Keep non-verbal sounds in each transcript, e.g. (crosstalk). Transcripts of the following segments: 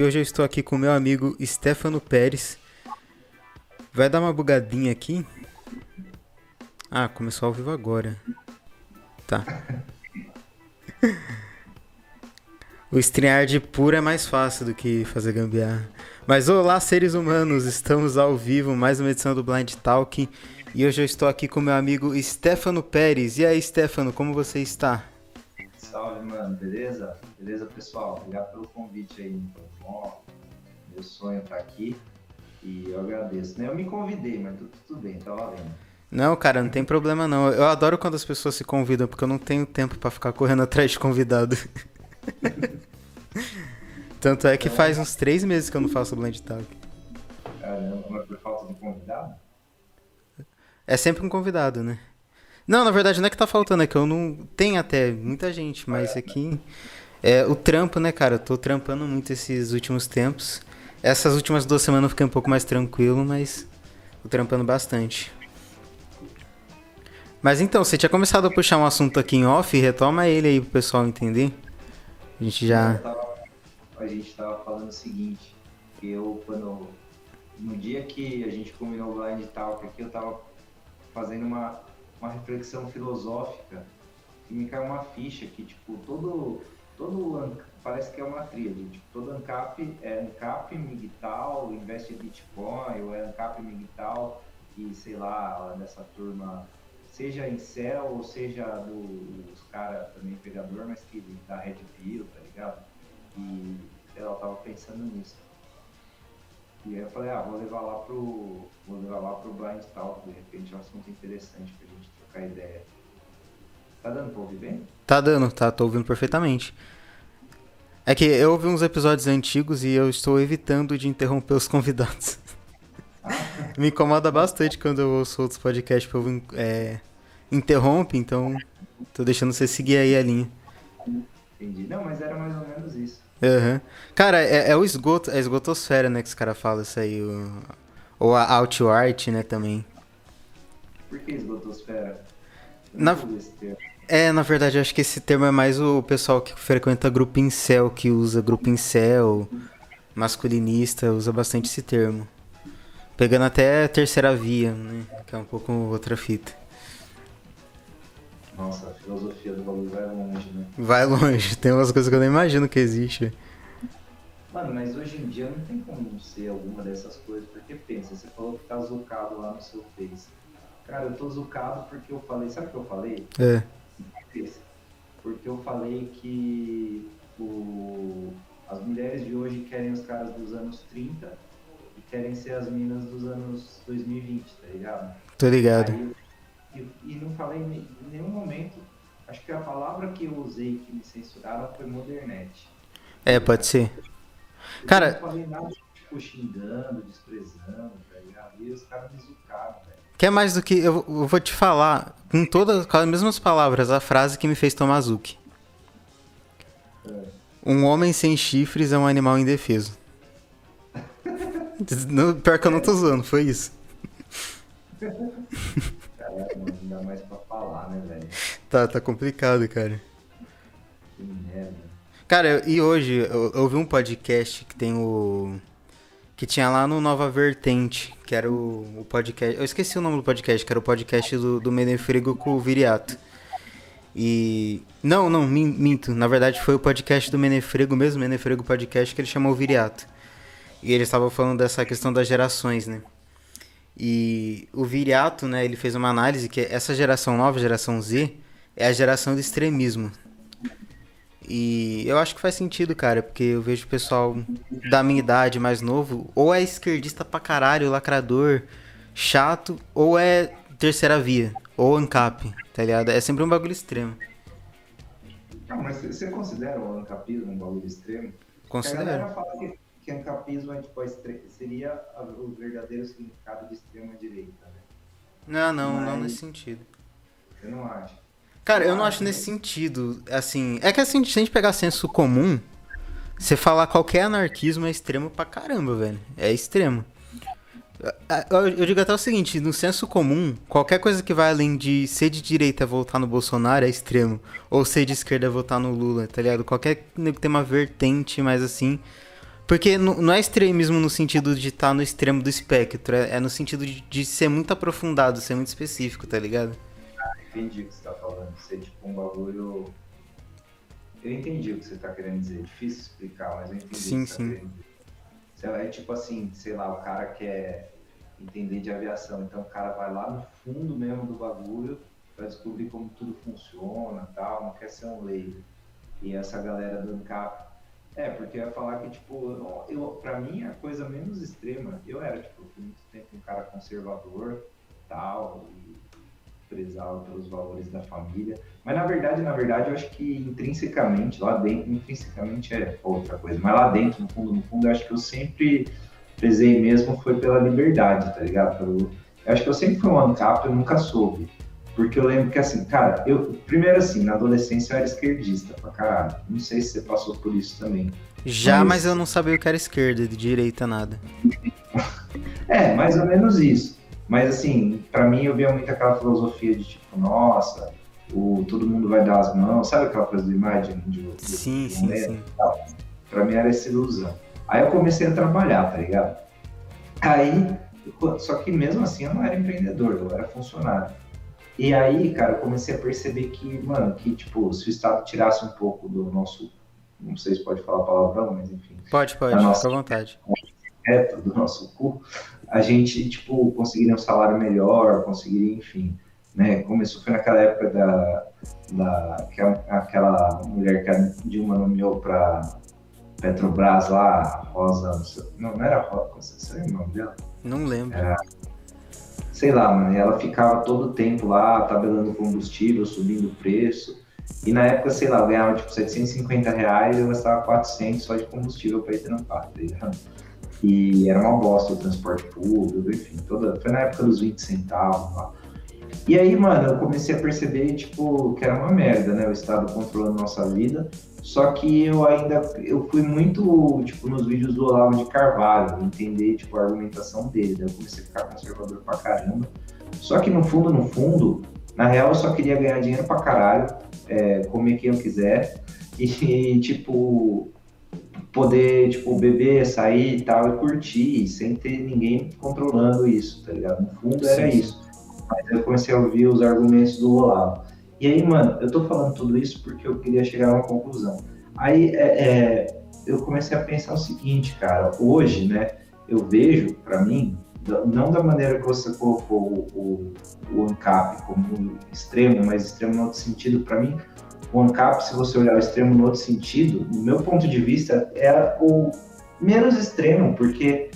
Hoje eu estou aqui com meu amigo Stefano Pérez. Vai dar uma bugadinha aqui? Ah, começou ao vivo agora. Tá. (laughs) O StreamYard puro é mais fácil do que fazer gambiarra. Mas olá, seres humanos! Estamos ao vivo, mais uma edição do Blind Talk. E hoje eu estou aqui com meu amigo Stefano Pérez. E aí, Stefano, como você está? Salve, mano, beleza? Beleza, pessoal? Obrigado pelo convite aí, bom. Meu sonho tá aqui e eu agradeço. Eu me convidei, mas tudo, tudo bem, tá valendo. Não, cara, não tem problema não. Eu adoro quando as pessoas se convidam, porque eu não tenho tempo para ficar correndo atrás de convidado. (laughs) Tanto é que faz uns três meses que eu não faço Blend Talk. Caramba, por falta de convidado? É sempre um convidado, né? Não, na verdade não é que tá faltando, é que eu não. Tem até muita gente, mas aqui. É o trampo, né, cara? Eu tô trampando muito esses últimos tempos. Essas últimas duas semanas eu fiquei um pouco mais tranquilo, mas. Tô trampando bastante. Mas então, você tinha começado a puxar um assunto aqui em off, retoma ele aí pro pessoal entender. A gente já. Tava, a gente tava falando o seguinte, eu quando. No dia que a gente combinou o Blind Talk aqui, eu tava fazendo uma uma reflexão filosófica e me caiu uma ficha que, tipo, todo, todo parece que é uma tríade, tipo, todo ANCAP é ANCAP, MGTAL, investe em Bitcoin, ou é ANCAP, MGTAL, e sei lá, dessa turma, seja em céu ou seja do, dos caras também pegador, mas que da Red Pill, tá ligado? E, sei lá, eu tava pensando nisso. E aí eu falei, ah, vou levar lá pro, vou levar lá pro Blind Talk, de repente é um assunto interessante pra gente trocar ideia. Tá dando pra ouvir bem? Tá dando, tá, tô ouvindo perfeitamente. É que eu ouvi uns episódios antigos e eu estou evitando de interromper os convidados. Ah. (laughs) Me incomoda bastante quando eu ouço outros podcasts que eu é, interrompe, então tô deixando você seguir aí a linha. Entendi. Não, mas era mais ou menos isso. Uhum. Cara, é, é, o esgoto, é a esgotosfera, né, que os caras falam isso aí. O, ou a outwart, né, também. Por que esgotosfera? Na, é, na verdade, eu acho que esse termo é mais o pessoal que frequenta grupo incel, que usa grupo incel, masculinista, usa bastante esse termo. Pegando até a terceira via, né, que é um pouco outra fita. Nossa, a filosofia do bagulho vai longe, né? Vai longe, tem umas coisas que eu nem imagino que existe. Mano, mas hoje em dia não tem como ser alguma dessas coisas, porque pensa, você falou que tá zucado lá no seu Face. Cara, eu tô zucado porque eu falei, sabe o que eu falei? É. Porque eu falei que o, as mulheres de hoje querem os caras dos anos 30 e querem ser as minas dos anos 2020, tá ligado? Tô ligado. Aí, e, e não falei em nenhum momento. Acho que a palavra que eu usei que me censuraram foi modernete. É, pode ser. Eu Cara. não falei nada, tipo, xingando, desprezando, tá ligado? E os caras me zucaram. Que é mais do que. Eu, eu, vou te falar, com todas com as mesmas palavras, a frase que me fez tomar Zuki. É. Um homem sem chifres é um animal indefeso. (laughs) pior que eu não tô usando, foi isso. não dá mais pra falar, né, velho? Tá, tá complicado, cara. Que merda. Cara, e hoje eu, eu ouvi um podcast que tem o. Que tinha lá no Nova Vertente, que era o, o podcast. Eu esqueci o nome do podcast, que era o podcast do, do Menefrego com o Viriato. E. Não, não, minto. Na verdade foi o podcast do Menefrego mesmo, Menefrego Podcast, que ele chamou o Viriato. E ele estava falando dessa questão das gerações, né? E o Viriato, né, ele fez uma análise que essa geração nova, geração Z, é a geração do extremismo. E eu acho que faz sentido, cara, porque eu vejo o pessoal da minha idade, mais novo, ou é esquerdista pra caralho, lacrador, chato, ou é terceira via, ou ANCAP, tá ligado? É sempre um bagulho extremo. Não, mas você considera o ANCAPismo um bagulho extremo? Considero. A galera fala que que ancapismo é, tipo, seria o verdadeiro significado de extrema-direita, né? Não, não, Mas... não nesse sentido. Eu não acho. Cara, eu não acho nesse sentido, assim... É que assim, se a gente pegar senso comum, você falar qualquer anarquismo é extremo pra caramba, velho. É extremo. Eu digo até o seguinte, no senso comum, qualquer coisa que vai além de ser de direita votar no Bolsonaro é extremo. Ou ser de esquerda votar no Lula, tá ligado? Qualquer que tem uma vertente mais assim, Porque não é extremismo no sentido de estar tá no extremo do espectro, é, é no sentido de, ser muito aprofundado, ser muito específico, tá ligado? Entendi o que você tá falando. Ser tipo um bagulho. Eu entendi o que você tá querendo dizer. Difícil explicar, mas eu entendi sim, o que você tá sim. tá querendo dizer. É tipo assim, sei lá, o cara quer entender de aviação, então o cara vai lá no fundo mesmo do bagulho para descobrir como tudo funciona tal, não quer ser um leigo. E essa galera do ANCAP. É, porque eu ia falar que, tipo, eu, eu, pra mim a coisa menos extrema, eu era, tipo, fui muito tempo um cara conservador, tal, e prezava pelos valores da família. Mas na verdade, na verdade, eu acho que intrinsecamente, lá dentro, intrinsecamente é outra coisa. Mas lá dentro, no fundo, no fundo, eu acho que eu sempre prezei mesmo foi pela liberdade, tá ligado? Pelo, eu acho que eu sempre fui um ANCAP, eu nunca soube. Porque eu lembro que, assim, cara, eu, primeiro assim, na adolescência eu era esquerdista pra caralho. Não sei se você passou por isso também. Já, mas, mas eu não sabia o que era esquerda, de direita, nada. (laughs) é, mais ou menos isso. Mas, assim, pra mim eu via muito aquela filosofia de tipo, nossa, o, todo mundo vai dar as mãos, sabe aquela coisa do Imagine? De, de, sim, de sim, sim. Pra mim era essa ilusão. Aí eu comecei a trabalhar, tá ligado? Aí, só que mesmo assim eu não era empreendedor, eu era funcionário. E aí, cara, eu comecei a perceber que, mano, que, tipo, se o Estado tirasse um pouco do nosso. Não sei se pode falar palavrão, mas enfim. Pode, pode, nossa, fica à vontade. Do nosso cu, a gente, tipo, conseguiria um salário melhor, conseguiria, enfim. Né? Começou, foi naquela época da. da que aquela mulher que a Dilma nomeou para Petrobras lá, Rosa. Não, não era Rosa, você lembra o nome dela? Não lembro. Era, sei lá, mano, ela ficava todo o tempo lá tabelando combustível, subindo o preço. E na época, sei lá, eu ganhava tipo 750 reais e eu gastava 400 só de combustível para ir trampar, tá ligado? E era uma bosta o transporte público, enfim, toda. Foi na época dos 20 centavos lá. E aí, mano, eu comecei a perceber, tipo, que era uma merda, né? O Estado controlando nossa vida. Só que eu ainda eu fui muito, tipo, nos vídeos do Olavo de Carvalho, entender, tipo, a argumentação dele. Daí eu comecei a ficar conservador pra caramba. Só que no fundo, no fundo, na real eu só queria ganhar dinheiro pra caralho, é, comer quem eu quiser (laughs) e, tipo, poder, tipo, beber, sair e tal, e curtir, sem ter ninguém controlando isso, tá ligado? No fundo era sim. isso. Mas eu comecei a ouvir os argumentos do Olavo. E aí, mano, eu tô falando tudo isso porque eu queria chegar a uma conclusão. Aí é, é, eu comecei a pensar o seguinte, cara, hoje, né, eu vejo, para mim, não da maneira que você colocou o, o, ANCAP como extremo, mas extremo no outro sentido, para mim, o ANCAP, se você olhar o extremo no outro sentido, no meu ponto de vista, é o menos extremo, porque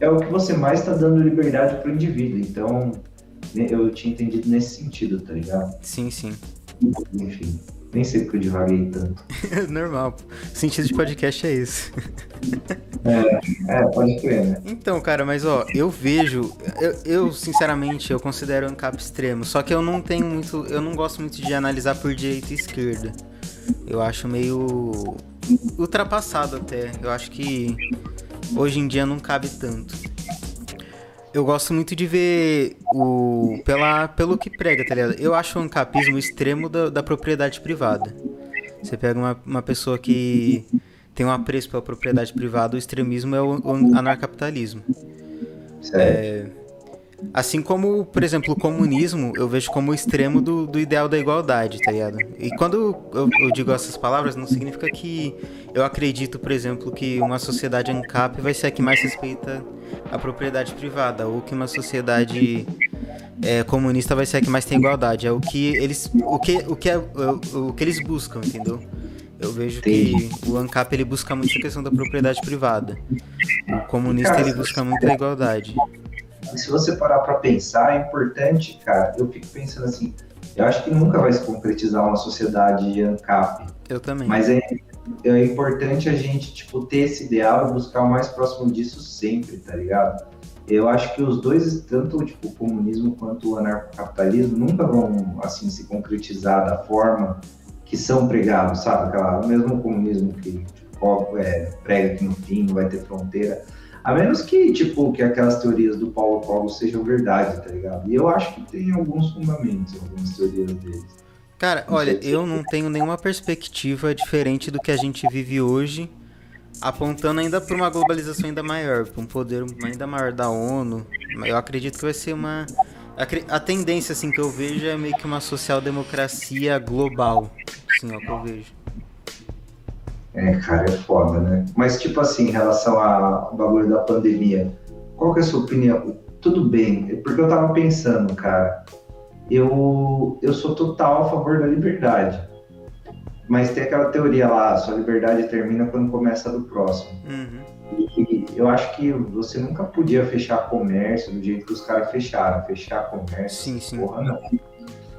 é o que você mais está dando liberdade para o indivíduo. Então, eu tinha entendido nesse sentido, tá ligado? Sim, sim. Enfim, nem sei porque eu divaguei tanto. (laughs) Normal. O sentido de podcast é esse. é, é, pode crer, né? Então, cara, mas ó, eu vejo. Eu, eu, sinceramente, eu considero um ANCAP extremo. Só que eu não tenho muito. Eu não gosto muito de analisar por direita e esquerda. Eu acho meio. ultrapassado até. Eu acho que hoje em dia não cabe tanto eu gosto muito de ver o pela, pelo que prega, tá ligado? Eu acho o ancapismo extremo da, da propriedade privada. Você pega uma, uma pessoa que tem um apreço pela propriedade privada, o extremismo é o, o anarcapitalismo. É, assim como, por exemplo, o comunismo, eu vejo como o extremo do, do ideal da igualdade, tá ligado? E quando eu, eu, digo essas palavras, não significa que eu acredito, por exemplo, que uma sociedade ANCAP vai ser a que mais respeita a propriedade privada, ou que uma sociedade é, comunista vai ser a que mais tem igualdade. É o que eles, o que, o que, é, o, o que eles buscam, entendeu? Eu vejo que o ANCAP ele busca muito a questão da propriedade privada. O comunista ele busca muito a igualdade. Se você parar para pensar, é importante, cara. Eu fico pensando assim, eu acho que nunca vai se concretizar uma sociedade de ANCAP. Eu também. Mas é é importante a gente, tipo, ter esse ideal e buscar o mais próximo disso sempre, tá ligado? Eu acho que os dois, tanto tipo, o comunismo quanto o anarcocapitalismo, nunca vão, assim, se concretizar da forma que são pregados, sabe? Aquela, o mesmo comunismo que tipo, é, prega que no fim não vai ter fronteira. A menos que, tipo, que aquelas teorias do Paulo Paulo sejam verdade, tá ligado? E eu acho que tem alguns fundamentos, algumas teorias deles. Cara, olha, eu não tenho nenhuma perspectiva diferente do que a gente vive hoje apontando ainda para uma globalização ainda maior, para um poder ainda maior da ONU. Eu acredito que vai ser uma a, tendência assim que eu vejo é meio que uma social-democracia global. Sim, é o que eu vejo. É, cara, é foda, né? Mas tipo assim, em relação ao bagulho da pandemia, qual que é a sua opinião? Tudo bem, é porque eu tava pensando, cara, eu, eu sou total a favor da liberdade. Mas tem aquela teoria lá, sua liberdade termina quando começa a do próximo. Uhum. E eu acho que você nunca podia fechar comércio do jeito que os caras fecharam. Fechar comércio, sim, sim. porra, não.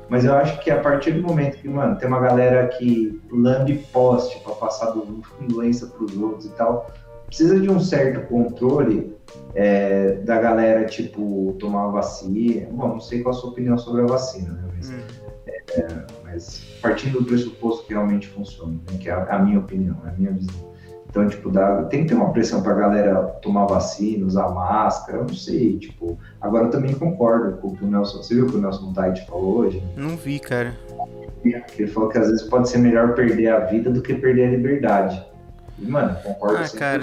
Mas eu acho que a partir do momento que, mano, tem uma galera que lambe poste para passar do, doença pros outros e tal, precisa de um certo controle é, da galera, tipo, tomar vacina. Bom, não sei qual a sua opinião sobre a vacina, né? Mas, hum. é, mas partindo do pressuposto que realmente funciona, né? que é a, a minha opinião, a minha visão. Então, tipo, dá, tem que ter uma pressão pra galera tomar vacina, usar máscara, eu não sei, tipo. Agora eu também concordo com o que o Nelson. Você viu o que o Nelson Tait falou hoje? Não vi, cara. Ele falou que às vezes pode ser melhor perder a vida do que perder a liberdade. E, mano, concordo ah, 100%. Cara.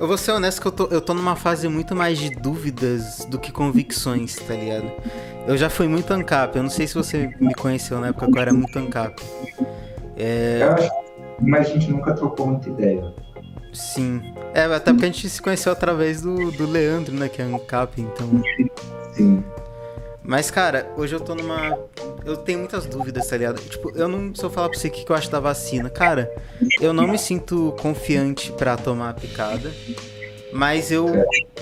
Eu vou ser honesto que eu tô, eu tô numa fase muito mais de dúvidas do que convicções, tá ligado? Eu já fui muito ANCAP, eu não sei se você me conheceu na época que eu era muito ANCAP. É... Eu acho mas a gente nunca trocou muita ideia. Sim. É, até porque a gente se conheceu através do, do Leandro, né? Que é um cap, então. Sim. Mas, cara, hoje eu tô numa. Eu tenho muitas dúvidas, tá ligado? Tipo, eu não. Se eu falar pra você o que eu acho da vacina, cara, eu não me sinto confiante para tomar a picada. Mas eu.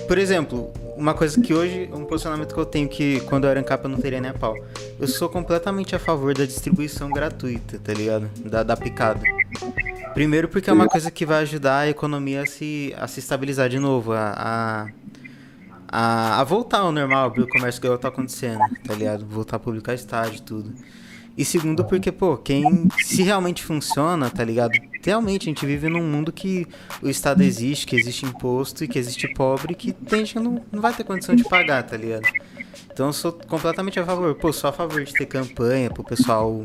Por exemplo, uma coisa que hoje, um posicionamento que eu tenho que quando eu era em capa eu não teria nem a pau. Eu sou completamente a favor da distribuição gratuita, tá ligado? Da, da picada. Primeiro porque é uma coisa que vai ajudar a economia a se, a se estabilizar de novo, a, a, a voltar ao normal, o comércio que tá acontecendo, tá ligado? Voltar a publicar estágio e tudo. E segundo, porque, pô, quem. Se realmente funciona, tá ligado? Realmente a gente vive num mundo que o Estado existe, que existe imposto e que existe pobre que tem gente que não, não vai ter condição de pagar, tá ligado? Então eu sou completamente a favor. Pô, sou a favor de ter campanha pro pessoal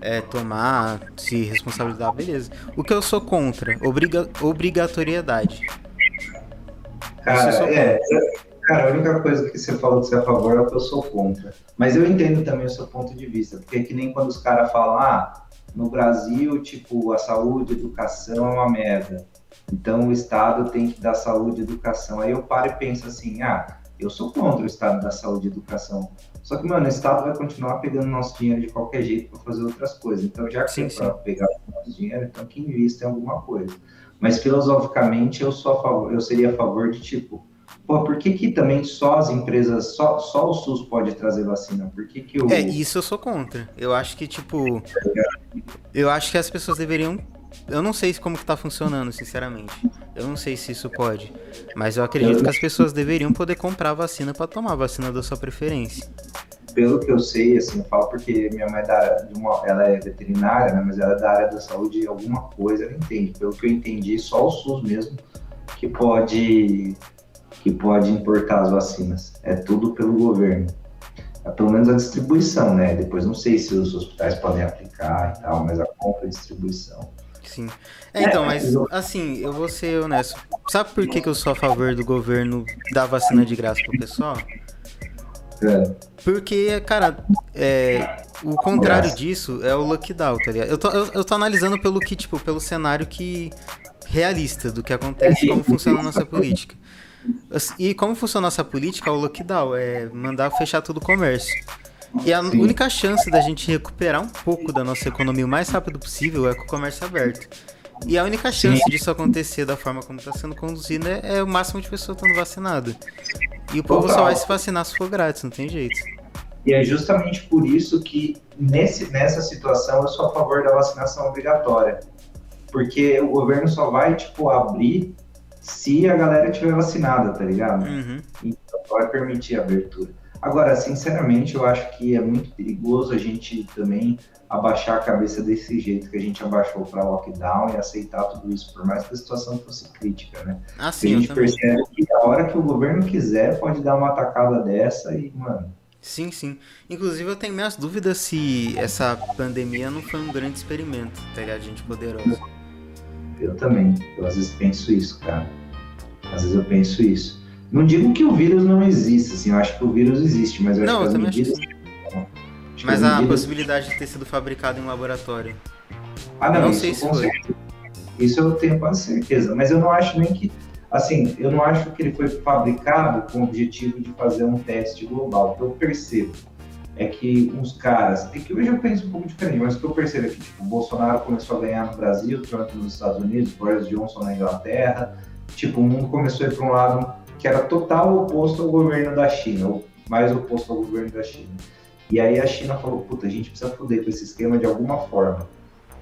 é, tomar, se responsabilizar, beleza. O que eu sou contra? Obriga obrigatoriedade. Cara, é, cara, a única coisa que você falou de ser a favor é o que eu sou contra. Mas eu entendo também o seu ponto de vista, porque é que nem quando os caras falam, ah, no Brasil, tipo, a saúde, a educação é uma merda. Então o Estado tem que dar saúde e educação. Aí eu paro e penso assim, ah, eu sou contra o Estado da saúde e educação. Só que, mano, o Estado vai continuar pegando nosso dinheiro de qualquer jeito para fazer outras coisas. Então, já que sim, é para pegar nosso dinheiro, então que invista em alguma coisa. Mas filosoficamente eu sou a favor, eu seria a favor de tipo, Pô, por que, que também só as empresas, só, só o SUS pode trazer vacina? Por que, que o. É, isso eu sou contra. Eu acho que, tipo. Eu acho que as pessoas deveriam. Eu não sei como que tá funcionando, sinceramente. Eu não sei se isso pode. Mas eu acredito que as pessoas deveriam poder comprar vacina para tomar a vacina da sua preferência. Pelo que eu sei, assim, eu falo porque minha mãe é da área de uma, ela é veterinária, né, mas ela é da área da saúde alguma coisa ela entende. Pelo que eu entendi, só o SUS mesmo que pode que pode importar as vacinas. É tudo pelo governo. É, pelo menos a distribuição, né? Depois não sei se os hospitais podem aplicar e tal, mas a compra e distribuição. Sim. É, então, mas assim, eu vou ser honesto. Sabe por que, que eu sou a favor do governo dar vacina de graça pro pessoal? É. Porque, cara, é, o contrário disso é o lockdown, tá ligado? Eu tô, eu, eu tô analisando pelo que, tipo, pelo cenário que realista do que acontece como funciona a nossa política. E como funciona nossa política, o lockdown é mandar fechar todo o comércio. E a Sim. única chance da gente recuperar um pouco da nossa economia o mais rápido possível é com o comércio aberto. E a única chance Sim. disso acontecer da forma como está sendo conduzido é, é, o máximo de pessoas estando vacinadas. E o povo Total. só vai se vacinar se for grátis, não tem jeito. E é justamente por isso que nesse, nessa situação eu sou a favor da vacinação obrigatória. Porque o governo só vai, tipo, abrir se a galera tiver vacinada, tá ligado? Uhum. Então vai permitir a abertura. Agora, sinceramente, eu acho que é muito perigoso a gente também abaixar a cabeça desse jeito que a gente abaixou para lockdown e aceitar tudo isso, por mais que a situação fosse crítica, né? Ah, sim, a gente percebe que a hora que o governo quiser pode dar uma atacada dessa e, mano. Sim, sim. Inclusive eu tenho minhas dúvidas se essa pandemia não foi um grande experimento, tá ligado? Gente poderosa. Eu também. Eu às vezes penso isso, cara. Às vezes eu penso isso. Não digo que o vírus não existe, assim, eu acho que o vírus existe, mas eu não, acho que as medidas. Acho mas a medidas... possibilidade de ter sido fabricado em laboratório. Ah, não, não sei se foi. Certeza. Isso eu tenho quase certeza. Mas eu não acho nem que. Assim, eu não acho que ele foi fabricado com o objetivo de fazer um teste global. Que eu percebo é que uns caras. É que hoje eu penso um pouco diferente, mas o que eu percebo é que tipo, o Bolsonaro começou a ganhar no Brasil, Trump nos Estados Unidos, Boris Johnson na Inglaterra. Tipo, o mundo começou a ir para um lado que era total oposto ao governo da China, ou mais oposto ao governo da China. E aí a China falou: puta, a gente precisa foder com esse esquema de alguma forma.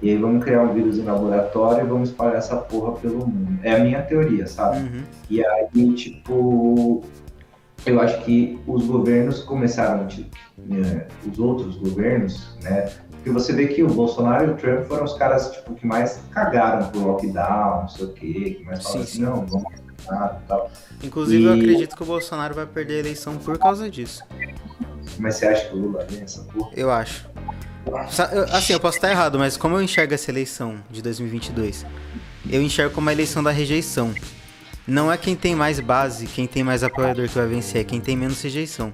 E aí vamos criar um vírus em laboratório e vamos espalhar essa porra pelo mundo. É a minha teoria, sabe? Uhum. E aí, tipo, eu acho que os governos começaram, tipo, né, os outros governos, né? Porque você vê que o Bolsonaro e o Trump foram os caras, tipo, que mais cagaram pro lockdown, não sei o quê, que mais falaram assim, sim. não, vamos nada e tal. Inclusive, e... eu acredito que o Bolsonaro vai perder a eleição por causa disso. Mas você acha que o Lula ganha essa porra? Eu acho. Assim, eu posso estar errado, mas como eu enxergo essa eleição de 2022? Eu enxergo como a eleição da rejeição. Não é quem tem mais base, quem tem mais apoiador que vai vencer, é quem tem menos rejeição.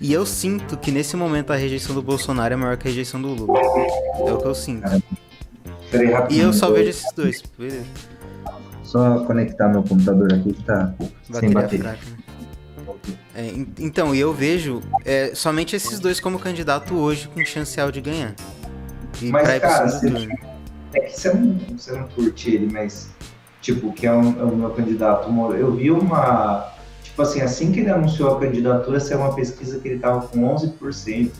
E eu sinto que nesse momento a rejeição do Bolsonaro é maior que a rejeição do Lula. É o que eu sinto. E eu só vejo esses dois. Beleza. Só conectar meu computador aqui que tá bateria sem bateria. Fraca, né? É, então, e eu vejo é, somente esses dois como candidato hoje com chance de ganhar. E mas, cara, você, é que você não, você não curte ele, mas, tipo, que é, um, é o meu candidato. Eu vi uma. Tipo assim, assim que ele anunciou a candidatura, saiu uma pesquisa que ele tava com 11%.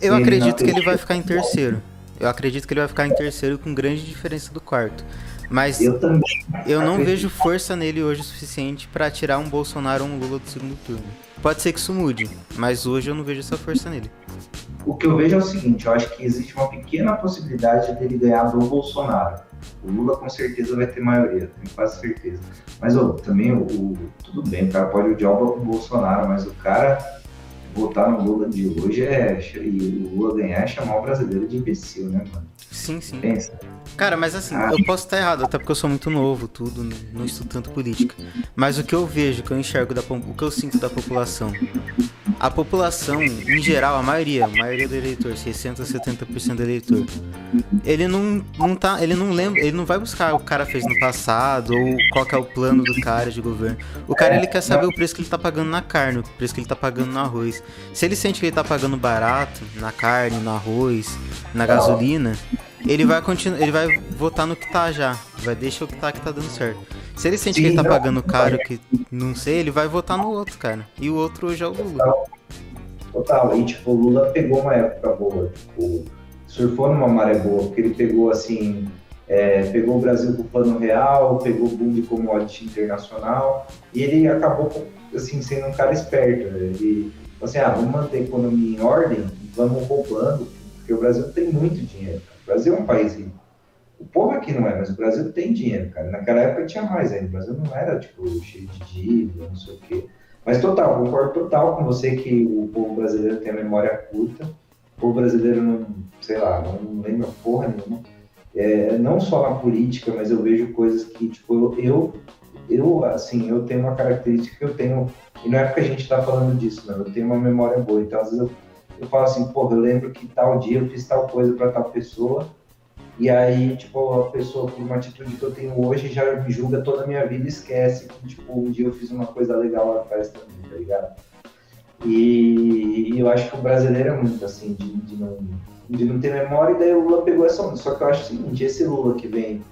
Eu acredito que ele vai ficar em terceiro. Eu acredito que ele vai ficar em terceiro com grande diferença do quarto. Mas eu, também eu não vejo força nele hoje o suficiente para tirar um Bolsonaro ou um Lula do segundo turno. Pode ser que isso mude, mas hoje eu não vejo essa força nele. O que eu vejo é o seguinte, eu acho que existe uma pequena possibilidade dele ganhar do Bolsonaro. O Lula com certeza vai ter maioria, tenho quase certeza. Mas também o, o, tudo bem, o cara pode odiar o Bolsonaro, mas o cara votar no Lula de hoje é e o Lula ganhar é chamar o brasileiro de imbecil, né, mano? Sim, sim. Pensa. Cara, mas assim, ah. eu posso estar errado, até porque eu sou muito novo, tudo, não estudo tanto política. Mas o que eu vejo, o que eu enxergo, da, o que eu sinto da população, a população, em geral, a maioria, a maioria do eleitor, 60, 70% do eleitor, ele não, não tá, ele não lembra, ele não vai buscar o que o cara fez no passado ou qual é o plano do cara de governo. O cara ele quer saber o preço que ele tá pagando na carne, o preço que ele tá pagando no arroz. Se ele sente que ele tá pagando barato na carne, no arroz, na gasolina, ele vai continuar, ele vai votar no que tá já, vai deixar o que tá que tá dando certo. Se ele sente Sim, que ele tá não, pagando caro, que não sei, ele vai votar no outro, cara. E o outro hoje é o Lula. Total, e tipo, o Lula pegou uma época boa, tipo, surfou numa maré boa, porque ele pegou assim, é, pegou o Brasil com o plano real, pegou o boom de commodity internacional, e ele acabou assim, sendo um cara esperto. Né? Ele assim, ah, vamos manter a economia em ordem, vamos roubando, porque o Brasil tem muito dinheiro. O Brasil é um país rico. O povo aqui não é, mas o Brasil tem dinheiro, cara. Naquela época tinha mais ainda. O Brasil não era, tipo, cheio de dívida, não sei o quê. Mas total, concordo total com você que o povo brasileiro tem a memória curta. O povo brasileiro não, sei lá, não lembra porra nenhuma. É, não só na política, mas eu vejo coisas que, tipo, eu, eu, assim, eu tenho uma característica que eu tenho, e não é porque a gente tá falando disso, não, eu tenho uma memória boa. Então, às vezes eu, eu falo assim, porra, eu lembro que tal dia eu fiz tal coisa para tal pessoa, e aí, tipo, a pessoa, por uma atitude que eu tenho hoje, já me julga toda a minha vida e esquece que, tipo, um dia eu fiz uma coisa legal lá atrás também, tá ligado? E, e eu acho que o brasileiro é muito assim, de, de, não, de não ter memória, e daí o Lula pegou essa onda. Só que eu acho o seguinte, esse Lula que vem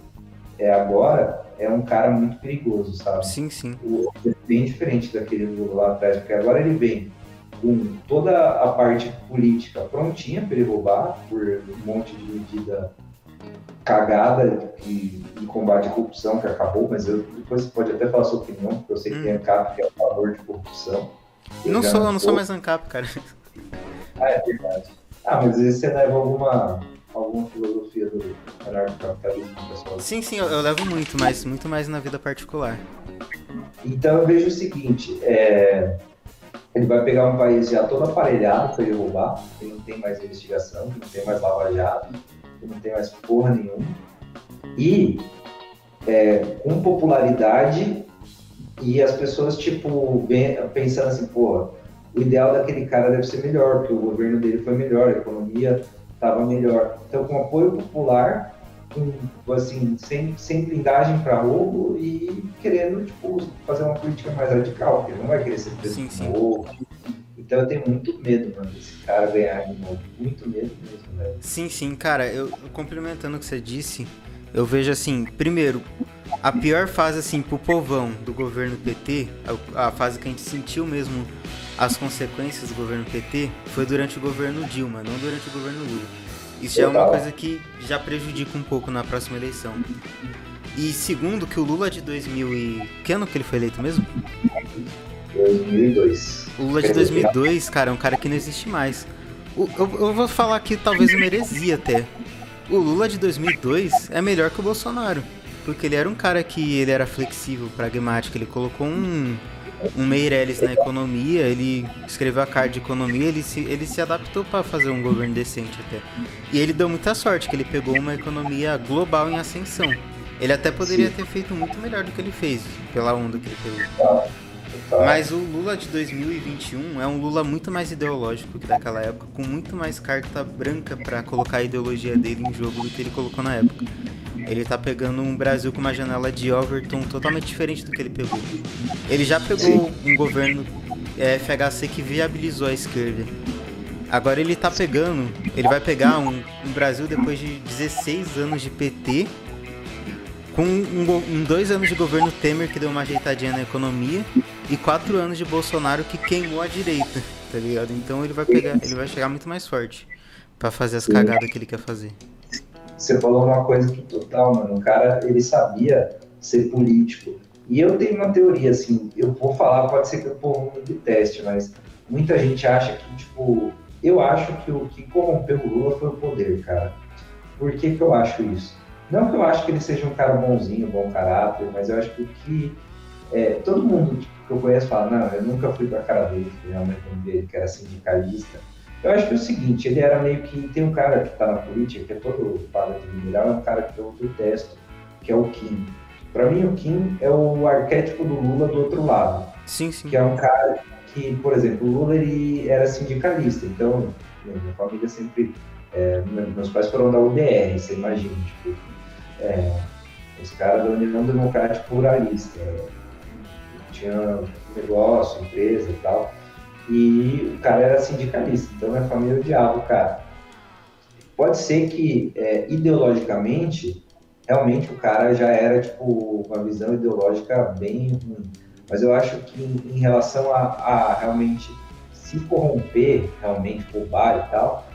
é, agora é um cara muito perigoso, sabe? Sim, sim. O, é bem diferente daquele Lula lá atrás, porque agora ele vem com toda a parte política prontinha para ele roubar, por um monte de medida cagada de, de, combate à corrupção que acabou, mas eu, depois você pode até falar sua opinião, porque eu sei que hum. tem ANCAP que é a favor de corrupção. Não sou, não sou mais ANCAP, cara. Ah, é verdade. Ah, mas você leva alguma, alguma filosofia do anarcocapitalismo, pessoal? Sim, sim, eu, eu, levo muito, mas muito mais na vida particular. Então eu vejo o seguinte, é, ele vai pegar um país já todo aparelhado para roubar, que não tem mais investigação, que não tem mais lava-jato, que não tem mais porra nenhuma. E é, com popularidade e as pessoas, tipo, pensando assim, pô, o ideal daquele cara deve ser melhor, porque o governo dele foi melhor, a economia estava melhor. Então, com apoio popular, com, assim, sem, sem blindagem para roubo e querendo, tipo, fazer uma política mais radical, porque não vai querer ser preso sim, sim. novo. Então eu tenho muito medo, mano, desse cara ganhar de novo. Muito medo mesmo, velho. Sim, sim, cara, eu complementando o que você disse, eu vejo assim, primeiro, a pior fase assim pro povão do governo PT, a, a fase que a gente sentiu mesmo as consequências do governo PT foi durante o governo Dilma, não durante o governo Lula. Isso já é uma coisa que já prejudica um pouco na próxima eleição. E segundo, que o Lula de 2000 e... Que ano que ele foi eleito mesmo? 2002. O Lula de 2002, cara, é um cara que não existe mais. O, eu, eu, vou falar aqui talvez uma heresia até. O Lula de 2002 é melhor que o Bolsonaro. Porque ele era um cara que ele era flexível, pragmático. Ele colocou um um Meirelles na economia, ele escreveu a carta de economia, ele se, ele se adaptou para fazer um governo decente até. E ele deu muita sorte, que ele pegou uma economia global em ascensão. Ele até poderia Sim. ter feito muito melhor do que ele fez, pela onda que ele pegou. Mas o Lula de 2021 é um Lula muito mais ideológico que daquela época, com muito mais carta branca para colocar a ideologia dele em jogo do que ele colocou na época. Ele tá pegando um Brasil com uma janela de Overton totalmente diferente do que ele pegou. Ele já pegou Sim. um governo é, FHC que viabilizou a esquerda. Agora ele tá pegando, ele vai pegar um, um Brasil depois de 16 anos de PT, com um, um, dois anos de governo Temer que deu uma ajeitadinha na economia e quatro anos de Bolsonaro que queimou a direita, tá ligado? Então ele vai pegar, ele vai chegar muito mais forte para fazer as cagadas que ele quer fazer você falou uma coisa que total, mano, o cara, ele sabia ser político. E eu tenho uma teoria, assim, eu vou falar, pode ser que o povo me deteste, mas muita gente acha que, tipo, eu acho que o que corrompeu o Lula foi o poder, cara. Por que que eu acho isso? Não que eu acho que ele seja um cara bonzinho, bom caráter, mas eu acho que o que é, todo mundo que eu conheço fala, não, eu nunca fui pra cara dele, realmente dele, que era sindicalista, eu acho que é o seguinte, ele era meio que. Tem um cara que está na política, que é todo de mineral, é um cara que eu detesto, que é o Kim. Para mim, o Kim é o arquétipo do Lula do outro lado. Sim, sim. Que é um cara que, por exemplo, o Lula ele era sindicalista, então minha família sempre. É, meus pais foram da UDR, você imagina, tipo, é, os caras da União Democrática Pluralista. Tinha negócio, empresa e tal. E o cara era sindicalista, então minha família odiava o cara. Pode ser que, é, ideologicamente, realmente o cara já era, tipo, uma visão ideológica bem ruim. Mas eu acho que em, em relação a, a, realmente se corromper, realmente roubar e tal,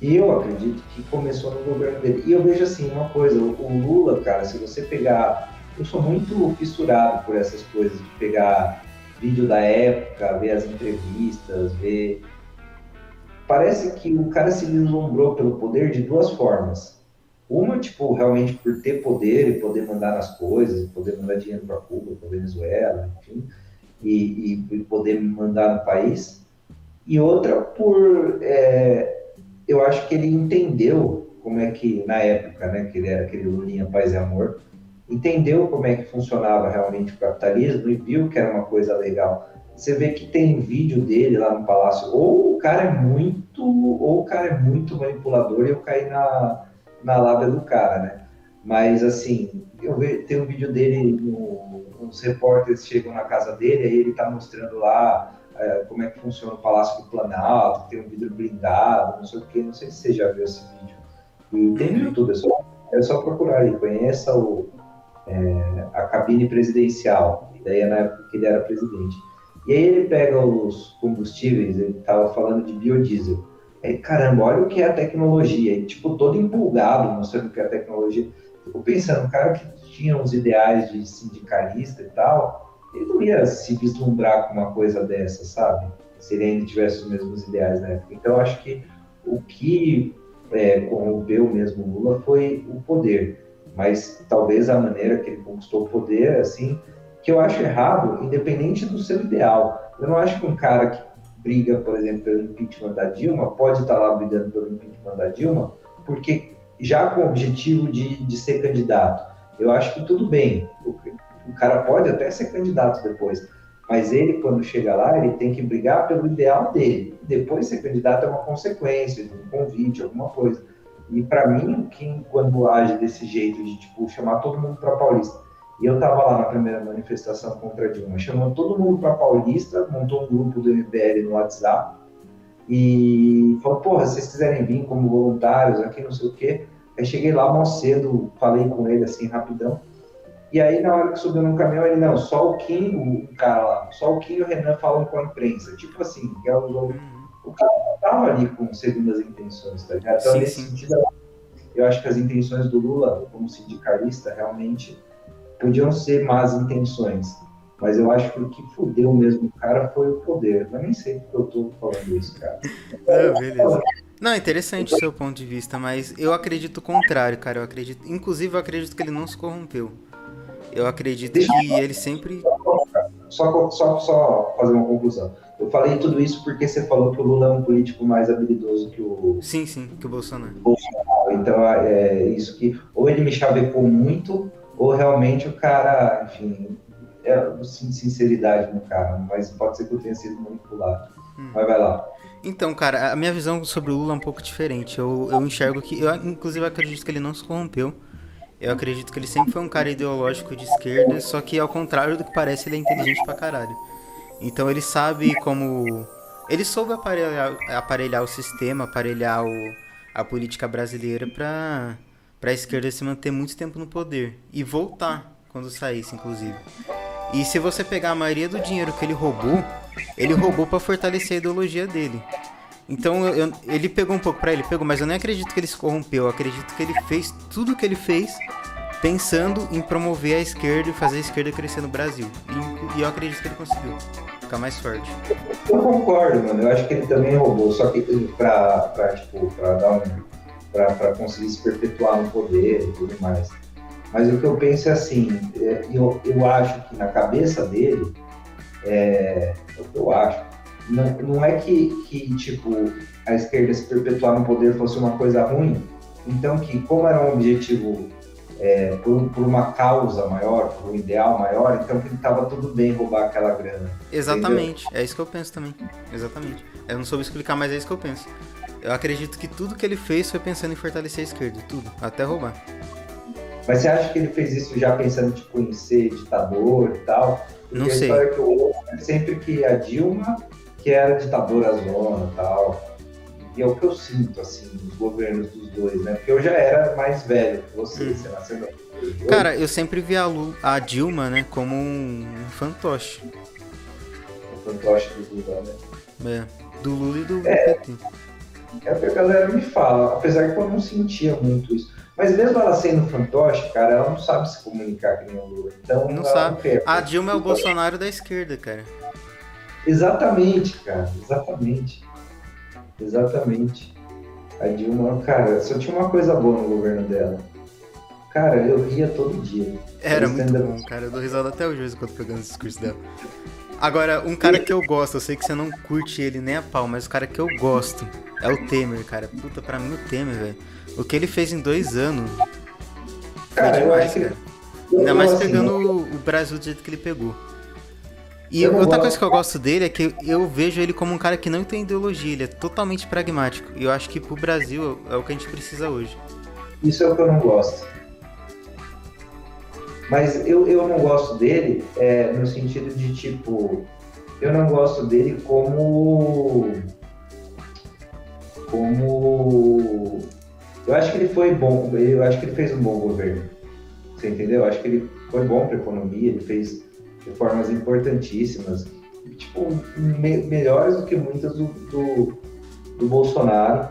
eu acredito que começou no governo dele. E eu vejo assim, uma coisa, o, o Lula, cara, se você pegar... Eu sou muito fissurado por essas coisas, de pegar vídeo da época, ver as entrevistas, ver. Parece que o cara se vislumbrou pelo poder de duas formas. Uma, tipo, realmente por ter poder e poder mandar nas coisas, poder mandar dinheiro para Cuba, para Venezuela, enfim, e, e, poder mandar no país. E outra, por. É, eu acho que ele entendeu como é que, na época, né, que ele era aquele Lulinha Paz e Amor, entendeu como é que funcionava realmente o capitalismo e viu que era uma coisa legal. Você vê que tem vídeo dele lá no palácio, ou o cara é muito, ou o cara é muito manipulador e eu caí na, na lábia do cara, né? Mas assim, eu vejo, tem um vídeo dele, no, uns repórteres chegam na casa dele, aí ele tá mostrando lá é, como é que funciona o Palácio do Planalto, tem um vidro blindado, não sei o que, não sei se você já viu esse vídeo. E tem no YouTube, é só, é só procurar aí, conheça o é, a cabine presidencial, e daí é na época que ele era presidente. E aí ele pega os combustíveis, ele estava falando de biodiesel. Aí, caramba, olha o que é a tecnologia. E, tipo, todo empolgado, mostrando o que é a tecnologia. Fico pensando, um cara que tinha uns ideais de sindicalista e tal, ele não ia se vislumbrar com uma coisa dessa, sabe? Se ele ainda tivesse os mesmos ideais na época. Então, acho que o que é, corrompeu mesmo Lula foi o poder mas talvez a maneira que ele conquistou o poder, assim, que eu acho errado, independente do seu ideal. Eu não acho que um cara que briga, por exemplo, pelo impeachment da Dilma, pode estar lá brigando pelo impeachment da Dilma, porque já com o objetivo de, de ser candidato. eu acho que tudo bem. O, o cara pode até ser candidato depois, mas ele, quando chega lá, ele tem que brigar pelo ideal dele. Depois, ser candidato é uma consequência, um convite, alguma coisa. E para mim, Kim, quando age desse jeito, de tipo, chamar todo mundo para Paulista, e eu tava lá na primeira manifestação contra a Dilma, chamou todo mundo para Paulista, montou um grupo do MBL no WhatsApp, e falou, porra, se vocês quiserem vir como voluntários aqui, não sei o quê. Aí cheguei lá mal cedo, falei com ele assim, rapidão. E aí, na hora que subiu no caminhão, ele, não, só o Kim, o cara lá, só o Kim e o Renan falam com a imprensa. Tipo assim, que é o, uhum. o cara não tava ali com segundas intenções, tá ligado? Então, sim, nesse sim. sentido, eu acho que as intenções do Lula, como sindicalista, realmente podiam ser más intenções. Mas eu acho que o que fudeu mesmo o cara foi o poder. Eu nem sei porque eu tô falando isso, cara. É, beleza. Não, interessante o seu ponto de vista, mas eu acredito o contrário, cara. Eu acredito. Inclusive, eu acredito que ele não se corrompeu. Eu acredito Deixa que eu... ele sempre. Só, só, só fazer uma conclusão. Eu falei tudo isso porque você falou que o Lula é um político mais habilidoso que o. Sim, sim, que o Bolsonaro. Bolsonaro. Então é isso que. Ou ele me chavecou muito, ou realmente o cara, enfim, é, sinceridade no cara, mas pode ser que eu tenha sido manipulado. Hum. Mas vai lá. Então, cara, a minha visão sobre o Lula é um pouco diferente. Eu, eu enxergo que. Eu, inclusive, acredito que ele não se corrompeu. Eu acredito que ele sempre foi um cara ideológico de esquerda, só que ao contrário do que parece, ele é inteligente pra caralho. Então ele sabe como. Ele soube aparelhar, aparelhar o sistema, aparelhar o, a política brasileira pra, pra esquerda se manter muito tempo no poder. E voltar quando saísse, inclusive. E se você pegar a maioria do dinheiro que ele roubou, ele roubou para fortalecer a ideologia dele. Então eu, eu, ele pegou um pouco para ele, pegou, mas eu nem acredito que ele se corrompeu. Eu acredito que ele fez tudo o que ele fez pensando em promover a esquerda e fazer a esquerda crescer no Brasil. E, eu acredito que ele conseguiu ficar mais forte. Eu concordo, mano. Eu acho que ele também roubou, só que pra, pra, tipo, pra dar um. Pra, pra conseguir se perpetuar no poder e tudo mais. Mas o que eu penso é assim, é, eu, eu acho que na cabeça dele, é, é o que eu acho, não, não é que, que, tipo, a esquerda se perpetuar no poder fosse uma coisa ruim, então que como era um objetivo é, por, por, uma causa maior, por um ideal maior, então que estava tudo bem roubar aquela grana. Exatamente, entendeu? é isso que eu penso também. Exatamente. Eu não soube explicar, mas é isso que eu penso. Eu acredito que tudo que ele fez foi pensando em fortalecer a esquerda, tudo, até roubar. Mas você acha que ele fez isso já pensando tipo, em ser ditador e tal? Porque não sei. Que eu ouço é sempre que a Dilma, que era ditadora zona e tal. E é o que eu sinto, assim, nos governos né? Porque eu já era mais velho que você, hum. você nasceu eu... Cara, eu sempre vi a, Lu, a Dilma, né, como um fantoche. O fantoche do Lula, né? É, do Lula e do é, PT. É o que a galera me fala, apesar que eu não sentia muito isso. Mas mesmo ela sendo fantoche, cara, ela não sabe se comunicar com o Lula. Então, não sabe. Não a Dilma é o Bolsonaro da esquerda, cara. Exatamente, cara. Exatamente. Exatamente. A Dilma, cara, só tinha uma coisa boa no governo dela. Cara, eu ria todo dia. Era muito bom, cara. Eu dou risada até hoje quando pegando esse discurso dela. Agora, um cara que eu gosto, eu sei que você não curte ele nem a pau, mas o cara que eu gosto é o Temer, cara. Puta, pra mim o Temer, velho. O que ele fez em dois anos. Cara, demais, cara. Ainda mais assim, pegando o Brasil do jeito que ele pegou. E outra gosto. coisa que eu gosto dele é que eu vejo ele como um cara que não tem ideologia, ele é totalmente pragmático. E eu acho que pro Brasil é o que a gente precisa hoje. Isso é o que eu não gosto. Mas eu, eu não gosto dele é, no sentido de tipo. Eu não gosto dele como. Como eu acho que ele foi bom, eu acho que ele fez um bom governo. Você entendeu? Eu acho que ele foi bom para economia, ele fez reformas importantíssimas, tipo, me, melhores do que muitas do, do, do, Bolsonaro.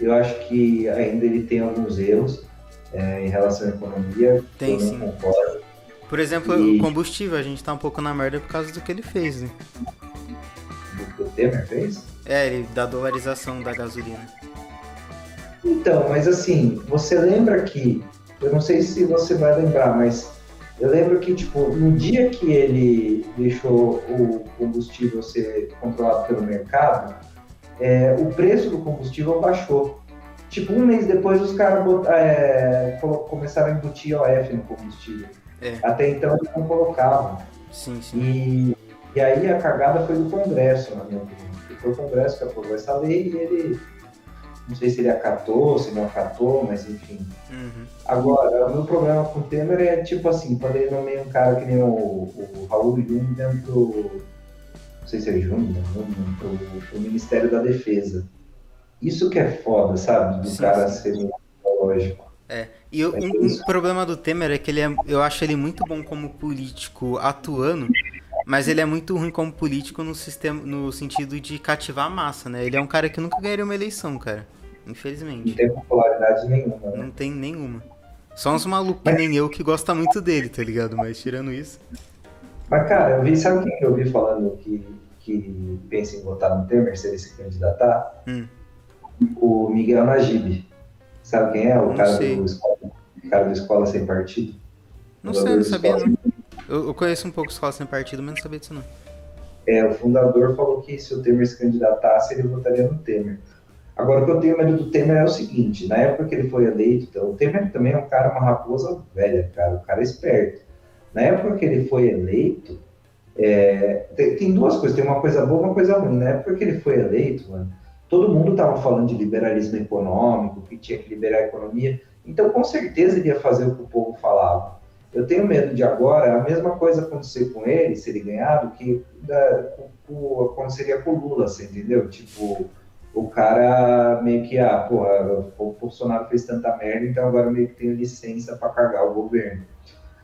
Eu acho que ainda ele tem alguns erros é, em relação à economia. Tem sim. Concordo. Por exemplo, e... o combustível, a gente tá um pouco na merda por causa do que ele fez, né? Do que o Temer fez? É, ele, da dolarização da gasolina. Então, mas assim, você lembra que, eu não sei se você vai lembrar, mas eu lembro que, tipo, no dia que ele deixou o combustível ser controlado pelo mercado, é, o preço do combustível baixou. Tipo, um mês depois os caras é, começaram a embutir OF no combustível. É. Até então eles não colocavam. Sim, sim. E, e aí a cagada foi do Congresso, na minha opinião. Foi o Congresso que aprovou essa lei e ele. Não sei se ele acatou, se não acatou, mas enfim. Uhum. Agora, o meu problema com o Temer é tipo assim, quando ele nomeia um cara que nem o, o Raul Jung dentro. Não sei se é Jung, o Ministério da Defesa. Isso que é foda, sabe? Do sim, cara sim. ser lógico. É. E eu, um, um, problema do Temer é que ele é, eu acho ele muito bom como político atuando, mas ele é muito ruim como político no sistema, no sentido de cativar a massa, né? Ele é um cara que nunca ganharia uma eleição, cara. Infelizmente. Não tem popularidade nenhuma. Né? Não tem nenhuma. Só uns malucos mas... nem eu que gosta muito dele, tá ligado? Mas tirando isso. Mas, cara, eu vi, sabe quem eu vi falando que, que pensa em votar no Temer se ele se candidatar? Hum o Miguel Najib. Sabe quem é? O cara do, escola, cara do Escola Sem Partido? Não sei, não sabia não. Eu, eu, conheço um pouco Escola Sem Partido, mas não sabia disso não. É, o fundador falou que se o Temer se candidatasse, ele votaria no Temer. Agora, o que eu tenho medo do Temer é o seguinte, na época que ele foi eleito, então, o Temer também é um cara, uma raposa velha, cara, o cara esperto. Na época que ele foi eleito, é, tem, tem, duas coisas, tem uma coisa boa uma coisa ruim. Na época que ele foi eleito, mano, todo mundo estava falando de liberalismo econômico, que tinha que liberar a economia, então com certeza ele ia fazer o que o povo falava. Eu tenho medo de agora a mesma coisa acontecer com ele, se ele ganhar, do que da, com, aconteceria com o Lula, você entendeu? Tipo, o cara meio que, ah, porra, o Bolsonaro fez tanta merda, então agora eu meio que tenho licença para carregar o governo.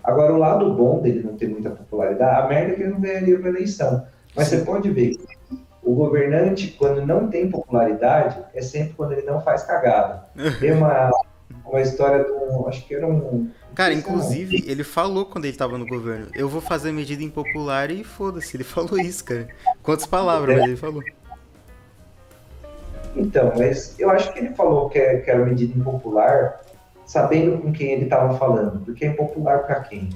Agora, o lado bom dele não ter muita popularidade, a merda é que ele não ganharia uma eleição. Mas você pode ver o governante, quando não tem popularidade, é sempre quando ele não faz cagada. (laughs) Tem uma, uma história do. Acho que era um. Cara, inclusive, ele falou quando ele tava no governo: eu vou fazer medida impopular e foda-se. Ele falou isso, cara. Quantas palavras, é. mas ele falou. Então, mas eu acho que ele falou que, é, que era medida impopular, sabendo com quem ele estava falando. Porque é impopular para quem?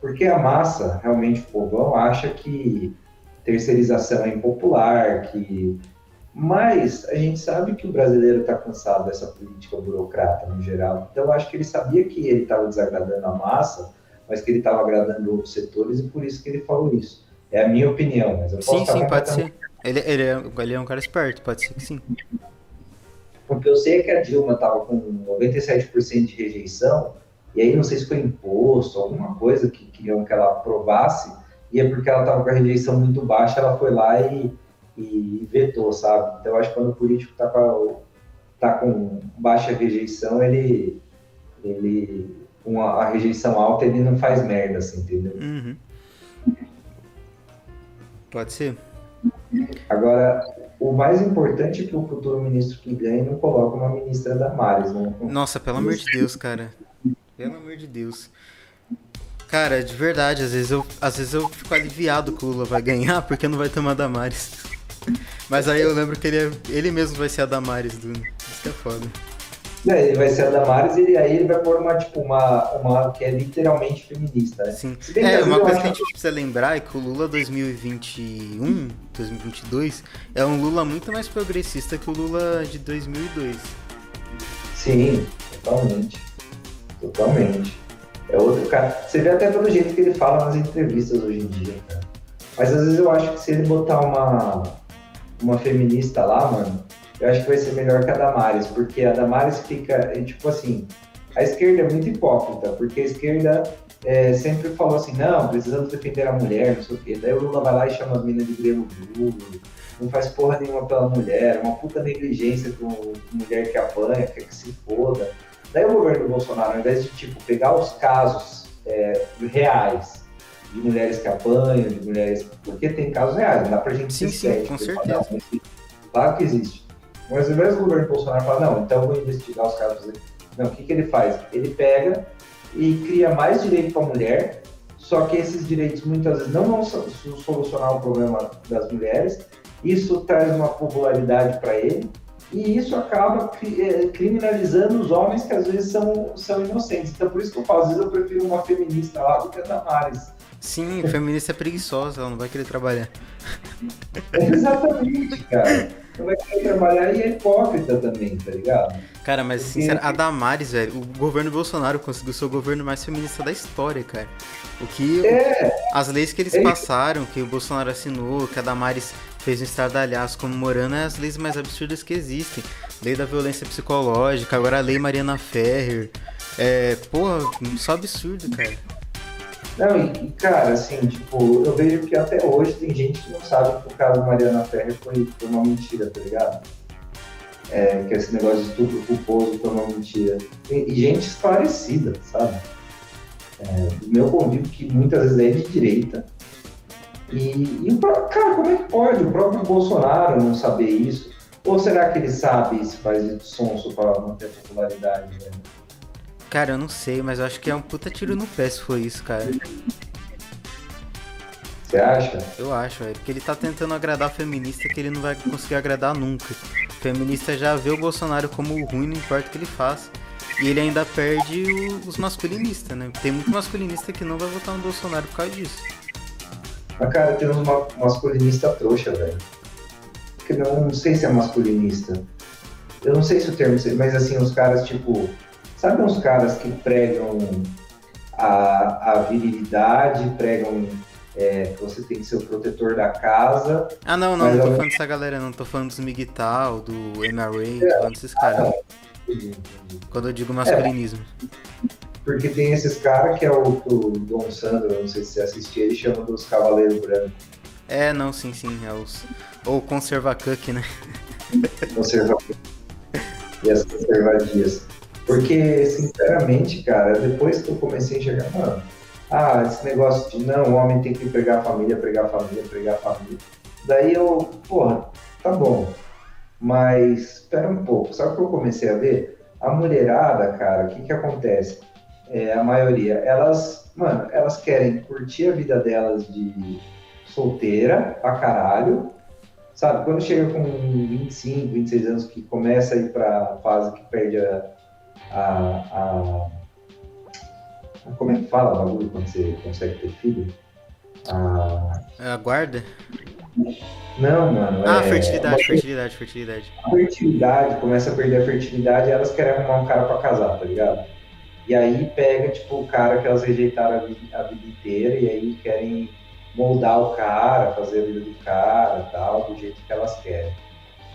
Porque a massa, realmente, o povão, acha que terceirização é impopular, que mas a gente sabe que o brasileiro está cansado dessa política burocrata no geral. Então eu acho que ele sabia que ele estava desagradando a massa, mas que ele estava agradando outros setores e por isso que ele falou isso. É a minha opinião, mas eu posso Sim, sim, pode ser. Ele, ele, é, ele é um cara esperto, pode ser que sim. Porque eu sei que a Dilma estava com 97% de rejeição, e aí não sei se foi imposto, alguma coisa que queriam que ela aprovasse, e é porque ela estava com a rejeição muito baixa, ela foi lá e, e vetou, sabe? Então, eu acho que quando o político está com, tá com baixa rejeição, ele, ele com a, rejeição alta, ele não faz merda, assim, entendeu? Uhum. Pode ser. Agora, o mais importante é que o futuro ministro que ganhe não coloque uma ministra da Maris. Né? Nossa, pelo amor de Deus, cara. Pelo amor de Deus. Cara, de verdade, às vezes eu, às vezes eu fico aliviado que o Lula vai ganhar porque não vai ter uma Damares. Mas aí eu lembro que ele, é, ele mesmo vai ser a Damares, do Isso que é foda. É, ele vai ser a Damares e aí ele vai pôr uma, tipo, uma, uma que é literalmente feminista, né? Sim. É, uma coisa que a gente precisa lembrar é que o Lula 2021, 2022, é um Lula muito mais progressista que o Lula de 2002. Sim, totalmente. Totalmente. É outro cara. Você vê até pelo jeito que ele fala nas entrevistas hoje em dia, cara. Mas às vezes eu acho que se ele botar uma, uma feminista lá, mano, eu acho que vai ser melhor que a Damares, porque a Damares fica, é, tipo assim, a esquerda é muito hipócrita, porque a esquerda é, sempre falou assim, não, precisamos defender a mulher, não sei o quê. Daí o Lula vai lá e chama as minas de grego duro, não faz porra nenhuma pela mulher, uma puta negligência com mulher que apanha, quer que se foda. Daí o governo Bolsonaro, ao invés de tipo, pegar os casos é, reais de mulheres que apanham, de mulheres. Porque tem casos reais, não dá pra gente sim, ser sim, com certeza. Não, claro que existe. Mas ao invés do governo Bolsonaro falar, não, então vou investigar os casos. Não, o que, que ele faz? Ele pega e cria mais direito para a mulher, só que esses direitos muitas vezes não vão solucionar o problema das mulheres. Isso traz uma popularidade para ele, e isso acaba é, criminalizando os homens que às vezes são, são inocentes. Então, por isso que eu falo, às vezes eu prefiro uma feminista lá do que a Damares. Sim, feminista é preguiçosa, ela não vai querer trabalhar. (laughs) Exatamente, cara. Vai querer trabalhar e é hipócrita também, tá ligado? Cara, mas Porque- sincero, a Damares, velho, o governo Bolsonaro conseguiu ser o governo mais feminista da história, cara. O que. É, As leis que eles É. passaram, que o Bolsonaro assinou, que a Damares fez um estardalhaço comemorando, é as leis mais absurdas que existem. Lei da violência psicológica, agora a lei Mariana Ferrer. É, porra, só absurdo, cara. Não, e, cara, assim, tipo, eu vejo que até hoje tem gente que não sabe que o caso Mariana Ferrer foi, foi uma mentira, tá ligado? É, que esse negócio de estupro culposo foi uma mentira. E, e gente esclarecida, sabe? É, do meu convívio que muitas vezes é de direita. E, e cara, como é que pode o próprio Bolsonaro não saber isso? Ou será que ele sabe e se faz de sonso para manter a popularidade, velho? Cara, eu não sei, mas eu acho que é um puta tiro no pé se foi isso, cara. Você acha? Eu acho, velho. Porque ele tá tentando agradar feminista que ele não vai conseguir agradar nunca. Feminista já vê o Bolsonaro como ruim, não importa o que ele faça. E ele ainda perde o- os masculinistas, né? Tem muito masculinista que não vai votar no Bolsonaro por causa disso. Mas, cara, tem uns ma- masculinista trouxa, velho. Que não, não sei se é masculinista. Eu não sei se o termo, mas assim, os caras, tipo. Sabe uns caras que pregam a, a virilidade, pregam é, que você tem que ser o protetor da casa. Ah, não, não, não tô falando dessa galera, não. Tô falando dos Miguel, do MRA, tô falando desses caras. Quando eu digo masculinismo. Porque tem esses caras que é o, o Dom Sandro, não sei se você assistiu, ele chama dos Cavaleiros Brancos. É, não, sim, sim. É os. Ou conservacuck, né? conservador e as conservadias. Porque, sinceramente, cara, depois que eu comecei a enxergar, mano, ah, esse negócio de não, o homem tem que pregar a família, pregar a família, pregar a família. Daí eu, porra, tá bom. Mas espera um pouco, sabe o que eu comecei a ver? A mulherada, cara, o que que acontece? É, a maioria, elas, mano, elas querem curtir a vida delas de solteira pra caralho, sabe? Quando chega com 25, 26 anos, que começa a ir pra fase que perde a. a, a- como é que fala o bagulho quando você consegue ter filho? A, É a guarda? não, mano. Ah, é, fertilidade, fertilidade, fertilidade. fertilidade, começa a perder a fertilidade e elas querem arrumar um cara pra casar, tá ligado? E aí pega, tipo, o cara que elas rejeitaram a vida, a vida inteira e aí querem moldar o cara, fazer a vida do cara tal, do jeito que elas querem.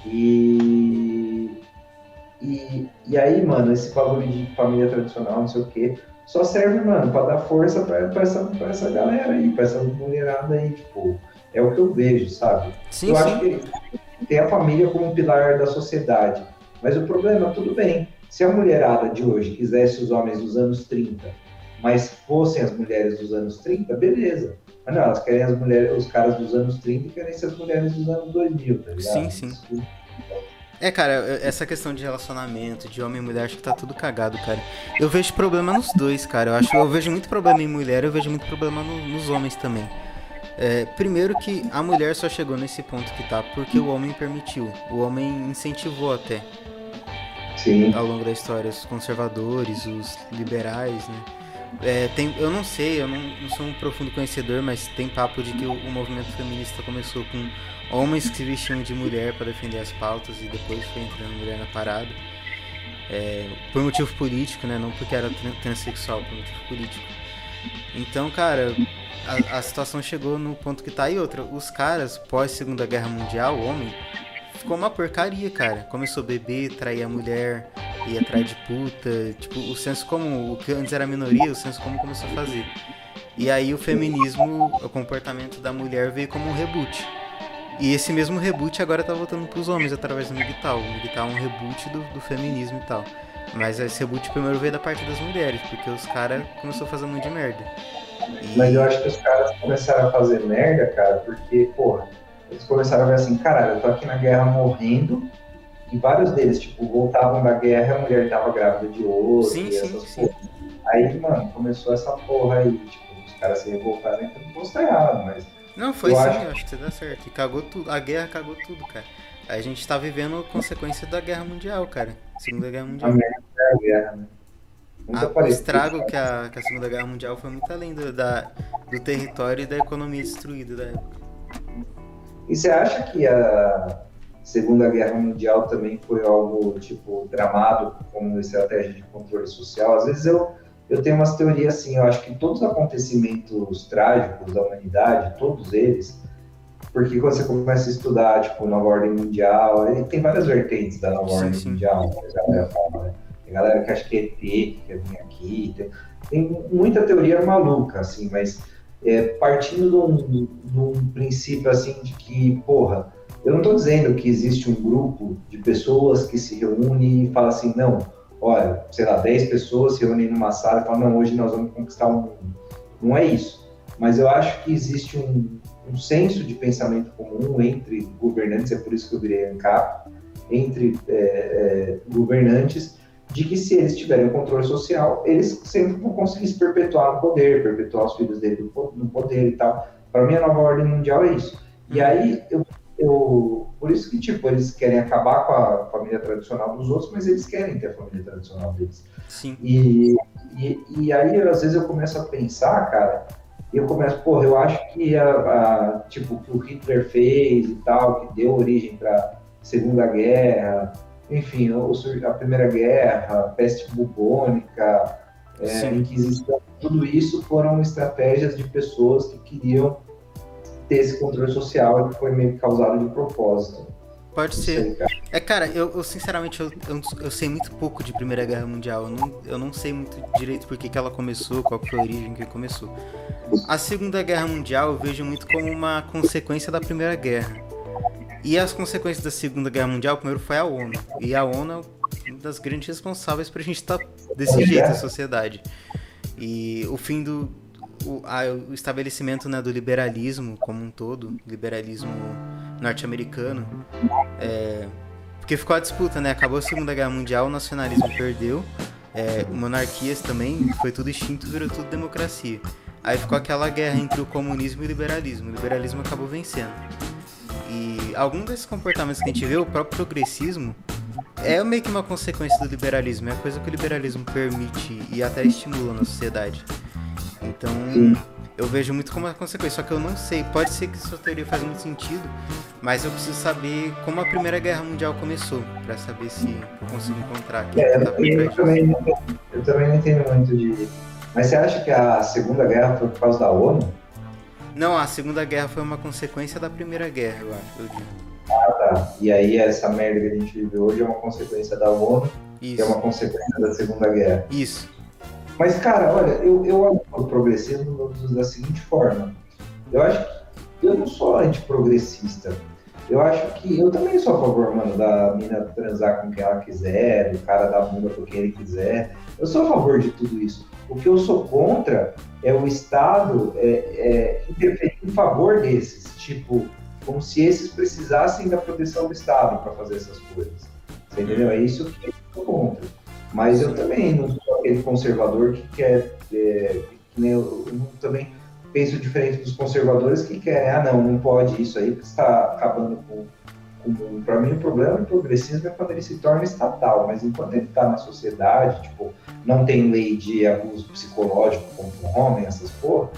E, e, e aí, mano, esse bagulho de família tradicional, não sei o quê, só serve, mano, pra dar força pra, pra, essa, pra essa galera aí, pra essa mulherada aí, tipo, é o que eu vejo, sabe? Sim, eu sim. acho que tem a família como um pilar da sociedade. Mas o problema, tudo bem. Se a mulherada de hoje quisesse os homens dos anos 30, mas fossem as mulheres dos anos 30, beleza. Mas não, elas querem as mulheres, os caras dos anos 30 e querem ser as mulheres dos anos 2000, tá ligado? Sim, sim. Isso- É, cara, essa questão de relacionamento, de homem e mulher, acho que tá tudo cagado, cara. Eu vejo problema nos dois, cara. Eu acho, eu vejo muito problema em mulher, eu vejo muito problema no- nos homens também. É, primeiro que a mulher só chegou nesse ponto que tá porque o homem permitiu. O homem incentivou até Sim. ao longo da história os conservadores, os liberais, né? É, tem, eu não sei, eu não, não sou um profundo conhecedor, mas tem papo de que o, o movimento feminista começou com homens que se vestiam de mulher para defender as pautas e depois foi entrando mulher na parada. É, por motivo político, né? Não porque era tran- transexual, por motivo político. Então, cara, a, a situação chegou no ponto que tá. E outra, os caras, pós Segunda Guerra Mundial, o homem, ficou uma porcaria, cara. Começou a beber, trair a mulher, ir atrás de puta. Tipo, o senso comum, o que antes era minoria, o senso comum começou a fazer. E aí o feminismo, o comportamento da mulher veio como um reboot. E esse mesmo reboot agora tá voltando pros homens através do Miguel. O Miguel é um reboot do, do feminismo e tal. Mas esse reboot primeiro veio da parte das mulheres, porque os caras começaram a fazer um monte de merda. E- Mas eu acho que os caras começaram a fazer merda, cara, porque, porra, eles começaram a ver assim, caralho, eu tô aqui na guerra morrendo, e vários deles, tipo, voltavam da guerra e a mulher tava grávida de outro, Sim, e sim, essas sim. porra. Aí, mano, começou essa porra aí, tipo, os caras se revoltaram, então não posso estar errado, mas Não, foi Eu sim, acho- acho que você tá certo. E cagou tudo. A guerra cagou tudo, cara. A gente tá vivendo consequência da guerra mundial, cara. Segunda guerra mundial. a é a guerra, né? O estrago que a, que a Segunda Guerra Mundial foi muito além do, da, do território e da economia destruída da época. E você acha que a. Segunda Guerra Mundial também foi algo, tipo, dramado como estratégia de controle social. Às vezes eu, eu tenho umas teorias assim, eu acho que todos os acontecimentos trágicos da humanidade, todos eles, porque quando você começa a estudar, tipo, nova ordem mundial, ele tem várias vertentes da nova sim, ordem sim. mundial, a galera fala, né? Tem galera que acha que é ET, que quer vir aqui, tem, tem muita teoria maluca, assim, mas é, partindo de um, de um, princípio, assim, de que, porra, eu não estou dizendo que existe um grupo de pessoas que se reúne e fala assim, não, olha, sei lá, 10 pessoas se reúnem numa sala e falam, não, hoje nós vamos conquistar um mundo. Não é isso. Mas eu acho que existe um, um senso de pensamento comum entre governantes, é por isso que eu virei ANCAP, entre é, é, governantes, de que se eles tiverem o controle social, eles sempre vão conseguir se perpetuar no poder, perpetuar os filhos dele no poder e tal. Para mim, a nova ordem mundial é isso. E aí, eu, eu, por isso que, tipo, eles querem acabar com a família tradicional dos outros, mas eles querem ter a família tradicional deles. Sim. E, e, e aí, às vezes, eu começo a pensar, cara, e eu começo, porra, eu acho que a, a, tipo, o que o Hitler fez e tal, que deu origem para Segunda Guerra, enfim, a Primeira Guerra, a peste bubônica, é, Inquisição, tudo isso foram estratégias de pessoas que queriam ter esse controle social que foi meio que causado de propósito. Pode ser. Sei, cara. É, cara, eu, eu sinceramente eu, eu, eu, sei muito pouco de Primeira Guerra Mundial. Eu não, eu não sei muito direito por que, que ela começou, qual foi a origem que começou. A Segunda Guerra Mundial eu vejo muito como uma consequência da Primeira Guerra. E as consequências da Segunda Guerra Mundial, primeiro foi a ONU. E a ONU é uma das grandes responsáveis pra gente estar tá desse jeito na sociedade. E o fim do. O, a, o estabelecimento né, do liberalismo como um todo, liberalismo norte-americano. É, porque ficou a disputa, né? Acabou a Segunda Guerra Mundial, o nacionalismo perdeu. É, monarquias também, foi tudo extinto, virou tudo democracia. Aí ficou aquela guerra entre o comunismo e o liberalismo. O liberalismo acabou vencendo. E algum desses comportamentos que a gente vê, o próprio progressismo, é meio que uma consequência do liberalismo. É a coisa que o liberalismo permite e até estimula na sociedade. Então, Sim. eu vejo muito como uma consequência. Só que eu não sei. Pode ser que sua teoria faz muito sentido, mas eu preciso saber como a Primeira Guerra Mundial começou, para saber se eu consigo encontrar aqui. É, tá eu, também, eu também não entendo muito de. Mas você acha que a Segunda Guerra foi por causa da ONU? Não, a Segunda Guerra foi uma consequência da Primeira Guerra, eu acho. Eu digo. Ah, tá. E aí essa merda que a gente vive hoje é uma consequência da ONU, Isso. que é uma consequência da Segunda Guerra. Isso. Mas, cara, olha, eu, eu o progressismo da seguinte forma. Eu acho que eu não sou antiprogressista. Eu acho que eu também sou a favor, mano, da mina transar com quem ela quiser, do cara dar bunda com quem ele quiser. Eu sou a favor de tudo isso. O que eu sou contra é o Estado é, é, interferir em favor desses, tipo, como se esses precisassem da proteção do Estado para fazer essas coisas. Você entendeu? É isso que eu sou contra. Mas eu também não sou aquele conservador que quer. É, que nem eu, eu também penso diferente dos conservadores que querem, ah, não, não pode isso aí, porque está acabando com para mim o problema do progressismo é quando ele se torna estatal, mas enquanto ele está na sociedade, tipo, não tem lei de abuso psicológico contra o homem, essas porra,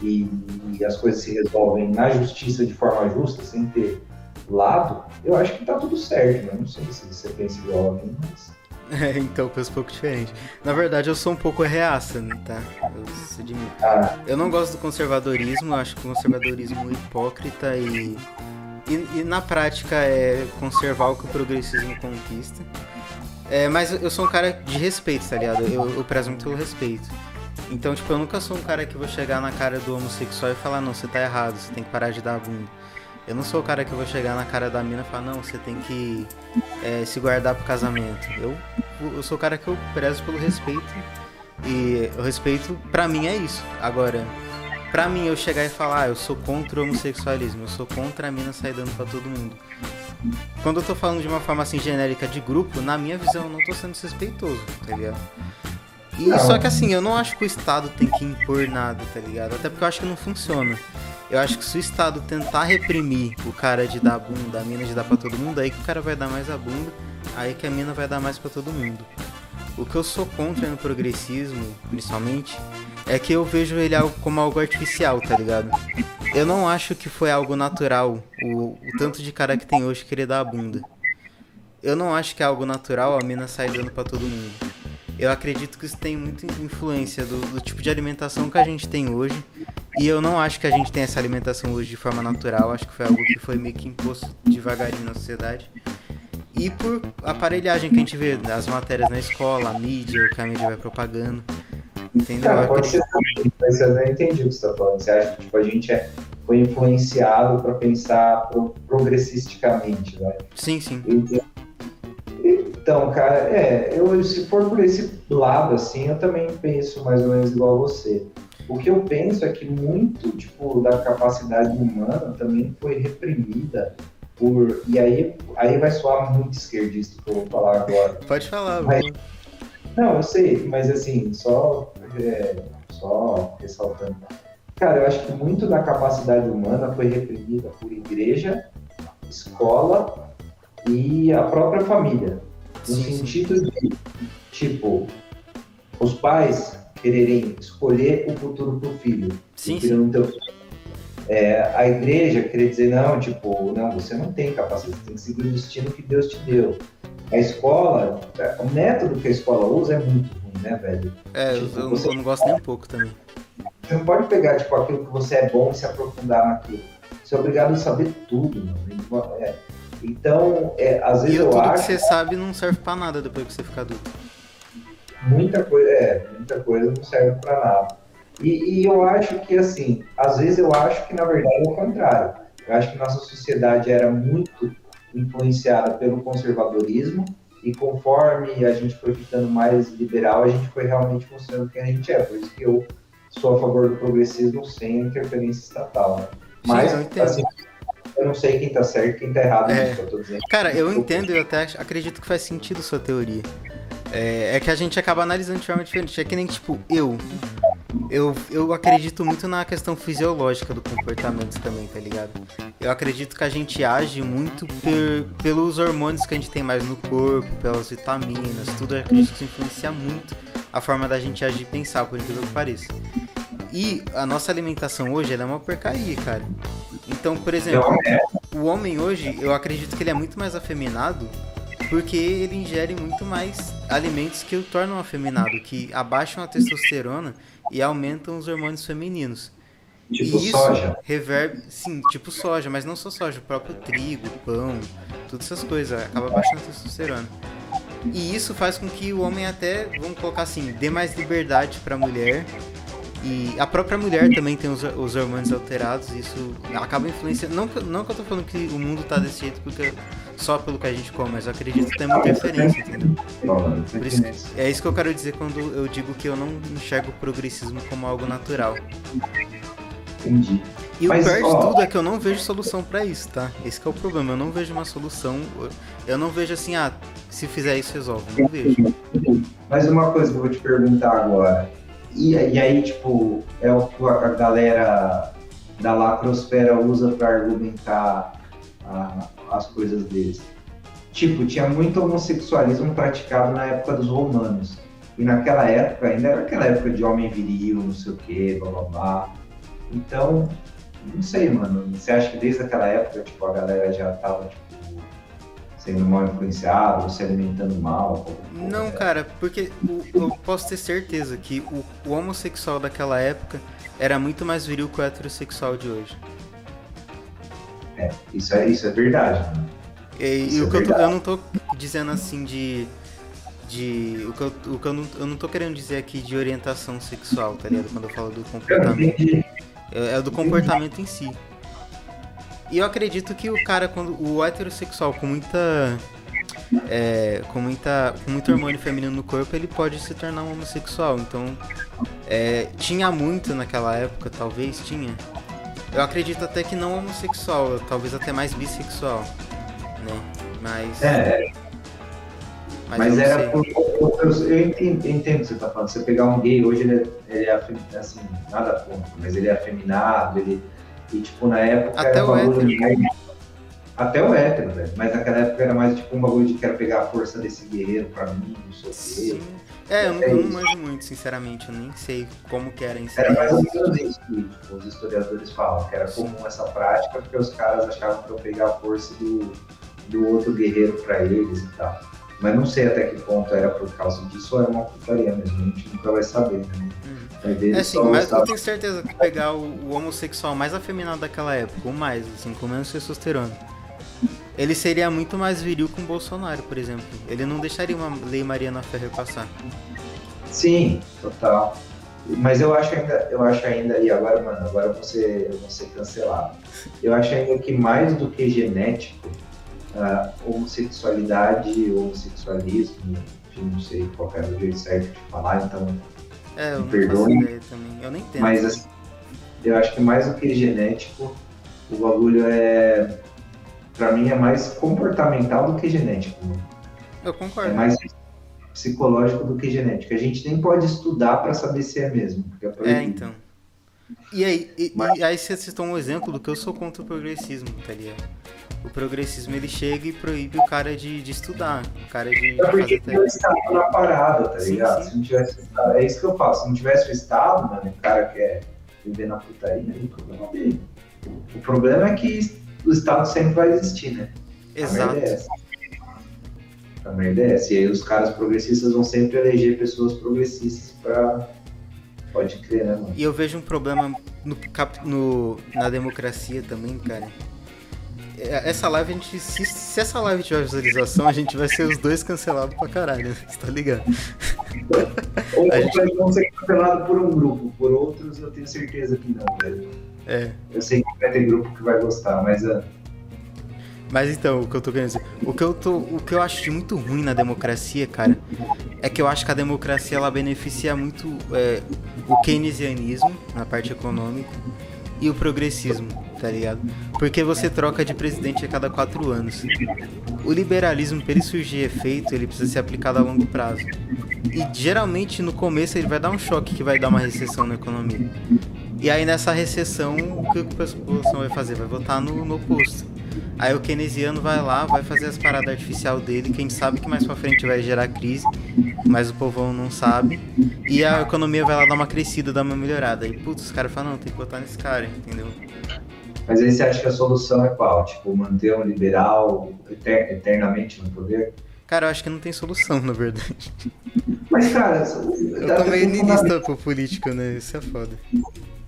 e, e, as coisas se resolvem na justiça de forma justa, sem ter lado, eu acho que tá tudo certo, né? Não sei se você pensa igual a mim, mas... É, (laughs) então, penso um pouco diferente. Na verdade, eu sou um pouco reaça, né, tá? Eu, ah. eu não gosto do conservadorismo, eu acho que o conservadorismo é hipócrita e e, e, na prática é conservar o que o progressismo conquista. É, mas eu sou um cara de respeito, tá ligado? Eu, eu prezo muito pelo respeito. Então, tipo, eu nunca sou um cara que vou chegar na cara do homossexual e falar, não, você tá errado, você tem que parar de dar a bunda. Eu não sou o cara que vou chegar na cara da mina e falar, não, você tem que é, se guardar pro casamento. Eu, eu sou o cara que eu prezo pelo respeito. E o respeito, pra mim, é isso. Agora, pra mim eu chegar e falar, ah, eu sou contra o homossexualismo, eu sou contra a mina sair dando pra todo mundo. Quando eu tô falando de uma forma assim genérica de grupo, na minha visão eu não tô sendo desrespeitoso, tá ligado? E só que assim, eu não acho que o Estado tem que impor nada, tá ligado? Até porque eu acho que não funciona. Eu acho que se o Estado tentar reprimir o cara de dar bunda, a mina de dar pra todo mundo, aí que o cara vai dar mais a bunda, aí que a mina vai dar mais pra todo mundo. O que eu sou contra no progressismo, principalmente, é que eu vejo ele como algo artificial, tá ligado? Eu não acho que foi algo natural o, o tanto de cara que tem hoje querer dar a bunda. Eu não acho que é algo natural a mina sair dando pra todo mundo. Eu acredito que isso tem muita influência do, do, tipo de alimentação que a gente tem hoje. E eu não acho que a gente tem essa alimentação hoje de forma natural. Acho que foi algo que foi meio que imposto devagarinho na sociedade. E por aparelhagem que a gente vê, as matérias na escola, a mídia, o que a mídia vai propagando. Entendeu? Cara, pode ser também, mas eu não entendi o que você está falando. Você acha que tipo, a gente é, foi influenciado para pensar pro, progressisticamente, né? Sim, sim. Então, cara, é, eu, se for por esse lado, assim, eu também penso mais ou menos igual a você. O que eu penso é que muito, tipo, da capacidade humana também foi reprimida por... E aí, aí vai soar muito esquerdista o que eu vou falar agora. Pode falar, mas, Não, eu sei, mas assim, só é, só ressaltando. Cara, eu acho que muito da capacidade humana foi reprimida por igreja, escola e a própria família. No sim, sentido sim. de, tipo, os pais quererem escolher o futuro para o filho. Sim, sim. É, a igreja querer dizer, não, tipo, não, você não tem capacidade, você tem que seguir o destino que Deus te deu. A escola, o método que a escola usa é muito né, velho? É, tipo, eu, você... eu, não gosto nem um pouco também. Você não pode pegar, tipo, aquilo que você é bom e se aprofundar naquilo. Você é obrigado a saber tudo, mano. É. Então, é, às vezes e eu tudo acho... que você sabe não serve pra nada depois que você ficar adulto. Muita coisa, é, muita coisa não serve pra nada. E, e, eu acho que, assim, às vezes eu acho que, na verdade, é o contrário. Eu acho que nossa sociedade era muito influenciada pelo conservadorismo e conforme a gente foi ficando mais liberal, a gente foi realmente mostrando quem a gente é. Por isso que eu sou a favor do progressismo sem interferência estatal. Né? Mas, Sim, assim, eu não sei quem tá certo e quem tá errado é. nisso que eu tô dizendo. Cara, eu entendo e até acredito que faz sentido sua teoria. É, é, que a gente acaba analisando de forma diferente. É que nem, tipo, eu. Eu, eu acredito muito na questão fisiológica do comportamento também, tá ligado? Eu acredito que a gente age muito per, pelos hormônios que a gente tem mais no corpo, pelas vitaminas, tudo. Eu acredito que isso influencia muito a forma da gente agir e pensar, por incrível que pareça. E a nossa alimentação hoje é uma porcaria, cara. Então, por exemplo, o homem hoje, eu acredito que ele é muito mais afeminado porque ele ingere muito mais alimentos que o tornam afeminado, que abaixam a testosterona e aumentam os hormônios femininos. Tipo e isso soja? Reverb... Sim, tipo soja, mas não só soja, o próprio trigo, pão, todas essas coisas, acaba baixando a testosterona. E isso faz com que o homem até, vamos colocar assim, dê mais liberdade para a mulher. E a própria mulher também tem os, os hormônios alterados, isso acaba influenciando. Não, não que eu tô falando que o mundo tá desse jeito porque só pelo que a gente come, mas eu acredito que tem muita diferença, entendeu? Por isso, é isso que eu quero dizer quando eu digo que eu não enxergo o progressismo como algo natural. Entendi. E mas, o pior de tudo é que eu não vejo solução para isso, tá? Esse é o problema, eu não vejo uma solução. Eu não vejo assim, ah, se fizer isso resolve. Não vejo. Mas uma coisa que eu vou te perguntar agora. E, e aí, tipo, é o que a galera da lacrosfera usa para argumentar a, as coisas deles. Tipo, tinha muito homossexualismo praticado na época dos romanos. E naquela época, ainda era aquela época de homem viril, não sei o quê, blá blá blá. Então, não sei, mano. Você acha que desde aquela época, tipo, a galera já tava, tipo, sendo mal influenciado, se alimentando mal? Não, cara, porque eu posso ter certeza que o, o homossexual daquela época era muito mais viril que o heterossexual de hoje. É, isso é, isso é verdade. Né? E, e o é que eu, tô, eu, não tô dizendo assim de. de o que, eu, o que eu, não, eu não tô querendo dizer aqui de orientação sexual, tá ligado? Quando eu falo do comportamento. É, é do comportamento em si. E eu acredito que o cara, quando. O heterossexual com muita. É, com, muita, com muito hormônio feminino no corpo, ele pode se tornar um homossexual. Então, é, tinha muito naquela época, talvez tinha, eu acredito até que não homossexual, talvez até mais bissexual, né? Mas. É. Mas, mas era por, por, eu, entendo, entendo o que você tá falando. Você pegar um gay hoje, ele, é, ele é assim, nada contra, mas ele é afeminado, ele. E tipo, na época. Até o hétero. Até o hétero, velho. Mas naquela época era mais tipo um bagulho de quero pegar a força desse guerreiro pra mim, não sei o quê. É, eu, não, eu não manjo muito, sinceramente. Eu nem sei como que era em Era mais ou menos isso que tipo, os historiadores falam, que era comum essa prática porque os caras achavam que eu pegar a força do, do outro guerreiro pra eles e tal. Mas não sei até que ponto era por causa disso ou era uma putaria mesmo, a gente nunca vai saber, né? É sim, mas eu tenho certeza que pegar o, o, homossexual mais afeminado daquela época, ou mais, assim, com menos testosterona, ele seria muito mais viril com o Bolsonaro, por exemplo. Ele não deixaria uma lei Mariana Ferrer passar. Sim, total. Mas eu acho ainda, eu acho ainda, e agora, mano, agora você, eu vou ser cancelado. Eu acho ainda que mais do que genético, uh, homossexualidade, homossexualismo, enfim, não sei qual é o jeito certo de falar, então é, eu me. Eu nem entendo. Mas assim, eu acho que mais do que genético, o bagulho é. Pra mim é mais comportamental do que genético. Né? Eu concordo. É mais psicológico do que genético. A gente nem pode estudar para saber se é mesmo. É, é, então. E aí, e, Mas... e aí você citou um exemplo do que eu sou contra o progressismo, tá ligado? O progressismo ele chega e proíbe o cara de, de estudar, o cara de. É porque fazer o Estado na parada, tá ligado? Sim. Se não tivesse Estado, é isso que eu faço. Se não tivesse o Estado, mano, o cara quer viver na putaria, aí o problema dele. O problema é que o Estado sempre vai existir, né? Exato. A merda é essa. A merda é essa. E aí os caras progressistas vão sempre eleger pessoas progressistas pra. Pode crer, né, mano? E eu vejo um problema no, no, na democracia também, cara essa live, a gente. Se, se, essa live tiver visualização, a gente vai ser os dois cancelados pra caralho? Você tá ligado? Ou a gente... vão ser cancelados por um grupo, por outros eu tenho certeza que não, velho. É. Eu sei que vai ter grupo que vai gostar, mas. Uh... Mas então, o que eu tô querendo dizer. O que eu, tô, o que eu acho de muito ruim na democracia, cara, é que eu acho que a democracia ela beneficia muito é, o keynesianismo na parte econômica e o progressismo, tá ligado? Porque você troca de presidente a cada quatro anos. O liberalismo, para ele surgir efeito, ele precisa ser aplicado a longo prazo. E geralmente no começo ele vai dar um choque que vai dar uma recessão na economia. E aí nessa recessão, o que a população vai fazer? Vai votar no, no oposto. Aí o keynesiano vai lá, vai fazer as paradas artificial dele, quem sabe que mais pra frente vai gerar crise, mas o povão não sabe. E a economia vai lá dar uma crescida, dar uma melhorada. E putz, os caras falam, não, tem que votar nesse cara, entendeu? Mas aí você acha que a solução é qual? Tipo, manter um liberal eternamente no poder? Cara, eu acho que não tem solução, na verdade. (laughs) Mas, cara... Eu tô meio niilista com política, né? Isso é foda.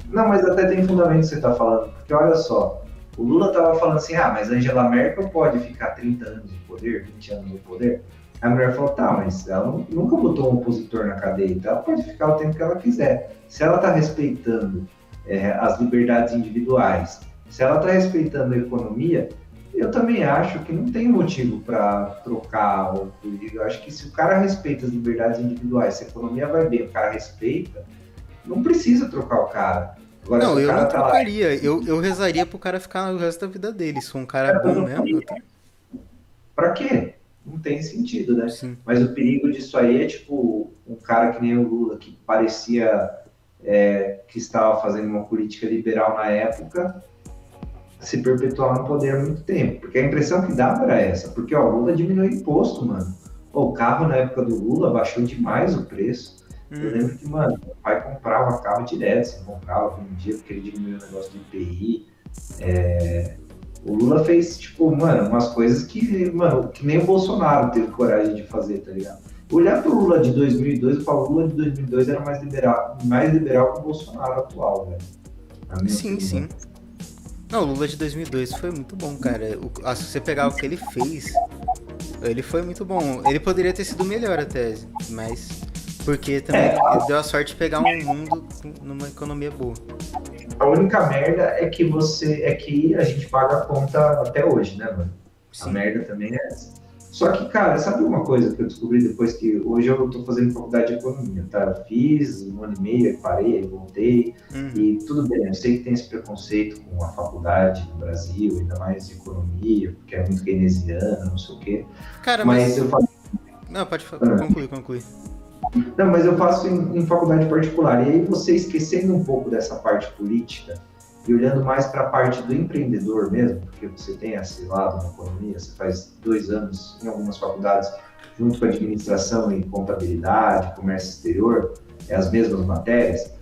Não, mas até tem fundamento que você tá falando. Porque olha só, o Lula estava falando assim, ah, mas Angela Merkel pode ficar 30 anos no poder, 20 anos no poder. A mulher falou, tá, mas ela nunca botou um opositor na cadeia, então ela pode ficar o tempo que ela quiser. Se ela está respeitando é, as liberdades individuais, se ela está respeitando a economia, eu também acho que não tem motivo para trocar. Eu acho que se o cara respeita as liberdades individuais, se a economia vai bem, o cara respeita, não precisa trocar o cara. Agora, não, eu não tá trocaria. Lá... Eu, eu rezaria pro cara ficar no resto da vida dele. Se for um cara é, bom mesmo. Tô... Pra quê? Não tem sentido, né? Sim. Mas o perigo disso aí é tipo um cara que nem o Lula, que parecia é, que estava fazendo uma política liberal na época, se perpetuar no poder há muito tempo. Porque a impressão que dava era essa. Porque ó, o Lula diminuiu imposto, mano. o carro na época do Lula baixou demais o preço. Hum. Eu lembro que, mano, meu pai comprava carro direto, assim, comprava, vendia, porque ele diminuiu o negócio de IPI. É... O Lula fez, tipo, mano, umas coisas que, mano, que nem o Bolsonaro teve coragem de fazer, tá ligado? Olhar pro Lula de 2002, eu falo, o Lula de 2002 era mais liberal, mais liberal que o Bolsonaro atual, velho. Sim, opinião. sim. Não, o Lula de 2002 foi muito bom, cara. O, se você pegar o que ele fez, ele foi muito bom. Ele poderia ter sido melhor até, mas porque também é, deu a sorte de pegar um mundo numa economia boa. A única merda é que você é que a gente paga a conta até hoje, né, mano? Sim. A merda também é essa. Só que, cara, sabe uma coisa que eu descobri depois que hoje eu tô fazendo faculdade de economia, tá? Eu fiz um ano e meio, parei, voltei, uhum. e tudo bem, eu sei que tem esse preconceito com a faculdade no Brasil, ainda mais de economia, porque é muito keynesiana, não sei o quê. Cara, mas, mas eu faço... Não, pode ah. concluir, concluir. Não, mas eu faço em, em, faculdade particular. E aí você esquecendo um pouco dessa parte política, e olhando mais para a parte do empreendedor mesmo, porque você tem esse lado na economia, você faz dois anos em algumas faculdades junto com administração e contabilidade, comércio exterior, é as mesmas matérias,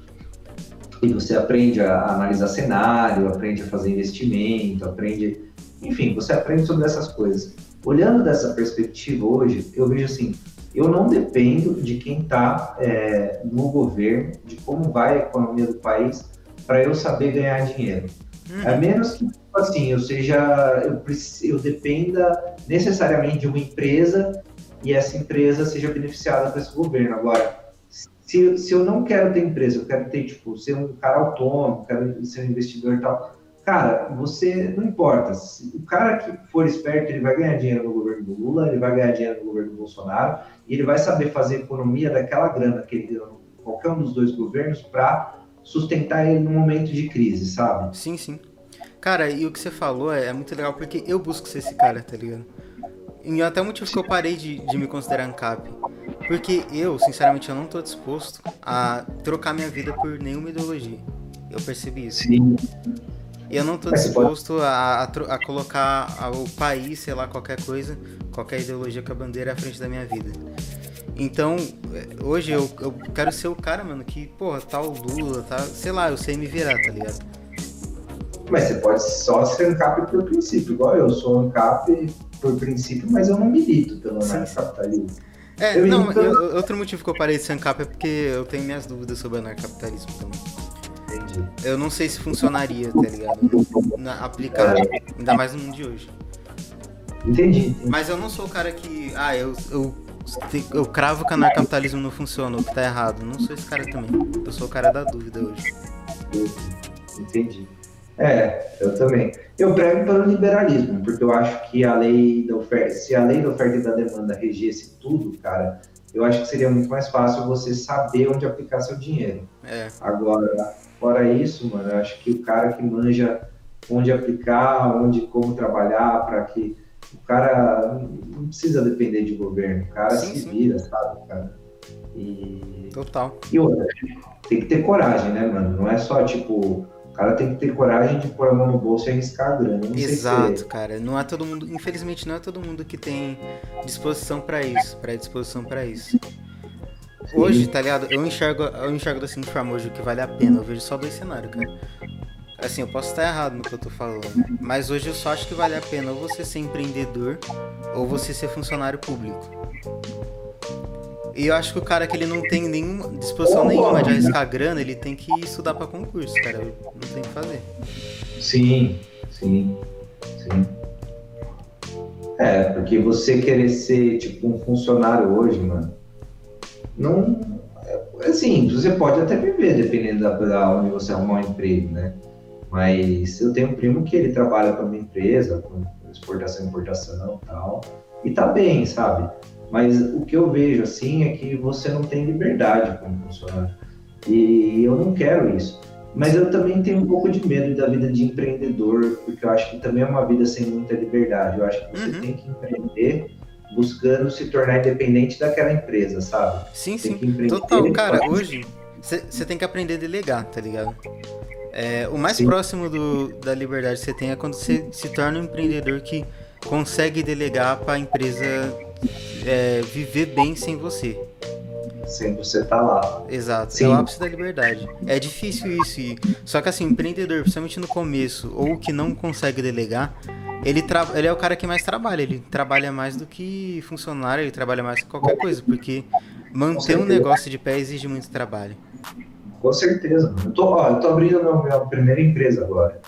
e você aprende a analisar cenário, aprende a fazer investimento, aprende, enfim, você aprende sobre essas coisas. Olhando dessa perspectiva hoje, eu vejo assim, eu não dependo de quem está é, no governo, de como vai a economia do país, para eu saber ganhar dinheiro. Hum. A menos que, tipo assim, eu seja, eu, eu dependa necessariamente de uma empresa e essa empresa seja beneficiada por esse governo. Agora, se, se eu não quero ter empresa, eu quero ter, tipo, ser um cara autônomo, quero ser um investidor e tal, cara, você não importa. O cara que for esperto, ele vai ganhar dinheiro no governo do Lula, ele vai ganhar dinheiro no governo do Bolsonaro, e ele vai saber fazer economia daquela grana que ele deu qualquer um dos dois governos para sustentar ele no momento de crise, sabe? Sim, sim. Cara, e o que você falou é, é muito legal porque eu busco ser esse cara, tá ligado? E até o motivo que eu parei de, de me considerar ANCAP. Porque eu, sinceramente, eu não tô disposto a trocar minha vida por nenhuma ideologia. Eu percebi isso. Sim. Eu não tô disposto a, a, a colocar o país, sei lá, qualquer coisa, qualquer ideologia com a bandeira à frente da minha vida. Então, é, hoje eu, eu quero ser o cara, mano, que, porra, tá o Lula, tá. Sei lá, eu sei me virar, tá ligado? Mas você pode só ser ANCAP por princípio, igual eu sou ANCAP por princípio, mas eu não milito pelo anarcapitalismo. É, eu não, eu, outro motivo que eu parei de ser ANCAP é porque eu tenho minhas dúvidas sobre anarcapitalismo também. Entendi. Eu não sei se funcionaria, tá ligado? Na, aplicar, é. ainda mais no mundo de hoje. Entendi, entendi. Mas eu não sou o cara que. Ah, eu, eu eu cravo que o anarcapitalismo não funciona, o que tá errado. Não sou esse cara também. Eu sou o cara da dúvida hoje. Entendi. É, eu também. Eu prego pelo liberalismo, porque eu acho que a lei da oferta, se a lei da oferta e da demanda regesse tudo, cara, eu acho que seria muito mais fácil você saber onde aplicar seu dinheiro. É. Agora, fora isso, mano, eu acho que o cara que manja onde aplicar, onde como trabalhar, para que o cara não precisa depender de governo, o cara sim, se sim. vira, sabe, cara? E... Total. E outra, tem que ter coragem, né, mano? Não é só, tipo, o cara tem que ter coragem de pôr a mão no bolso e arriscar a grana. Não Exato, se... cara. Não é todo mundo, infelizmente, não é todo mundo que tem disposição para isso, predisposição para isso. Sim. Hoje, tá ligado? Eu enxergo, eu enxergo da seguinte forma hoje o que vale a pena. Eu vejo só dois cenários, cara. Assim, eu posso estar errado no que eu tô falando, mas hoje eu só acho que vale a pena ou você ser empreendedor ou você ser funcionário público. E eu acho que o cara que ele não tem nenhuma disposição nenhuma de arriscar grana, ele tem que estudar para concurso, cara. Não tem o que fazer. Sim, sim, sim. É, porque você querer ser tipo um funcionário hoje, mano, não. É, assim, você pode até viver dependendo da, da onde você arrumar um emprego, né? Mas eu tenho um primo que ele trabalha para uma empresa, com exportação e importação e tal, e tá bem, sabe? Mas o que eu vejo assim é que você não tem liberdade como funcionário. E eu não quero isso. Mas eu também tenho um pouco de medo da vida de empreendedor, porque eu acho que também é uma vida sem muita liberdade. Eu acho que você uhum. tem que empreender buscando se tornar independente daquela empresa, sabe? Sim, tem sim. Total, cara, hoje você tem que aprender a delegar, tá ligado? É, o mais Sim. próximo do, da liberdade que você tem é quando você se torna um empreendedor que consegue delegar para a empresa é, viver bem sem você. Sem você estar tá lá. Exato, Sim. é o ápice da liberdade. É difícil isso, e... só que assim, empreendedor, principalmente no começo, ou que não consegue delegar, ele, tra... ele é o cara que mais trabalha, ele trabalha mais do que funcionário, ele trabalha mais que qualquer coisa, porque manter um negócio de pé exige muito trabalho. Com certeza. Eu tô, ó, eu tô abrindo a minha primeira empresa agora.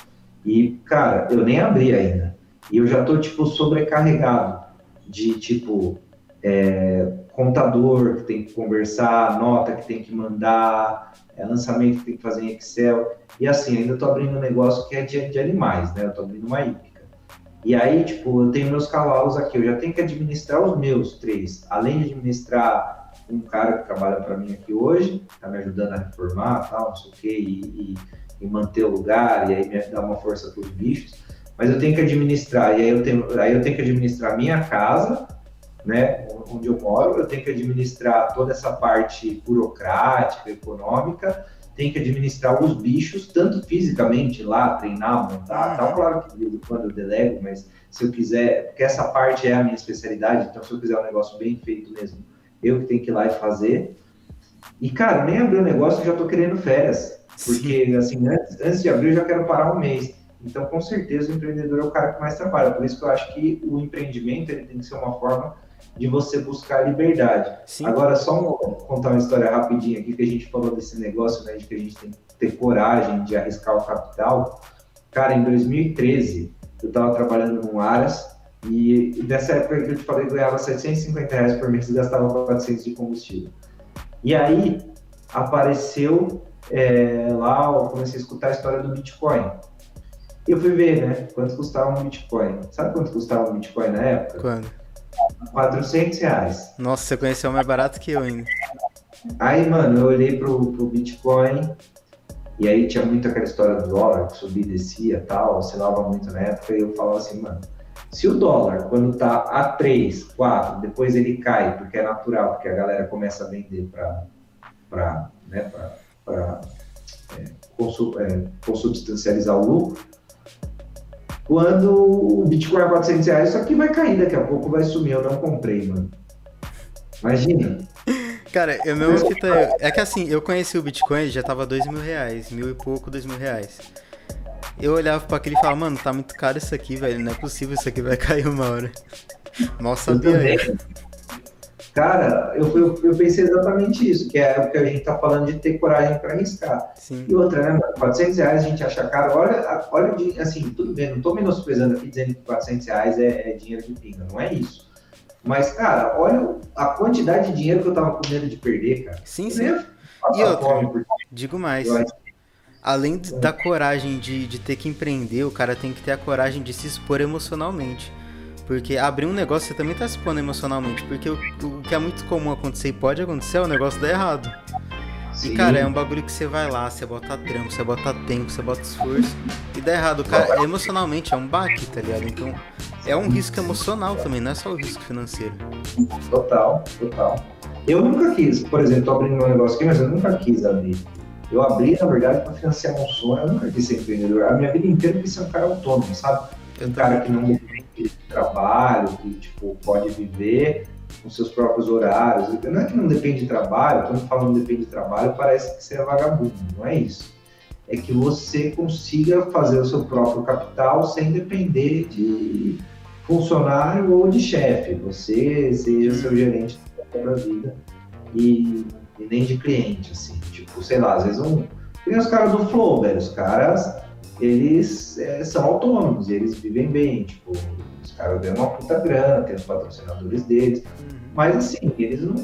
E, cara, eu nem abri ainda. E eu já tô, tipo, sobrecarregado de, tipo, é, contador que tem que conversar, nota que tem que mandar, é, lançamento que tem que fazer em Excel. E assim, ainda tô abrindo um negócio que é de, de animais, né? Eu tô abrindo uma hípica. E aí, tipo, eu tenho meus cavalos aqui, eu já tenho que administrar os meus três. Além de administrar um cara que trabalha para mim aqui hoje, está me ajudando a reformar, tal, não sei o quê, e, e, e, manter o lugar, e aí me dá uma força para os bichos. Mas eu tenho que administrar, e aí eu tenho, aí eu tenho que administrar a minha casa, né, onde eu moro, eu tenho que administrar toda essa parte burocrática, econômica, tem que administrar os bichos, tanto fisicamente lá, treinar, montar, Uhum. tal. Claro que de vez em quando eu delego, mas se eu quiser, porque essa parte é a minha especialidade, então se eu quiser um negócio bem feito mesmo, eu que tenho que ir lá e fazer. E, cara, nem abrir o negócio, eu já tô querendo férias. Porque, assim, antes, antes de abrir, eu já quero parar um mês. Então, com certeza, o empreendedor é o cara que mais trabalha. Por isso que eu acho que o empreendimento ele tem que ser uma forma de você buscar liberdade. Sim. Agora, só um- contar uma história rapidinha aqui, que a gente falou desse negócio, né, de que a gente tem que ter coragem de arriscar o capital. Cara, em 2013, eu estava trabalhando no Aras, e, nessa época que eu te falei, ganhava 750 reais por mês e gastava 400 de combustível. E aí, apareceu é, lá, eu comecei a escutar a história do Bitcoin. E eu fui ver, né, quanto custava um Bitcoin. Sabe quanto custava um Bitcoin na época? Quando? 400 reais. Nossa, você conheceu mais barato que eu ainda. Aí, mano, eu olhei pro, pro Bitcoin e aí tinha muito aquela história do dólar, que subia e descia tal, oscilava muito na época, e eu falava assim, mano, se o dólar, quando tá a 3, 4, depois ele cai, porque é natural, porque a galera começa a vender pra, né, pra, pra é, consu- é, consubstancializar o lucro, quando o Bitcoin é 400 reais, isso aqui vai cair daqui a pouco, vai sumir, eu não comprei, mano. Imagina. Cara, eu mesmo que tá. É que assim, eu conheci o Bitcoin, já tava dois mil reais, mil e pouco, dois mil reais. Eu olhava pra aquele e falava, mano, tá muito caro isso aqui, velho. Não é possível, isso aqui vai cair uma hora. (laughs) Mal sabia eu. Cara, eu, eu, eu pensei exatamente isso, que é o que a gente tá falando de ter coragem para arriscar. Sim. E outra, né, mano? 400 reais a gente acha caro. Olha, olha o dinheiro, assim, tudo bem, não tô menosprezando aqui dizendo que 400 reais é, é dinheiro de pinga, não é isso. Mas, cara, olha a quantidade de dinheiro que eu tava com medo de perder, cara. Sim, sim. E outra? fome, Digo mais. eu Além da coragem de, de ter que empreender, o cara tem que ter a coragem de se expor emocionalmente. Porque abrir um negócio você também tá se expondo emocionalmente. Porque o, o que é muito comum acontecer e pode acontecer é o negócio dar errado. E Sim. cara, é um bagulho que você vai lá, você bota trampo, você bota tempo, você bota esforço e dá errado. Cara, emocionalmente é um baque, tá ligado? Então é um risco emocional também, não é só o risco financeiro. Total, total. Eu nunca quis, por exemplo, tô abrindo um negócio aqui, mas eu nunca quis abrir. Eu abri, na verdade, para financiar um sonho. Eu nunca quis ser empreendedor. A minha vida inteira eu quis ser um cara autônomo, sabe? Um cara que não depende de trabalho, que tipo, pode viver com seus próprios horários. Não é que não depende de trabalho, quando falando depende de trabalho, parece que você é vagabundo, não é isso. É que você consiga fazer o seu próprio capital sem depender de funcionário ou de chefe. Você seja seu gerente da própria vida e, e nem de cliente, assim. Tipo, sei lá, às vezes um. Tem os caras do Flow, velho. Os caras eles é, são autônomos, eles vivem bem, tipo, os caras ganham uma puta grana, tem os patrocinadores deles, Uhum. mas assim, eles não,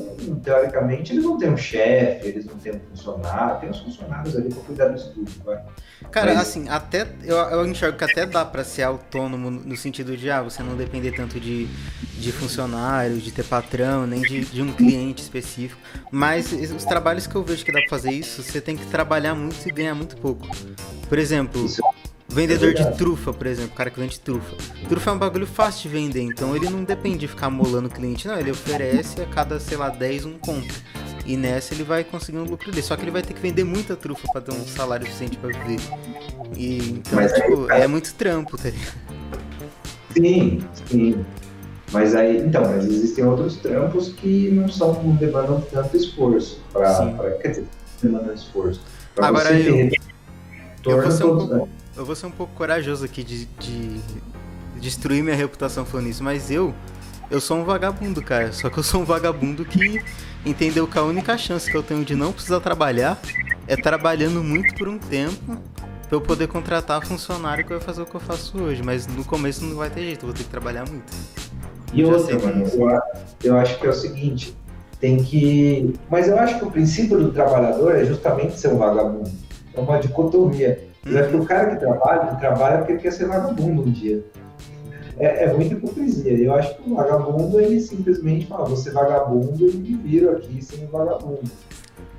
teoricamente, eles não têm um chefe, eles não têm um funcionário, tem os funcionários ali pra cuidar do estúdio, vai. Cara, Mas- assim, até eu, eu enxergo que até dá pra ser autônomo no sentido de, ah, você não depender tanto de, de funcionário, de ter patrão, nem de, de um cliente específico. Mas os trabalhos que eu vejo que dá pra fazer isso, você tem que trabalhar muito e ganhar muito pouco. Por exemplo, Isso vendedor de trufa, por exemplo, o cara que vende trufa. Trufa é um bagulho fácil de vender, então ele não depende de ficar molando o cliente, não, ele oferece a cada, sei lá, 10 um compra. E nessa ele vai conseguir um lucro dele. Só que ele vai ter que vender muita trufa pra ter um salário suficiente pra viver. E então, Mas aí, tipo, cara- é muito trampo, tá ligado? Sim, sim. Mas aí, então, mas existem outros trampos que não são, não demandam tanto esforço. Pra, quer dizer, demandam esforço. Pra Agora eu- ter eu vou ser um pouco- Eu vou ser um pouco corajoso aqui de, de destruir minha reputação falando isso, mas eu, eu sou um vagabundo, cara. Só que eu sou um vagabundo que entendeu que a única chance que eu tenho de não precisar trabalhar é trabalhando muito por um tempo pra eu poder contratar funcionário que vai fazer o que eu faço hoje. Mas no começo não vai ter jeito, eu vou ter que trabalhar muito. E outra, mano, eu acho que é o seguinte, tem que. Mas eu acho que o princípio do trabalhador é justamente ser um vagabundo. É uma dicotomia. Eu acho que o cara que trabalha, ele trabalha porque ele quer ser vagabundo um dia. É, é muita hipocrisia. Eu acho que o vagabundo, ele simplesmente fala, vou ser vagabundo e me viro aqui sem vagabundo.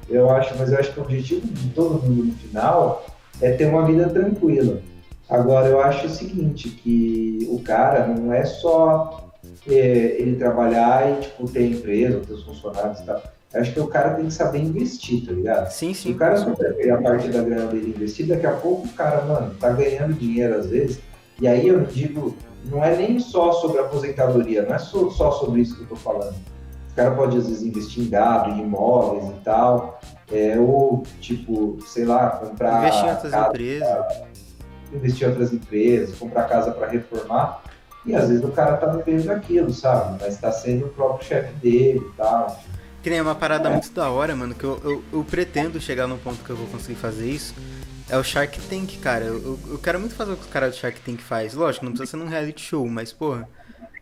Eu acho, mas eu acho que o objetivo de todo mundo no final é ter uma vida tranquila. Agora, eu acho o seguinte, que o cara não é só é, ele trabalhar e tipo, ter empresa, ter os funcionários e tal. Acho que o cara tem que saber investir, tá ligado? Sim, sim. Se o cara não pegar a parte da grana dele investir, daqui a pouco o cara, mano, tá ganhando dinheiro às vezes. E aí eu digo, não é nem só sobre aposentadoria, não é só, só sobre isso que eu tô falando. O cara pode às vezes investir em gado, em imóveis e tal, é, ou tipo, sei lá, comprar. Investir em outras casa, empresas. Investir em outras empresas, comprar casa para reformar. E às vezes o cara tá vivendo daquilo, sabe? Mas tá sendo o próprio chefe dele e tal. Que nem uma parada muito da hora, mano, que eu, eu, eu pretendo chegar num ponto que eu vou conseguir fazer isso. É o Shark Tank, cara. Eu, eu, quero muito fazer o que os caras do Shark Tank faz. Lógico, não precisa ser num reality show, mas, porra,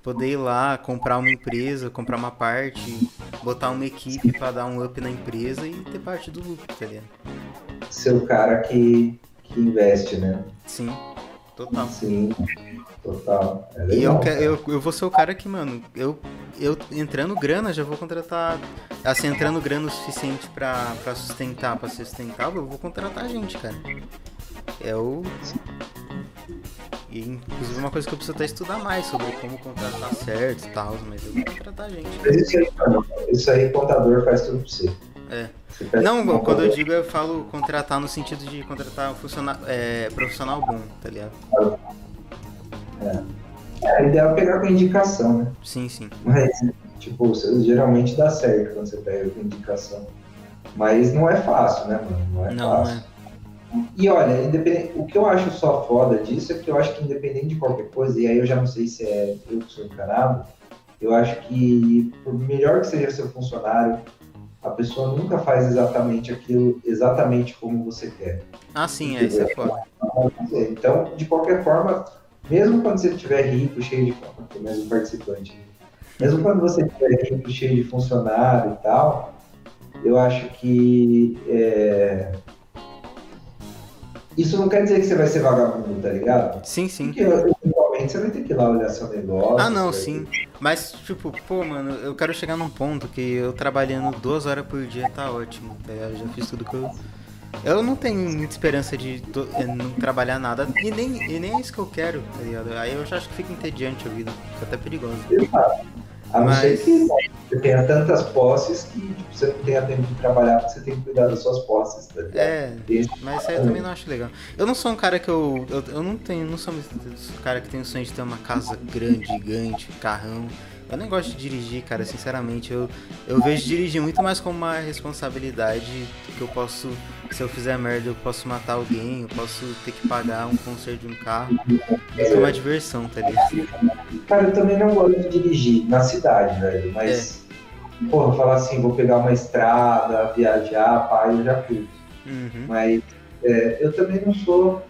poder ir lá, comprar uma empresa, comprar uma parte, botar uma equipe pra dar um up na empresa e ter parte do lucro, tá ligado? Ser o cara que, que investe, né? Sim, total. Sim, total. É legal, E eu, eu, eu vou ser o cara que, mano, eu, eu entrando grana, já vou contratar. Assim, entrando grana o suficiente pra, pra sustentar, pra ser sustentável, eu vou contratar gente, cara. É o. E, inclusive, uma coisa que eu preciso até estudar mais sobre como contratar certo e tal, mas eu vou contratar gente. Isso aí, isso aí, contador faz tudo pra você. É. Não, quando eu digo, eu falo contratar no sentido de contratar um funcionário, é, profissional bom, tá ligado? É, o ideal é pegar com indicação, né? Sim, sim. Mas, tipo, geralmente dá certo quando você pega com indicação. Mas não é fácil, né, mano? Não é Não, não fácil. é. E olha, independente, o que eu acho só foda disso é que eu acho que independente de qualquer coisa, e aí eu já não sei se é eu que sou encanado, eu acho que por melhor que seja seu funcionário, a pessoa nunca faz exatamente aquilo, exatamente como você quer. Ah, sim, é, isso é foda. Então, de qualquer forma, mesmo quando você estiver rico, cheio de mais um participante, mesmo quando você estiver rico, cheio de funcionário e tal, eu acho que é, isso não quer dizer que você vai ser vagabundo, tá ligado? Sim, sim. Porque eventualmente você vai ter que ir lá olhar seu negócio. Ah, não, sim. Mas, tipo, pô, mano, eu quero chegar num ponto que eu trabalhando duas horas por dia tá ótimo, tá ligado? Eu já fiz tudo que eu. Eu não tenho muita esperança de eh, não trabalhar nada. E nem, e nem é isso que eu quero, tá ligado? Aí eu já acho que fica entediante a vida. Fica até perigoso. A não ser Mas- que você tenha tantas posses que tipo, você não tenha tempo de trabalhar porque você tem que cuidar das suas posses, tá ligado? É, mas isso aí eu também não acho legal. Eu não sou um cara que eu. Eu, eu não tenho. Não sou um cara que tem o sonho de ter uma casa grande, gigante, carrão. Eu nem gosto de dirigir, cara, sinceramente. Eu, eu vejo dirigir muito mais como uma responsabilidade que eu posso. Se eu fizer merda, eu posso matar alguém, eu posso ter que pagar um conserto de um carro. Isso é uma diversão, tá ligado? Cara, eu também não gosto de dirigir na cidade, velho, mas, porra, falar assim, vou pegar uma estrada, viajar, pai, eu já curto. Uhum. Mas é, eu também não sou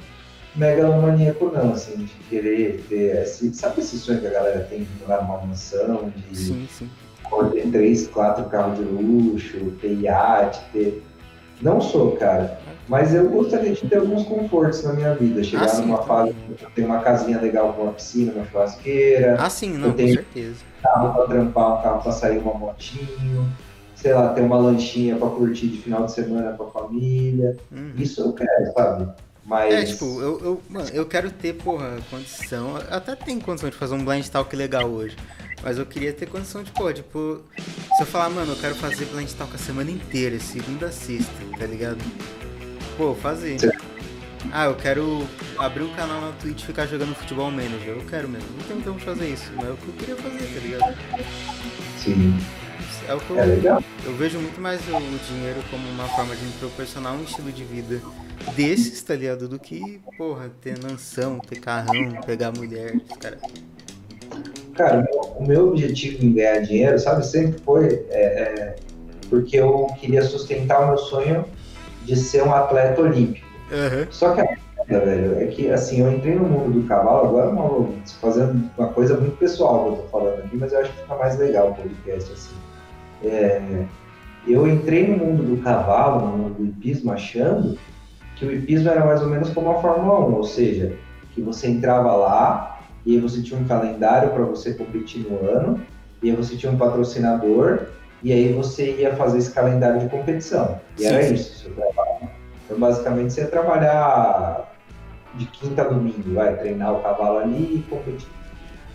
megalomaníaco, não, assim, de querer ter esse. Sabe esse sonho que a galera tem de morar numa mansão, de Sim, sim. ter três, quatro carros de luxo, ter iate, ter. Não sou, cara. Mas eu gostaria de ter alguns confortos na minha vida. Chegar Ah, sim, numa eu fase que eu tenho uma casinha legal com uma piscina, uma churrasqueira, Ah, sim, não, Eu com tenho- certeza. carro pra trampar, um carro pra sair uma motinho, sei lá, ter uma lanchinha pra curtir de final de semana com a família. Uhum. Isso eu quero, sabe? Mas. É, tipo, eu, eu, mano, eu quero ter, porra, condição. eu Até tenho condição de fazer um blind talk legal hoje. Mas eu queria ter condição de, pô, tipo, se eu falar, mano, eu quero fazer blind talk a semana inteira, segunda a sexta, tá ligado? Pô, fazer. Sim. Ah, eu quero abrir um canal na Twitch e ficar jogando futebol manager. Eu quero mesmo. Não tempo de fazer isso, mas é o que eu queria fazer, tá ligado? Sim, É o que eu, é legal. eu vejo muito mais o dinheiro como uma forma de me proporcionar um estilo de vida desses, tá ligado? Do que, porra, ter mansão, ter carrão, pegar mulher, cara. Cara, o meu- objetivo em ganhar dinheiro, sabe, sempre foi é, é, porque eu queria sustentar o meu sonho de ser um atleta olímpico. Aham. Só que a merda, velho, é que assim, eu entrei no mundo do cavalo, agora uma, fazendo uma coisa muito pessoal que eu tô falando aqui, mas eu acho que fica mais legal o podcast assim. É, eu entrei no mundo do cavalo, no mundo do hipismo, achando que o hipismo era mais ou menos como a Fórmula 1, ou seja, que você entrava lá e aí você tinha um calendário para você competir no ano, e aí você tinha um patrocinador, e aí você ia fazer esse calendário de competição. E Sim, era sim. isso, seu trabalho. Então, basicamente, você ia trabalhar de quinta a domingo, vai treinar o cavalo ali e competir.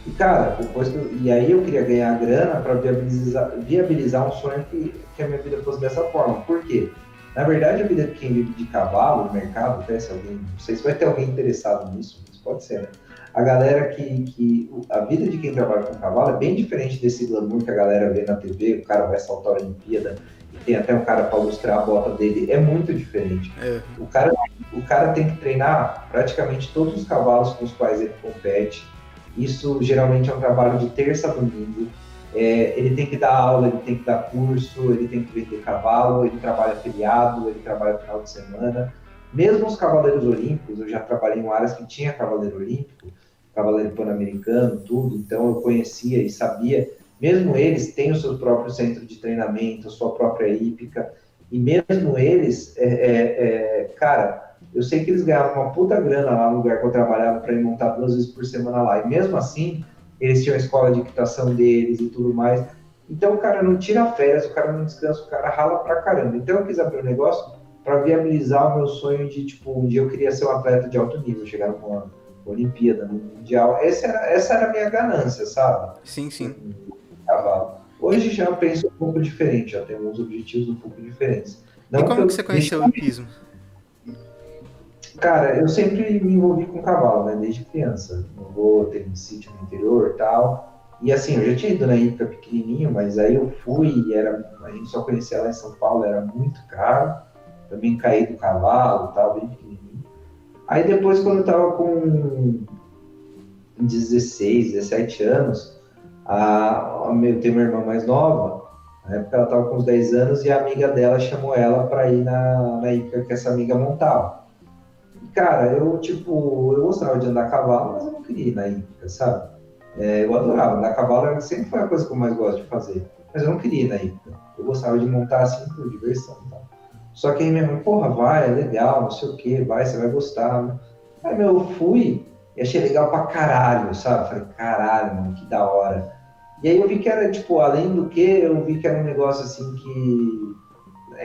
E, cara, depois que, e aí eu queria ganhar grana para viabilizar, viabilizar um sonho que, que a minha vida fosse dessa forma. Por quê? Na verdade, a vida de quem vive de cavalo, no mercado, até se alguém, não sei se vai ter alguém interessado nisso, mas pode ser, né? A galera que, que. A vida de quem trabalha com cavalo é bem diferente desse glamour que a galera vê na TV, o cara vai saltar a Olimpíada e tem até um cara para ilustrar a bota dele. É muito diferente. É. O, cara, o cara tem que treinar praticamente todos os cavalos com os quais ele compete. Isso geralmente é um trabalho de terça a domingo é, ele tem que dar aula, ele tem que dar curso, ele tem que vender cavalo, ele trabalha feriado, ele trabalha final de semana. Mesmo os cavaleiros olímpicos, eu já trabalhei em áreas que tinha cavaleiro olímpico, cavaleiro pan-americano, tudo, então eu conhecia e sabia. Mesmo eles têm o seu próprio centro de treinamento, a sua própria hípica, e mesmo eles, é, é, é, cara, eu sei que eles ganhavam uma puta grana lá no lugar que eu trabalhava para ir montar duas vezes por semana lá, e mesmo assim, eles tinham a escola de equitação deles e tudo mais. Então o cara não tira férias, o cara não descansa, o cara rala pra caramba. Então eu quis abrir um negócio para viabilizar o meu sonho de, tipo, um dia eu queria ser um atleta de alto nível, chegar numa Olimpíada, no Mundial. Essa era, essa era a minha ganância, sabe? Sim, sim. Cavalo. Hoje já penso um pouco diferente, já tenho uns objetivos um pouco diferentes. Não e como que você conheceu o hipismo? Cara, eu sempre me envolvi com cavalo, né? Desde criança. Eu vou ter um sítio no interior e tal. E assim, eu já tinha ido na Ípica pequenininho, mas aí eu fui e era, a gente só conhecia lá em São Paulo, era muito caro. Também caí do cavalo e tal, bem pequenininho. Aí depois, quando eu tava com 16, 17 anos, a, a, eu tenho uma irmã mais nova, na época ela tava com uns 10 anos e a amiga dela chamou ela para ir na, na que essa amiga montava. Cara, eu, tipo, eu gostava de andar a cavalo, mas eu não queria ir na hípica, sabe? É, eu adorava, andar a cavalo sempre foi a coisa que eu mais gosto de fazer, mas eu não queria ir na hípica. Eu gostava de montar assim por diversão e tal. Só que aí minha mãe, porra, vai, é legal, não sei o que, vai, você vai gostar. Né? Aí, meu, eu fui e achei legal pra caralho, sabe? Falei, caralho, mano, que da hora. E aí eu vi que era, tipo, além do que, eu vi que era um negócio assim que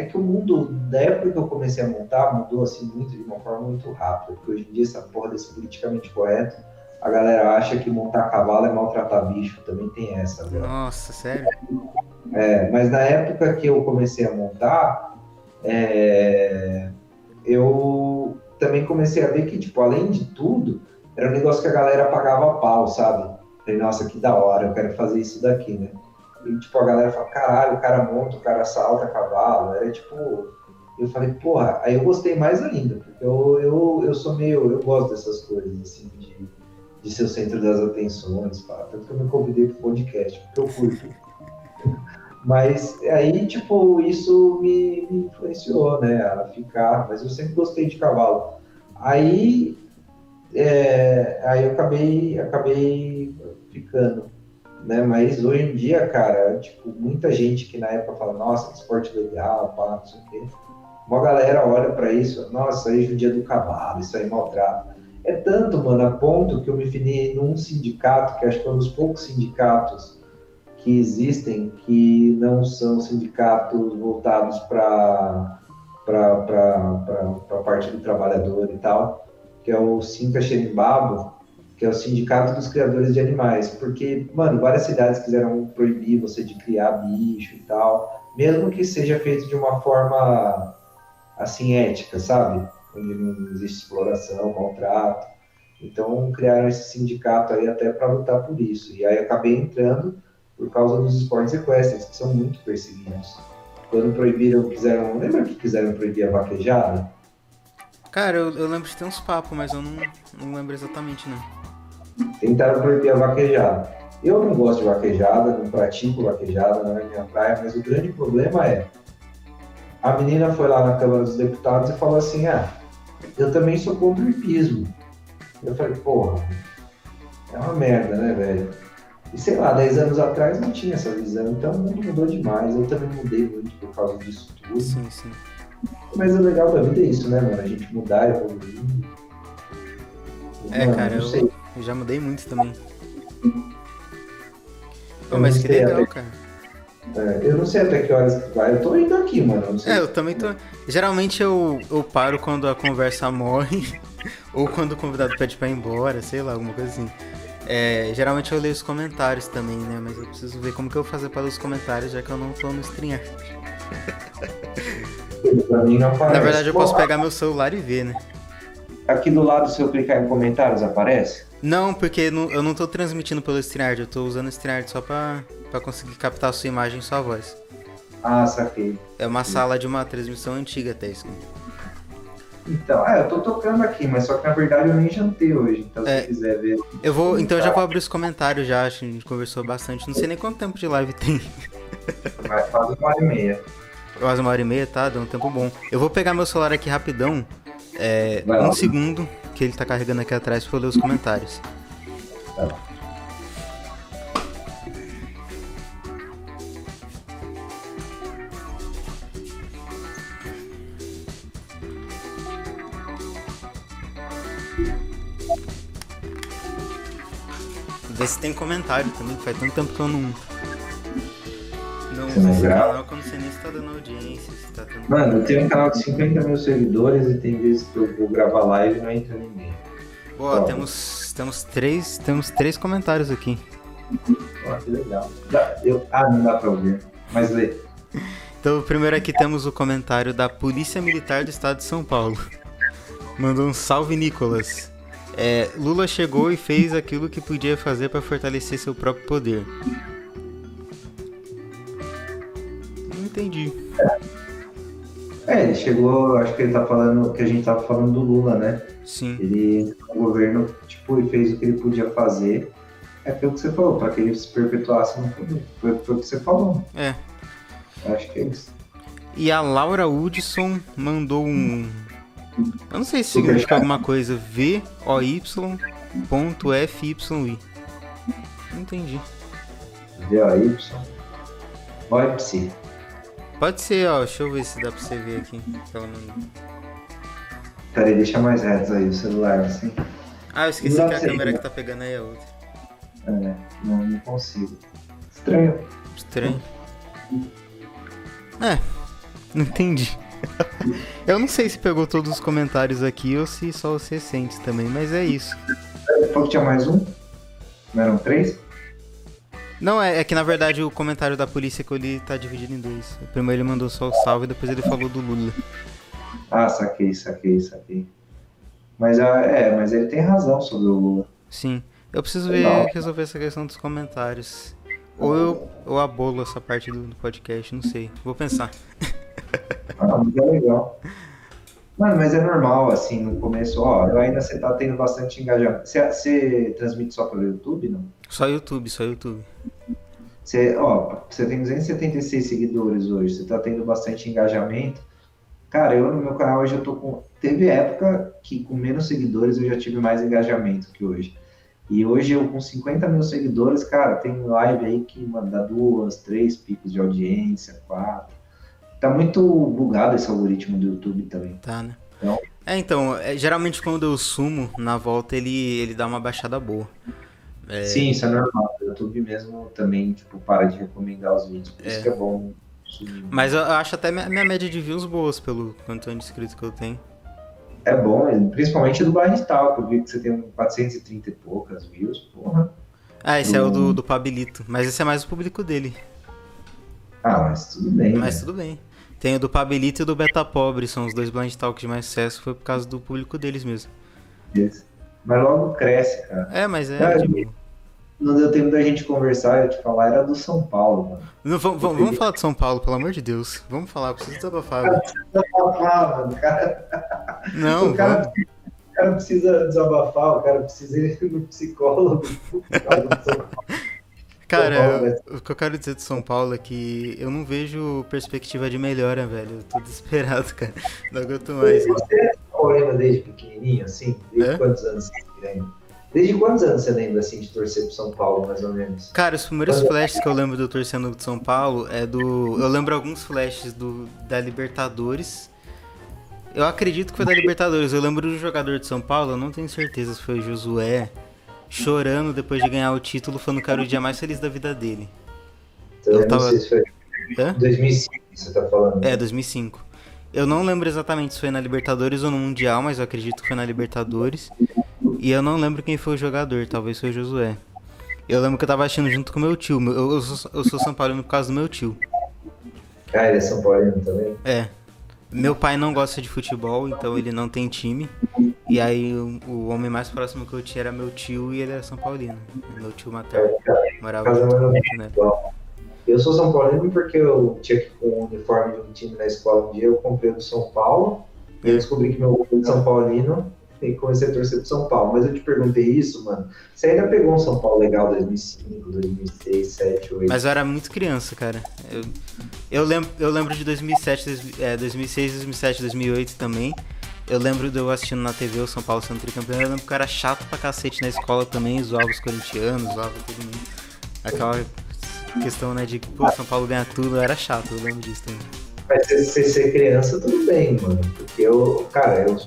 é que o mundo, da época que eu comecei a montar, mudou assim muito, de uma forma muito rápida. Porque hoje em dia, essa porra desse politicamente correto, a galera acha que montar cavalo é maltratar bicho, também tem essa. Agora. Nossa, sério? É, mas na época que eu comecei a montar, é, eu também comecei a ver que, tipo, além de tudo, era um negócio que a galera pagava pau, sabe? Falei, nossa, que da hora, eu quero fazer isso daqui, né? E, tipo, a galera fala, caralho, o cara monta, o cara salta cavalo. Era tipo. Eu falei, porra, aí eu gostei mais ainda, porque eu, eu, eu sou meio. Eu gosto dessas coisas, assim, de, de ser o centro das atenções, pá. Tanto que eu me convidei pro podcast, porque eu curto. (laughs) Mas aí, tipo, isso me, me influenciou, né, a ficar. Mas eu sempre gostei de cavalo. Aí, é, aí eu acabei, acabei ficando né? Mas hoje em dia, cara, tipo, muita gente que na época fala, nossa, que esporte legal, pá, não sei o quê. Uma galera olha para isso, nossa, aí judia do cavalo, isso aí maltrata. É tanto, mano, a ponto que eu me filiei num sindicato, que acho que é um dos poucos sindicatos que existem, que não são sindicatos voltados para a parte do trabalhador e tal, que é o Sinca Xerimbabo, que é o Sindicato dos Criadores de Animais, porque, mano, várias cidades quiseram proibir você de criar bicho e tal, mesmo que seja feito de uma forma, assim, ética, sabe? Onde não existe exploração, maltrato. Então, criaram esse sindicato aí até para lutar por isso. E aí acabei entrando por causa dos esportes equestres, que são muito perseguidos. Quando proibiram, quiseram. Lembra que quiseram proibir a vaquejada? Cara, eu, eu lembro de ter uns papos, mas eu não, não lembro exatamente, não tentaram proibir a vaquejada. Eu não gosto de vaquejada, não pratico vaquejada, não é minha praia, mas o grande problema é a menina foi lá na Câmara dos Deputados e falou assim: ah, eu também sou contra o hipismo. Eu falei, porra, é uma merda, né, velho? E sei lá, 10 anos atrás não tinha essa visão, então o mundo mudou demais. Eu também mudei muito por causa disso tudo. Sim, sim. Mas o legal da vida é isso, né, mano? A gente mudar, evoluir. É, mano, cara, eu, sei. Eu já mudei muito também. Pô, mas que legal, cara. É, eu não sei até que horas que vai. Eu tô indo aqui, mano. É, eu também tô. Geralmente eu, eu paro quando a conversa morre. (laughs) ou quando o convidado pede pra ir embora, sei lá, alguma coisa assim. É, geralmente eu leio os comentários também, né? Mas eu preciso ver como que eu vou fazer para ler os comentários, já que eu não tô no StreamYard. (laughs) Na verdade, eu posso pegar meu celular e ver, né? Aqui do lado, se eu clicar em comentários, aparece? Não, porque não- eu não tô transmitindo pelo StreamYard, eu tô usando o StreamYard só pra, pra conseguir captar a sua imagem e sua voz. Ah, saquei. É uma sala de uma transmissão antiga até isso. Então, é, eu tô tocando aqui, mas só que na verdade eu nem jantei hoje. Então, se É. você quiser ver. Eu vou, então eu já vou abrir os comentários já, acho que a gente conversou bastante. Não sei nem quanto tempo de live tem. (laughs) Vai quase uma hora e meia. Quase uma hora e meia, tá? Deu um tempo bom. Eu vou pegar meu celular aqui rapidão. É, um segundo que ele tá carregando aqui atrás pra eu ler os comentários. Tá. Ver se tem comentário também, que faz tanto tempo que eu não. Você não esse grava? canal não sei nem se tá dando audiência, se tá. Mano, eu tenho um canal de 50 mil seguidores e tem vezes que eu vou gravar live e não entra ninguém. Ó. temos, temos três. Temos três comentários aqui. Ó, que legal. Dá- eu- ah, não dá pra ouvir. Mas lê. (laughs) Então, primeiro aqui temos o comentário da Polícia Militar do Estado de São Paulo. (laughs) Mandou um salve, Nicolas. É, Lula chegou e fez aquilo que podia fazer para fortalecer seu próprio poder. Entendi. É, ele chegou, acho que ele tá falando, que a gente tava falando do Lula, né? Sim. Ele, o governo, tipo, e fez o que ele podia fazer. É aquilo que você falou, pra que ele se perpetuasse no poder. Foi, foi o que você falou. É. Eu acho que é isso. E a Laura Hudson mandou um. Eu não sei se significa alguma coisa. VOY.FYI. Entendi. V-O-Y. Oi, Psi. Pode ser, ó. Deixa eu ver se dá pra você ver aqui. Pelo menos. Peraí, deixa mais reto aí o celular, assim. Ah, eu esqueci Não que a sei. câmera que tá pegando aí é outra. É, não, não consigo. Estranho. Estranho. É, não entendi. (laughs) Eu não sei se pegou todos os comentários aqui ou se só os recentes também, mas é isso. Falou que tinha mais um? Não eram três? Não, é, é que na verdade o comentário da polícia que eu li tá dividido em dois. Primeiro ele mandou só o salve e depois ele falou do Lula. Ah, saquei, saquei, saquei. Mas ah, é, mas ele tem razão sobre o Lula. Sim. Eu preciso ver Não. resolver essa questão dos comentários. Ou eu ou abolo essa parte do, do podcast, não sei. Vou pensar. Ah, mas é legal. Mano, mas é normal, assim, no começo, ó, eu ainda você tá tendo bastante engajamento. Você, você transmite só pelo YouTube, não? Só YouTube, só YouTube. Você, ó, você tem 276 seguidores hoje, você tá tendo bastante engajamento. Cara, eu no meu canal hoje eu tô com. Teve época que com menos seguidores eu já tive mais engajamento que hoje. E hoje eu com 50 mil seguidores, cara, tem live aí que mano, dá duas, três picos de audiência, quatro. Tá muito bugado esse algoritmo do YouTube também. Tá, né? Não. É, então, é, geralmente quando eu sumo, na volta ele, ele dá uma baixada boa. É, Sim, isso é normal. O YouTube mesmo também, tipo, para de recomendar os vídeos. Por É. isso que é bom. Mas eu acho até minha, minha média de views boas pelo quanto de inscritos que eu tenho. É bom, principalmente do Blind Talk. Eu vi que você tem 430 e poucas views. Porra. Ah, esse é o do, do Pabilito. Mas esse é mais o público dele. Ah, mas tudo bem. Mas né? tudo bem. Tem o do Pabilito e o do Beta Pobre, são os dois Blind Talks de mais sucesso, foi por causa do público deles mesmo. Mas logo cresce, cara. É, mas é. É, tipo, Não deu tempo da gente conversar, eu te falar, era do São Paulo, mano. não, vamos, vamos, vamos falar de São Paulo, pelo amor de Deus. Vamos falar, preciso desabafar. velho. Ah, mano, o cara, Não, o, cara, o cara precisa desabafar, o cara precisa ir no psicólogo. Cara, São Paulo, eu- o que eu quero dizer de São Paulo é que eu não vejo perspectiva de melhora, velho. Eu tô desesperado, (laughs) cara. Não aguento mais. Você é correndo desde pequenininho, assim? Desde É? quantos anos você lembra? Desde quantos anos você lembra, assim, de torcer pro São Paulo, mais ou menos? Cara, os primeiros flashes que eu lembro do torcendo de São Paulo é do. Eu lembro alguns flashes do da Libertadores. Eu acredito que foi da Libertadores. Eu lembro do jogador de São Paulo, eu não tenho certeza se foi o Josué, chorando depois de ganhar o título, falando que era o dia mais feliz da vida dele. Eu, Eu não tava- sei se foi Hã? 2005 que você tá falando. É, 2005. Eu não lembro exatamente se foi na Libertadores ou no Mundial, mas eu acredito que foi na Libertadores. E eu não lembro quem foi o jogador, talvez foi o Josué. Eu lembro que eu tava assistindo junto com meu tio. Eu, eu, sou, eu sou São Paulino por causa do meu tio. Ah, ele é São Paulino também? É. Meu pai não gosta de futebol, então ele não tem time. E aí o, o homem mais próximo que eu tinha era meu tio e ele era São Paulino. Meu tio materno. Morava junto, né? Eu sou São Paulino porque eu tinha que ir com o uniforme de um time na escola um dia, eu comprei do São Paulo. E eu descobri que meu avô é São Paulino e comecei a torcer pro São Paulo. Mas eu te perguntei isso, mano. Você ainda pegou um São Paulo legal 2005, 2006, 2007, 2008? Mas eu era muito criança, cara. Eu, eu, lembro, eu lembro de 2007, é, 2006, 2007, 2008 também. Eu lembro de eu assistindo na TV o São Paulo sendo tricampeão. Eu lembro que eu era chato pra cacete na escola também, zoava os corintianos, zoava todo mundo. Aquela questão, né, de, pô, São Paulo ganha tudo, era chato, eu lembro disso também. Mas se você ser criança, tudo bem, mano. Porque eu, cara, eu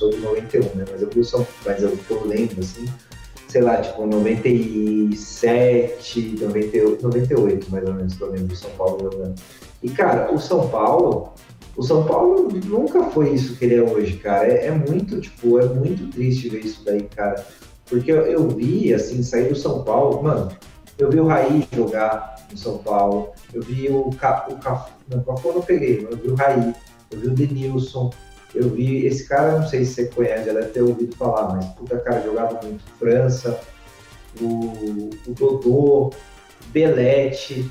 sou de 91, né? Mas eu vi o São mas eu, eu lembro, assim, sei lá, tipo, 97, 98, 98 mais ou menos, que eu lembro do São Paulo jogando. E, cara, o São Paulo, o São Paulo nunca foi isso que ele é hoje, cara. É, é muito, tipo, é muito triste ver isso daí, cara. Porque eu, eu vi, assim, sair do São Paulo, mano, eu vi o Raí jogar no São Paulo, eu vi o Cafu, não, o Cafu eu não peguei, mas eu vi o Raí, eu vi o Denilson, eu vi esse cara, não sei se você conhece, já deve ter ouvido falar, mas puta cara, jogava muito França, o, o Dodô, Belete,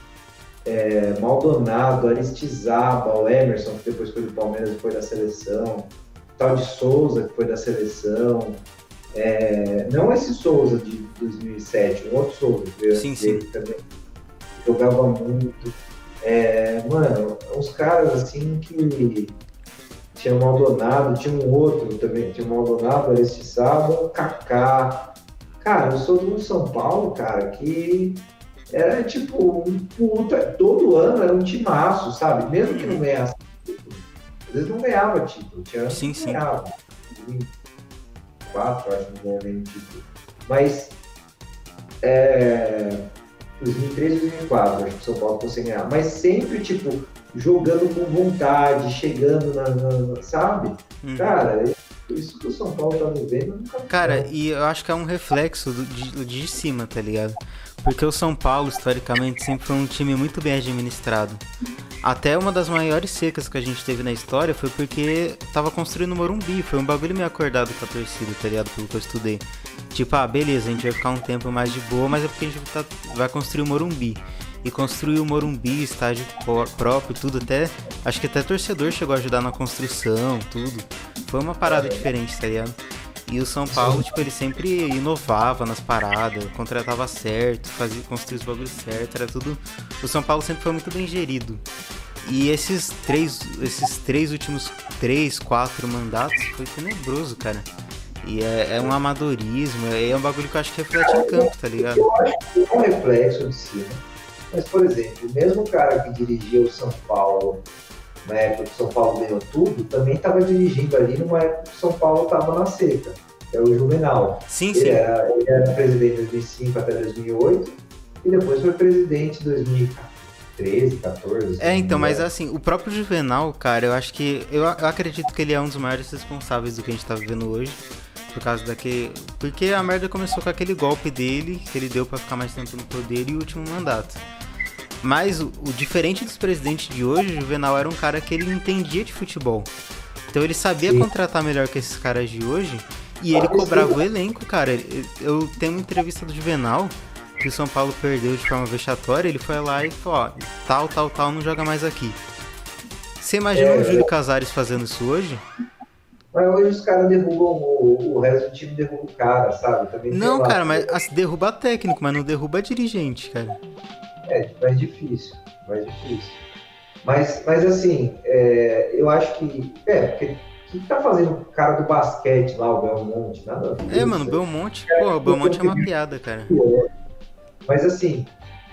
é, Maldonado, Aristizaba, o Emerson, que depois foi do Palmeiras e foi da seleção, tal de Souza, que foi da seleção, é, não esse Souza de 2007, um outro Souza, que sim, sim. também jogava muito. É, mano, uns caras assim que tinha o Maldonado, tinha um outro também, tinha o Maldonado, Aristizábal, Kaká. Cara, eu sou do São Paulo, cara, que era tipo um puta, todo ano era um timaço, sabe? Mesmo que não ganhasse título, às vezes não ganhava título, tinha sim, sim. ganhava. 2004, acho que não ganhava nenhum título. Mas é, 2013 2004, acho que o São Paulo conseguiu ganhar. Mas sempre, tipo, jogando com vontade, chegando na. na sabe? Hum. Cara, isso que o São Paulo tá vivendo nunca. Cara, e eu acho que é um reflexo do, de, de cima, tá ligado? Porque o São Paulo, historicamente, sempre foi um time muito bem administrado. Até uma das maiores secas que a gente teve na história foi porque tava construindo o Morumbi. Foi um bagulho meio acordado com a torcida, tá ligado? Pelo que eu estudei. Tipo, ah, beleza, a gente vai ficar um tempo mais de boa, mas é porque a gente tá, vai construir o Morumbi. E construir o Morumbi, estádio próprio, tudo até. Acho que até torcedor chegou a ajudar na construção, tudo. Foi uma parada diferente, tá ligado? E o São Paulo, tipo, ele sempre inovava nas paradas, contratava certo, fazia, construía os bagulhos certos, era tudo. O São Paulo sempre foi muito bem gerido. E esses três, esses três últimos três, quatro mandatos foi tenebroso, cara. E é, é um amadorismo, é, é um bagulho que eu acho que reflete em campo, tá ligado? Eu acho que é um reflexo de cima. Mas, por exemplo, o mesmo cara que dirigia o São Paulo na época que o São Paulo ganhou tudo, também estava dirigindo ali numa época que o São Paulo estava na seca. É o Juvenal. Sim, ele sim. Era, ele era presidente de 2005 até 2008 e depois foi presidente em 2013, 14. É, então, mas assim, o próprio Juvenal, cara, eu acho que. Eu, eu acredito que ele é um dos maiores responsáveis do que a gente tá vivendo hoje. Por causa daquele. Porque a merda começou com aquele golpe dele, que ele deu para ficar mais tempo no poder e o último mandato. Mas o, o, diferente dos presidentes de hoje, o Juvenal era um cara que ele entendia de futebol. Então ele sabia Sim. contratar melhor que esses caras de hoje e ele cobrava o elenco, cara. Eu tenho uma entrevista do Juvenal que o São Paulo perdeu de forma vexatória. Ele foi lá e falou: ó, tal, tal, tal, não joga mais aqui. Você imagina é, o Júlio Casares fazendo isso hoje? Mas hoje os caras derrubam o, o resto do time derruba o cara, sabe? Também não, cara, mas assim, derruba técnico, mas não derruba dirigente, cara. É, mais difícil, mais difícil. Mas, mas assim, é, eu acho que. É, porque o que tá fazendo o cara do basquete lá, o Belmonte? Nada a ver. É, mano, o Belmonte, é, pô, o Belmonte é uma piada, cara. Mas assim,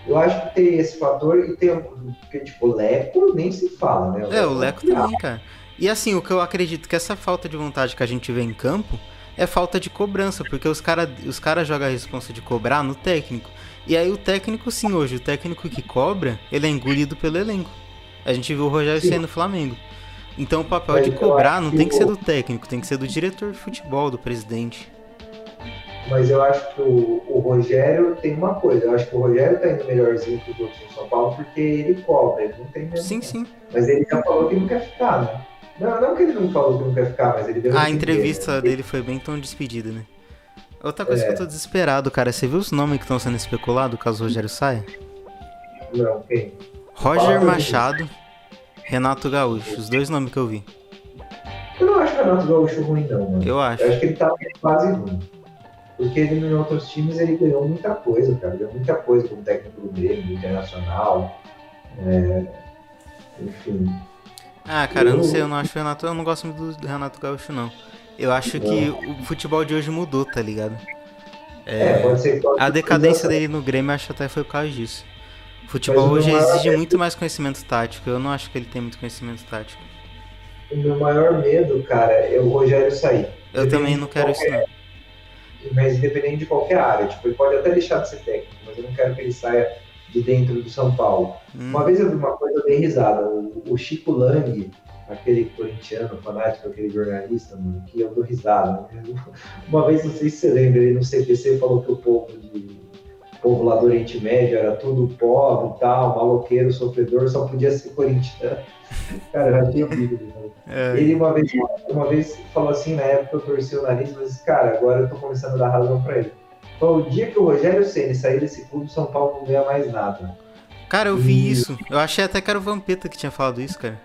eu acho que tem esse fator e tem. Porque, tipo, o Leco nem se fala, né? O é, o Leco também, cara. E assim, o que eu acredito que essa falta de vontade que a gente vê em campo é falta de cobrança, porque os caras os cara jogam a responsa de cobrar no técnico. E aí o técnico, sim, hoje, o técnico que cobra, ele é engolido pelo elenco. A gente viu o Rogério ser no Flamengo. Então o papel de cobrar não tem que ser do técnico, tem que ser do diretor de futebol, do presidente. mas eu acho que o, o Rogério tem uma coisa, eu acho que o Rogério tá indo melhorzinho que os outros no São Paulo porque ele cobra, ele não tem mesmo. Sim, sim. Mas ele já falou que não quer ficar, né? Não, não que ele não falou que não quer ficar, mas ele deu A entrevista dele foi bem tão despedida, né? Outra coisa É. que eu tô desesperado, cara, você viu os nomes que estão sendo especulados caso o Rogério saia? Não, quem? Roger Fala. Machado, Renato Gaúcho, os dois nomes que eu vi. Eu não acho o Renato Gaúcho ruim, não, mano. Eu acho. Eu acho que ele tá quase ruim. Porque ele em outros times ele ganhou muita coisa, cara. Ganhou muita coisa como técnico do Grêmio, Internacional. É, Enfim. Ah, cara, eu não Eu- sei, eu não acho o Renato, eu não gosto muito do Renato Gaúcho, não. Eu acho que o futebol de hoje mudou, tá ligado? É, pode ser que A decadência dele no Grêmio, acho até foi por causa disso. O futebol hoje exige muito mais conhecimento tático. Eu não acho que ele tem muito conhecimento tático. O meu maior medo, cara, é o Rogério sair. Eu também não quero isso, qualquer- não. Mas independente de qualquer área. Tipo, ele pode até deixar de ser técnico, mas eu não quero que ele saia de dentro do São Paulo. Hum, Uma vez eu vi uma coisa bem risada. O, o Chico Lang, aquele corintiano fanático, aquele jornalista, mano, que eu dou risada. né? (laughs) Uma vez, não sei se você lembra, ele no CPC falou que o povo de o povo lá do Oriente Médio era tudo pobre e tal, maloqueiro, sofredor, só podia ser corintiano. (laughs) Cara, eu já tinha ouvido. Né? é, Ele uma vez, uma vez falou assim, na época eu torci o nariz, mas cara, agora eu tô começando a dar razão pra ele. Falou, o dia que o Rogério Ceni sair desse clube, São Paulo não ganha mais nada. Cara, eu vi e- isso. Eu achei até que era o Vampeta que tinha falado isso, cara.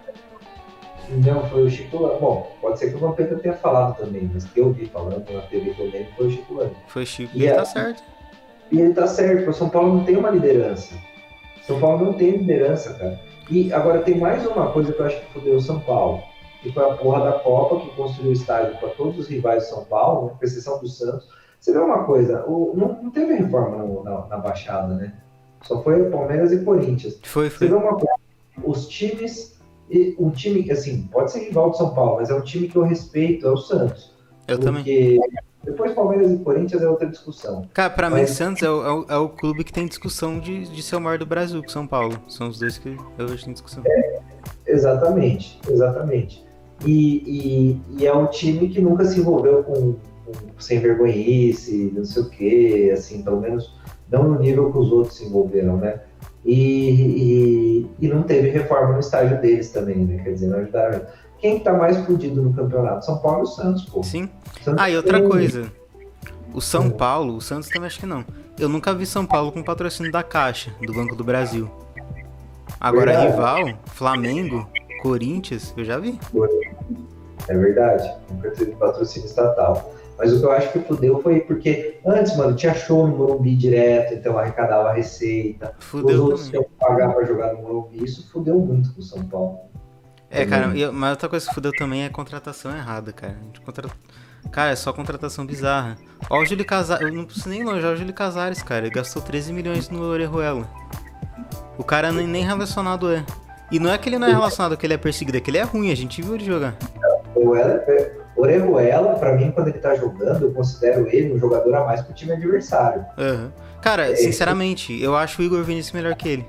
Não, foi o Chico Lang. Bom, pode ser que o Vampeta tenha falado também, mas que eu vi falando na TV lembro foi o Chico Lang. Foi Chico. E E é- tá certo. E ele tá certo, o São Paulo não tem uma liderança. São Paulo não tem liderança, cara. E agora tem mais uma coisa que eu acho que fudeu o São Paulo. Que foi a porra da Copa, que construiu o estádio para todos os rivais de São Paulo, né, com exceção do Santos. Você vê uma coisa, o- não, não teve reforma no- na, na Baixada, né? Só foi Palmeiras e Corinthians. Foi, Você foi. vê uma coisa, os times, e um time que, assim, pode ser rival de São Paulo, mas é um time que eu respeito, é o Santos. Eu também. Porque depois Palmeiras e Corinthians é outra discussão. Cara, pra mim, Mas- Santos é o, é o- é o clube que tem discussão de, de ser o maior do Brasil, com São Paulo. São os dois que eu vejo em discussão. Exatamente, exatamente. E, e, e é um time que nunca se envolveu com, com sem vergonhice, não sei o quê, assim, pelo menos não no nível que os outros se envolveram, né? E, e, e não teve reforma no estádio deles também, né? Quer dizer, não ajudaram. Quem que tá mais fudido no campeonato? São Paulo e o Santos, pô. Sim. Santos Ah, e outra tem- coisa. O São. Paulo, o Santos também acho que não. Eu nunca vi São Paulo com patrocínio da Caixa, do Banco do Brasil. Agora, Verdade. rival, Flamengo, Corinthians, eu já vi. É verdade, nunca teve patrocínio estatal. Mas o que eu acho que fudeu foi porque antes, mano, tinha show no Morumbi direto, então arrecadava receita. Os Fudeu outros também. tinham que pagar pra jogar no Morumbi. Isso fudeu muito com o São Paulo. É, cara, mas outra coisa que fudeu também é a contratação errada, cara. A gente contra- Cara, é só contratação bizarra. Ó, o Júlio Casares, eu não preciso nem elogiar o Júlio Casares, cara. Ele gastou 13 milhões no Orejuela. O cara nem, nem relacionado é. E não é que ele não é relacionado, que ele é perseguido, é que ele é ruim, a gente viu ele jogar. O Ela- Orejuela, pra mim, quando ele tá jogando, eu considero ele um jogador a mais pro time adversário. Aham. Cara, sinceramente, eu acho o Igor Vinícius melhor que ele.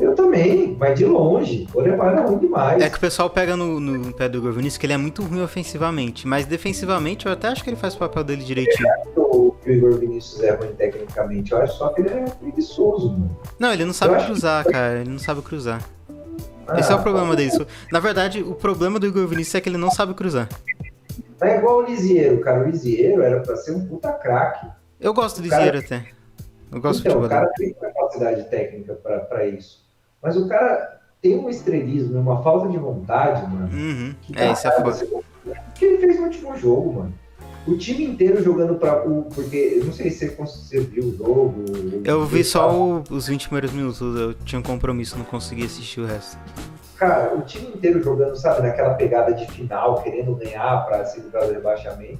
Eu também, mas de longe. Orejuela é ruim demais. É que o pessoal pega no, no pé do Igor Vinícius que ele é muito ruim ofensivamente, mas defensivamente eu até acho que ele faz o papel dele direitinho. O, que o Igor Vinícius é ruim tecnicamente. Eu acho só que ele é preguiçoso, mano. Não, ele não sabe Eu cruzar, cara, ele não sabe cruzar. Esse é o problema dele. Na verdade, o problema do Igor Vinícius é que ele não sabe cruzar. É igual o Lisieiro, cara. O Lisieiro era pra ser um puta craque. Eu gosto do O cara- Lisieiro até. Eu gosto então, do o futebol cara tem capacidade técnica pra, pra isso. Mas o cara tem um estrelismo, uma falta de vontade, mano. Uhum. que É, isso é foda. O que ele fez no último jogo, mano? O time inteiro jogando pra. O, porque eu não sei se você, viu o jogo. Eu vi só o- os 20 primeiros minutos, eu tinha um compromisso, não consegui assistir o resto. Cara, o time inteiro jogando, sabe, naquela pegada de final, querendo ganhar pra se livrar do rebaixamento.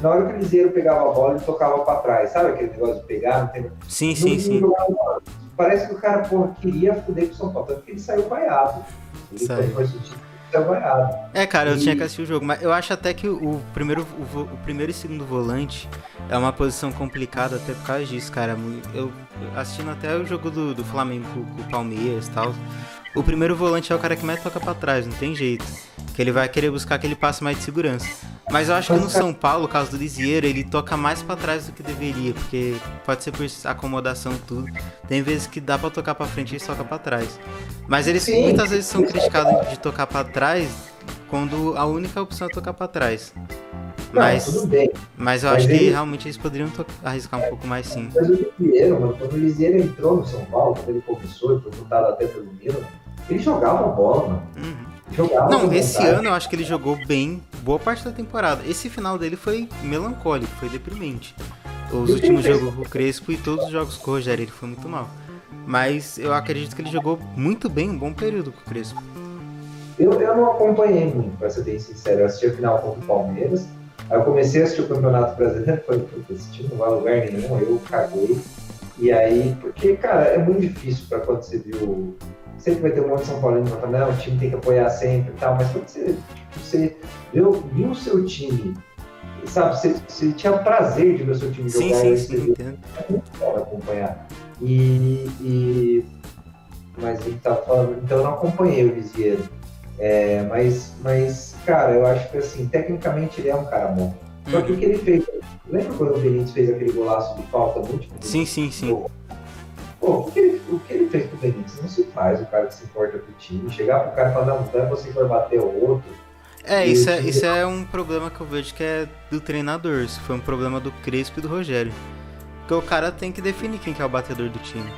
Na hora que o Liseiro pegava a bola, ele tocava pra trás. Sabe aquele negócio de pegar? Não tem... Sim, não- sim, sim. jogava. Parece que o cara, porra, queria fuder com o São Paulo. Tanto que ele saiu vaiado. Ele foi substituído, É, cara, eu E- tinha que assistir o jogo, mas eu acho até que o, primeiro, o, o primeiro e segundo volante é uma posição complicada até por causa disso, cara. Eu assistindo até o jogo do, do Flamengo com, o Palmeiras e tal. O primeiro volante é o cara que mais toca pra trás, não tem jeito. Que ele vai querer buscar aquele passe mais de segurança. Mas eu acho que no São Paulo, o caso do Lisieiro, ele toca mais para trás do que deveria, porque pode ser por acomodação tudo. Tem vezes que dá para tocar para frente e toca para trás. Mas eles Sim. muitas vezes são criticados de tocar para trás quando a única opção é tocar para trás. Mas, Não, tudo bem. mas eu mas acho ele... que realmente eles poderiam arriscar um pouco mais sim. Mas o Lisieiro, mano, quando o Lisieiro entrou no São Paulo, quando ele começou, foi votado até pelo Milan, ele jogava bola, mano. Uhum. Jogava Não, esse vontade. ano eu acho que ele jogou bem boa parte da temporada. Esse final dele foi melancólico, foi deprimente. Os últimos jogos com o Crespo e todos os jogos com o Rogério, ele foi muito mal. Mas eu acredito que ele jogou muito bem, um bom período com o Crespo. Eu, eu não acompanhei muito, pra ser bem sincero. Eu assisti a final contra o Palmeiras. Aí eu comecei a assistir o Campeonato Brasileiro (laughs) falei, puta, esse time não vai a lugar nenhum, eu caguei. E aí, porque, cara, é muito difícil pra quando você viu sempre vai ter um monte de São Paulino que fala, não, o time tem que apoiar sempre e tal, mas quando você, você viu, viu o seu time, sabe, você, você tinha prazer de ver o seu time sim, jogar, sim, sim, sim, é muito bom acompanhar. E, e, mas a gente tava falando, então eu não acompanhei o Lisieiro. É, mas, mas, cara, eu acho que assim, tecnicamente ele é um cara bom. Só que o que ele fez. Lembra quando o Benítez fez aquele golaço de falta último? Sim, sim, sim. Pô, o que, ele, o que ele fez com o Benítez não se faz, o cara que se importa com o time. Chegar pro cara e falar, não, não é você que vai bater o outro. É, isso é, isso é um problema que eu vejo que é do treinador. Isso foi um problema do Crespo e do Rogério. Porque o cara tem que definir quem que é o batedor do time.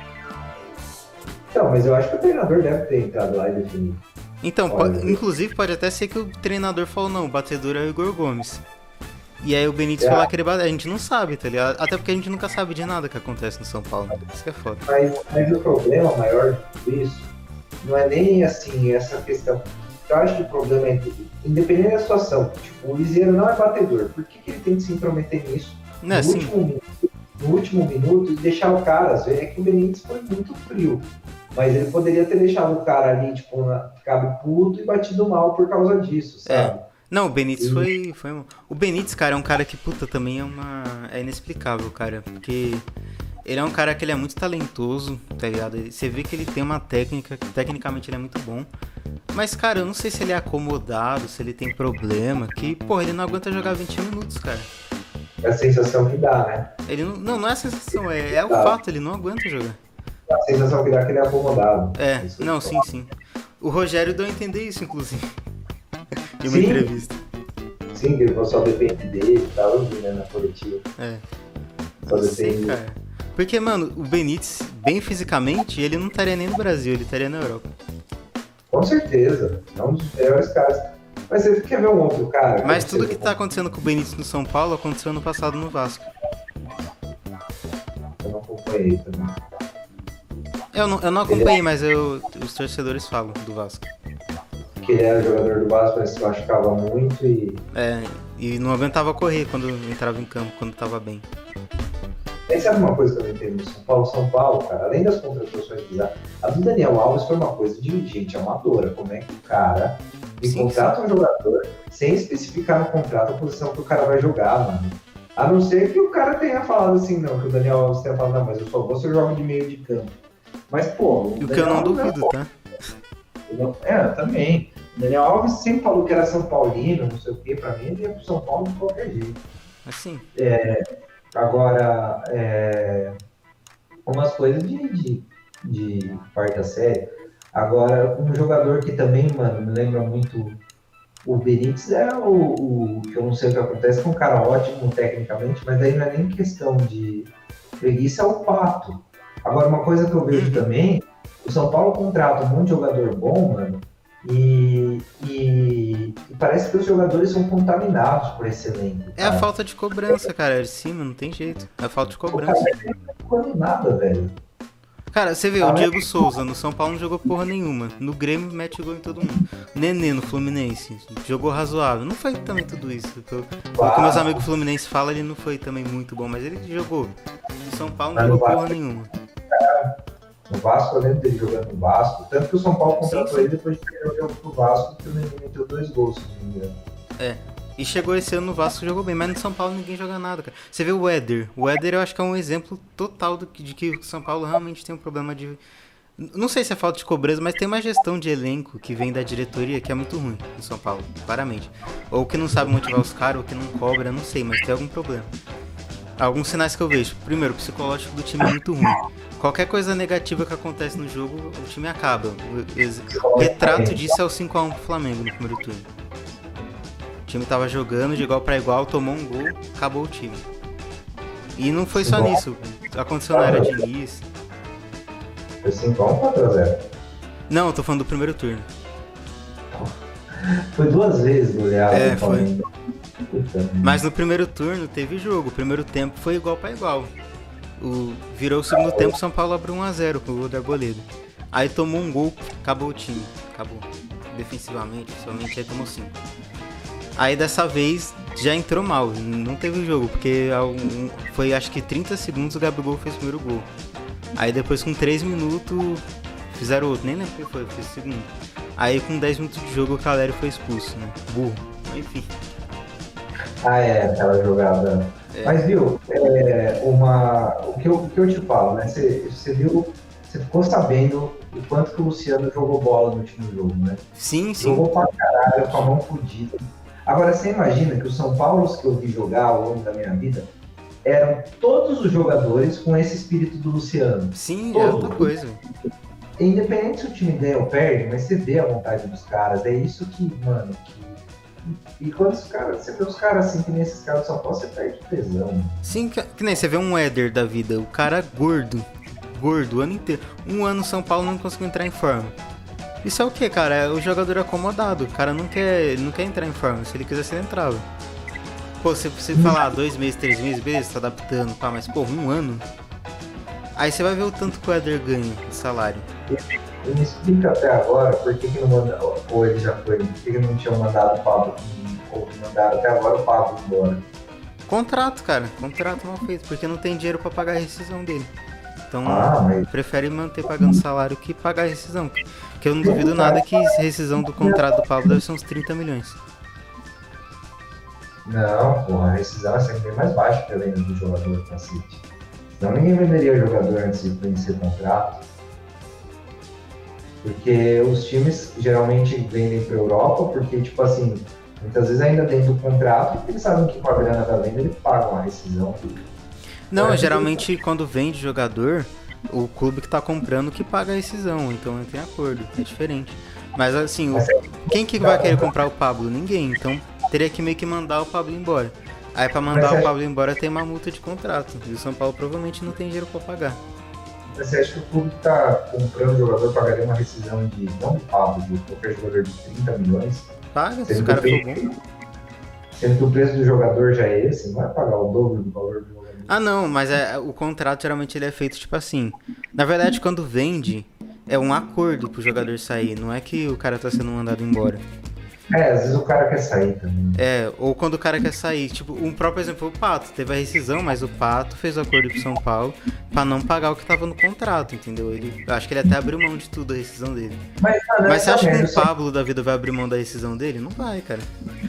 Não, mas eu acho que o treinador deve ter entrado lá e definido. Então, pode, inclusive pode até ser que o treinador falou, não, o batedor é o Igor Gomes. E aí o Benítez é. falar que ele bate, a gente não sabe, tá ligado? Até porque a gente nunca sabe de nada que acontece no São Paulo. Isso que é foda. Mas, mas o problema maior de tudo isso não é nem assim essa questão. Eu acho que o problema é, independente da situação, tipo, o Liseiro não é batedor. Por que, que ele tem que se intrometer nisso? Não, é no, assim. último minuto, no último minuto e deixar o cara, às vezes é que o Benítez foi muito frio. Mas ele poderia ter deixado o cara ali, tipo, na, ficado puto e batido mal por causa disso, sabe? É. Não, o Benítez foi, foi. O Benítez, cara, é um cara que, puta, também é uma. É inexplicável, cara. Porque ele é um cara que ele é muito talentoso, tá ligado? Você vê que ele tem uma técnica, que tecnicamente ele é muito bom. Mas, cara, eu não sei se ele é acomodado, se ele tem problema, que, porra, ele não aguenta jogar 20 minutos, cara. É a sensação que dá, né? Ele não, não, não é a sensação, é, é o fato, ele não aguenta jogar. É a sensação que dá é que ele é acomodado. É, não, sim, sim. O Rogério deu a entender isso, inclusive em uma Sim. entrevista. Sim, que ele só depende dele e tal, né, na coletiva. É. Só depende. Sei, cara. Porque, mano, o Benítez, bem fisicamente, ele não estaria nem no Brasil, ele estaria na Europa. Com certeza. É um dos melhores caras. Mas você quer ver um outro cara? Mas tudo que tá acontecendo com o Benítez no São Paulo aconteceu no passado no Vasco. Eu não acompanhei também. Eu não, eu não acompanhei, mas eu, os torcedores falam do Vasco que ele era jogador do Vasco, mas se machucava muito e. É, e não aguentava correr quando entrava em campo, quando estava bem. Aí sabe uma coisa que eu não entendo no São Paulo? São Paulo, cara, além das contratações bizarras, a do Daniel Alves foi uma coisa de gente amadora. Como é que o cara me contrata um jogador sem especificar no contrato a posição que o cara vai jogar, mano? A não ser que o cara tenha falado assim, não, que o Daniel Alves tenha falado, não, mas eu só vou ser jogo de meio de campo. Mas, pô. O, o que eu não duvido, tá? É, também. Daniel Alves sempre falou que era São Paulino, não sei o quê, pra mim ele ia pro São Paulo de qualquer jeito. Assim. É, agora, é, umas coisas de, de, de quarta série. Agora, um jogador que também, mano, me lembra muito o Benítez é o, o, que eu não sei o que acontece, é um cara ótimo tecnicamente, mas aí não é nem questão de preguiça, é o Pato. Agora, uma coisa que eu vejo uhum. também, o São Paulo contrata um monte de jogador bom, mano, e, e, e, parece que os jogadores são contaminados por esse elenco. É a falta de cobrança, cara. É de cima, não tem jeito. É a falta de cobrança. Não tá nada, velho. Cara, você vê, o Diego Souza no São Paulo não jogou porra nenhuma. No Grêmio mete gol em todo mundo. Nenê no Fluminense jogou razoável. Não foi também tudo isso. O que meus amigos Fluminense falam, ele não foi também muito bom, mas ele jogou. No São Paulo não jogou porra nenhuma. No Vasco, eu lembro dele jogando no Vasco. Tanto que o São Paulo contratou ele depois de perder o jogo pro Vasco, que o meteu dois gols, se não me engano. É. E chegou esse ano no Vasco jogou bem, mas no São Paulo ninguém joga nada, cara. Você vê o Éder. O Éder eu acho que é um exemplo total do, de que o São Paulo realmente tem um problema de Não sei se é falta de cobrança, mas tem uma gestão de elenco que vem da diretoria que é muito ruim em São Paulo, claramente. Ou que não sabe motivar os caras, ou que não cobra, não sei, mas tem algum problema. Alguns sinais que eu vejo. Primeiro, o psicológico do time é muito ruim. Qualquer coisa negativa que acontece no jogo, o time acaba. O retrato disso é o 5x1 pro Flamengo no primeiro turno. O time tava jogando de igual para igual, tomou um gol, acabou o time. E não foi só nisso. Aconteceu na era de Diniz. Foi 5x1 ou 4x0? Não, eu tô falando do primeiro turno. Foi duas vezes goleada. É, foi. Mas no primeiro turno teve jogo. O primeiro tempo foi igual para igual. O, virou o segundo tempo, São Paulo abriu 1x0 com o gol do Arboleda. Aí tomou um gol, acabou o time. Acabou. Defensivamente, somente aí tomou 5. Aí dessa vez já entrou mal, não teve jogo, porque foi acho que 30 segundos o Gabigol fez o primeiro gol. Aí depois com 3 minutos fizeram outro, nem lembro o que foi, fez o segundo. Aí com 10 minutos de jogo o Caleri foi expulso, né? Burro. Enfim. Ah, é, aquela jogada. É. Mas viu, é, uma, o, que eu, o que eu te falo, né? Você, viu, você ficou sabendo o quanto que o Luciano jogou bola no último jogo, né? Sim, sim. Jogou pra caralho, com a mão fodida. Agora, você imagina que os São Paulos que eu vi jogar ao longo da minha vida eram todos os jogadores com esse espírito do Luciano. Sim, é outra coisa. Independente se o time ganha ou perde, mas você vê a vontade dos caras. É isso que, mano, que. E quando os caras, você vê os caras assim, que nem esses caras do São Paulo, você perde tesão. Sim, que, que nem você vê um Éder da vida, o cara gordo, gordo o ano inteiro. Um ano São Paulo não conseguiu entrar em forma. Isso é o que, cara? É o jogador acomodado. O cara não quer, não quer entrar em forma. Se ele quisesse, ele entrava. Pô, se você falar dois meses, três meses, beleza, tá adaptando, pá, mas pô, um ano. Aí você vai ver o tanto que o Éder ganha de salário. E me explica até agora por que, que não manda, ou ele já foi, por que, que não tinham mandado o Pablo, ou mandaram até agora o Pablo embora. Contrato, cara. Contrato mal feito, porque não tem dinheiro pra pagar a rescisão dele. Então, Ah, mas prefere manter pagando salário que pagar a rescisão. Que eu não duvido nada que rescisão do contrato do Pablo deve ser uns 30 milhões. não, porra, a rescisão é sempre bem mais baixa que a venda do jogador cacete. Senão ninguém venderia o jogador antes de vencer o contrato. Porque os times geralmente vendem para Europa, porque, tipo assim, muitas vezes ainda dentro do contrato, eles sabem que com a grana da venda eles pagam a rescisão. Não, É. geralmente quando vende jogador, o clube que tá comprando que paga a rescisão, então entra em acordo, é diferente. Mas assim, o- quem que vai querer comprar o Pablo? Ninguém, então teria que meio que mandar o Pablo embora. Aí pra mandar Mas o é- Pablo embora tem uma multa de contrato, e o São Paulo provavelmente não tem dinheiro pra pagar. Mas Você acha que o clube que está comprando jogador pagaria uma rescisão de, não do Pablo, de qualquer jogador de 30 milhões? Paga, se o cara bom. sendo que o preço do jogador já é esse, não vai pagar o dobro do valor do jogador. Ah não, mas é, o contrato geralmente ele é feito tipo assim. Na verdade, quando vende, é um acordo pro jogador sair, não é que o cara tá sendo mandado embora. É, às vezes o cara quer sair também. É, ou quando o cara quer sair. Tipo, um próprio exemplo, o Pato. Teve a rescisão, mas o Pato fez o acordo com o São Paulo pra não pagar o que tava no contrato, entendeu? Ele, acho que ele até abriu mão de tudo a rescisão dele. Mas, mano, Mas você essa acha que o Pablo da vida vai abrir mão da rescisão dele? Não vai, cara.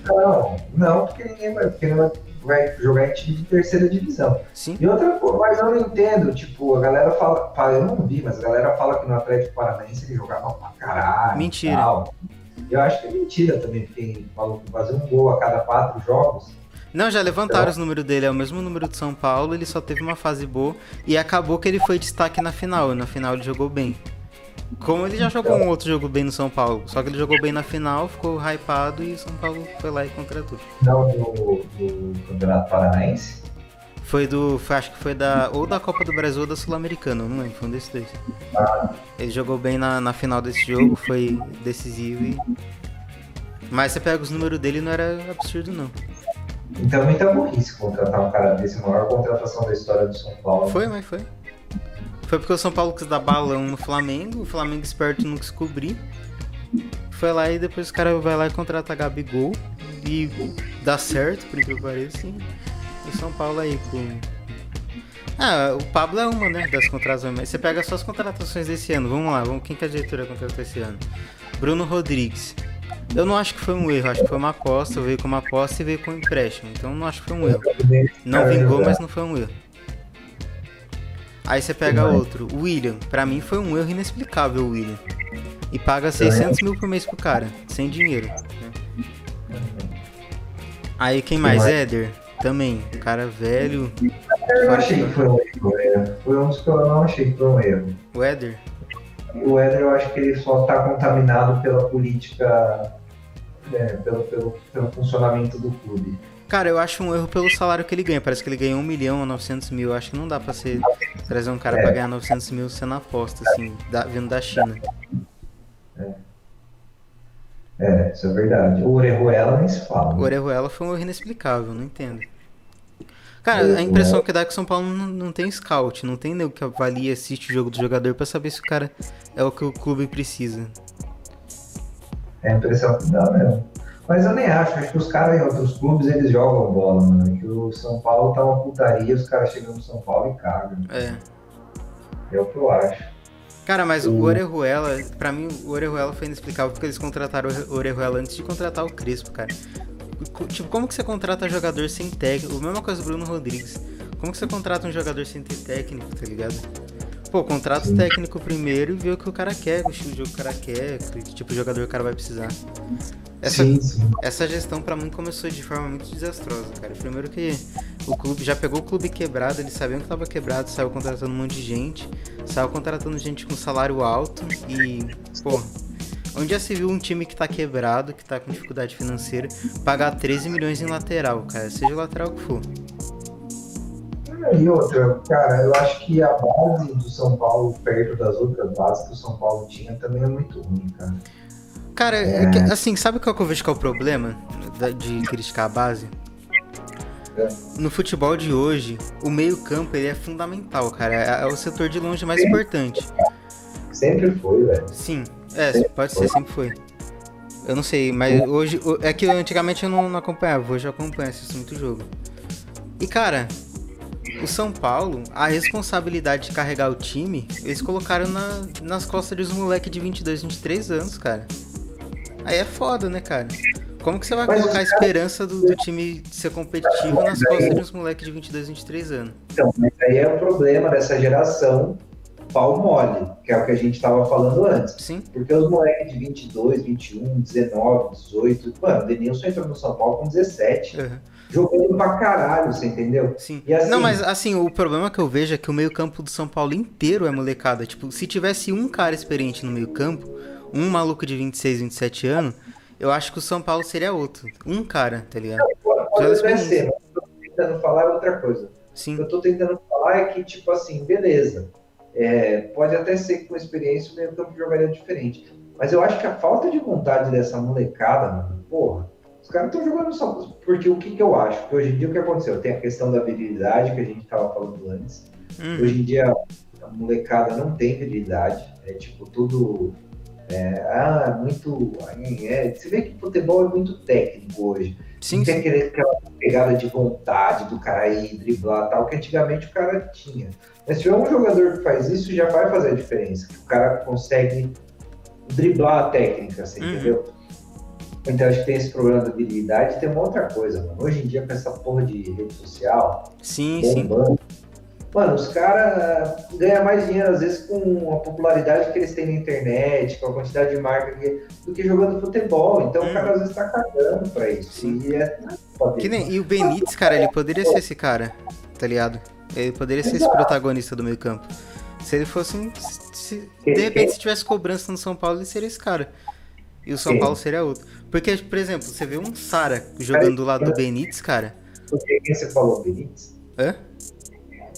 Não, não, porque ninguém vai, porque não vai, jogar em time de terceira divisão. Sim. E outra coisa, mas eu não entendo, tipo, a galera fala, fala, eu não vi, mas a galera fala que no Atlético Paranaense ele jogava pra caralho. Mentira. tal. Eu acho que é mentira também, que fazer um gol a cada quatro jogos. Não, já levantaram os números dele, é o mesmo número de São Paulo, ele só teve uma fase boa e acabou que ele foi destaque na final, e na final ele jogou bem. Como ele já jogou um outro jogo bem no São Paulo, só que ele jogou bem na final, ficou hypado e o São Paulo foi lá e contratou. Não do, do Campeonato Paranaense. Foi do. Foi, acho que foi da. Ou da Copa do Brasil ou da Sul-Americana, não lembro, foi um desses dois. Ele jogou bem na, na final desse jogo, foi decisivo e. Mas você pega os números dele não era absurdo não. Então, muita burrice contratar um cara desse, a maior contratação da história do São Paulo. Foi, mas foi. Foi porque o São Paulo quis dar balão no Flamengo, o Flamengo esperto não quis cobrir. Foi lá e depois o cara vai lá e contrata Gabigol. E dá certo, por incrível que pareça. E o São Paulo aí com. Ah, o Pablo é uma, né, das contratações. Você pega só as contratações desse ano. Vamos lá, vamos, quem que a diretoria contratou esse ano? Bruno Rodrigues. Eu não acho que foi um erro, acho que foi uma aposta, veio com uma aposta e veio com um empréstimo. Então eu não acho que foi um erro. Não vingou, mas não foi um erro. Aí você pega outro, William. Pra mim foi um erro inexplicável o William. E paga 600 mil por mês pro cara, sem dinheiro. Aí quem mais? Éder, também. Um cara velho. Eu achei que foi um erro, é. Foi um dos que eu não achei que foi um erro. O Éder? O Éder, eu acho que ele só está contaminado pela política, é, pelo, pelo, pelo funcionamento do clube. Cara, eu acho um erro pelo salário que ele ganha. Parece que ele ganhou 1 milhão ou 900 mil. Acho que não dá pra ser, trazer um cara É. pra ganhar 900 mil sendo aposta, assim, da- vindo da China. É, isso é verdade. O Orejuela nem se fala. O Orejuela foi um erro inexplicável, não entendo. Cara, a impressão que dá é que o São Paulo não, não tem scout, não tem nego que avalia, assiste o jogo do jogador pra saber se o cara é o que o clube precisa. É a impressão que dá mesmo. Mas eu nem acho, acho que os caras em outros clubes eles jogam bola, mano. Que o São Paulo tá uma putaria, os caras chegam no São Paulo e cagam. É. É o que eu acho. Cara, mas o O- Orejuela, pra mim, o Orejuela foi inexplicável porque eles contrataram o Orejuela antes de contratar o Crespo, cara. Tipo, como que você contrata jogador sem técnico? A mesma coisa do Bruno Rodrigues. Como que você contrata um jogador sem ter técnico, tá ligado? Pô, contrata o técnico primeiro e vê o que o cara quer, o estilo de jogo que o cara quer, que tipo de jogador o cara vai precisar. Essa, Sim, sim. essa gestão pra mim começou de forma muito desastrosa, cara. Primeiro que o clube já pegou o clube quebrado, eles sabiam que tava quebrado, saiu contratando um monte de gente, saiu contratando gente com salário alto e, pô, onde já se viu um time que tá quebrado, que tá com dificuldade financeira, pagar 13 milhões em lateral, cara, seja o lateral que for. E outra, cara, eu acho que a base do São Paulo, perto das outras bases que o São Paulo tinha, também é muito ruim, cara. Cara, É. é que, assim, sabe qual que eu vejo que é o problema de criticar a base? É. No futebol de hoje, o meio-campo ele é fundamental, cara. É, é o setor de longe mais Sim. importante. Sempre foi, velho. Sim, é, Sempre pode foi. ser, sempre foi. Eu não sei, mas hoje. É que antigamente eu não, não acompanhava, hoje eu acompanho, assisto muito jogo. E cara, o São Paulo, a responsabilidade de carregar o time, eles colocaram na- nas costas dos moleques de 22, 23 anos, cara. Aí é foda, né, cara? Como que você vai Mas colocar a esperança do, do time ser competitivo nas costas de uns moleques de 22, 23 anos? Então, aí é o problema dessa geração pau mole, que é o que a gente tava falando antes. Sim? Porque os moleques de 22, 21, 19, 18, mano, o Denilson entrou no São Paulo com 17, Aham. Jogando pra caralho, você entendeu? Sim. Assim- Não, mas assim, o problema que eu vejo é que o meio-campo do São Paulo inteiro é molecada. Tipo, se tivesse um cara experiente no meio-campo, um maluco de 26, 27 anos, eu acho que o São Paulo seria outro. Um cara, tá ligado? Pode Já até ser, mas o que eu tô tentando falar é outra coisa. O que Sim. eu tô tentando falar é que, tipo assim, beleza. É, pode até ser que com experiência o meio campo jogaria diferente. Mas eu acho que a falta de vontade dessa molecada, mano, porra, os caras estão jogando só. Porque o que, que eu acho? Que hoje em dia o que aconteceu? Tem a questão da virilidade que a gente tava falando antes. Hum, Hoje em dia a molecada não tem virilidade. É tipo tudo. é, ah, muito. É, você vê que futebol é muito técnico hoje. sim, Não tem aquele, aquela pegada de vontade do cara ir driblar tal, que antigamente o cara tinha. Mas se tiver um jogador que faz isso, já vai fazer a diferença. que O cara consegue driblar a técnica, assim, Uhum. entendeu? Então acho que tem esse problema da habilidade e tem uma outra coisa, mano. Hoje em dia, com essa porra de rede social, Sim, sim. bombando, mano, os caras ganham mais dinheiro, às vezes, com a popularidade que eles têm na internet, com a quantidade de marca que, do que jogando futebol. Então Hum. o cara às vezes tá cagando pra isso. Sim. E é Que nem, e o Benítez, cara, ele poderia ser esse cara, tá ligado? Ele poderia ser esse protagonista do meio campo. Se ele fosse. um- se- de repente, se tivesse cobrança no São Paulo, ele seria esse cara. E o São Sim. Paulo seria outro. Porque, por exemplo, você vê um Sara jogando do lado do Benítez, cara. Quem você falou, Benítez? Hã?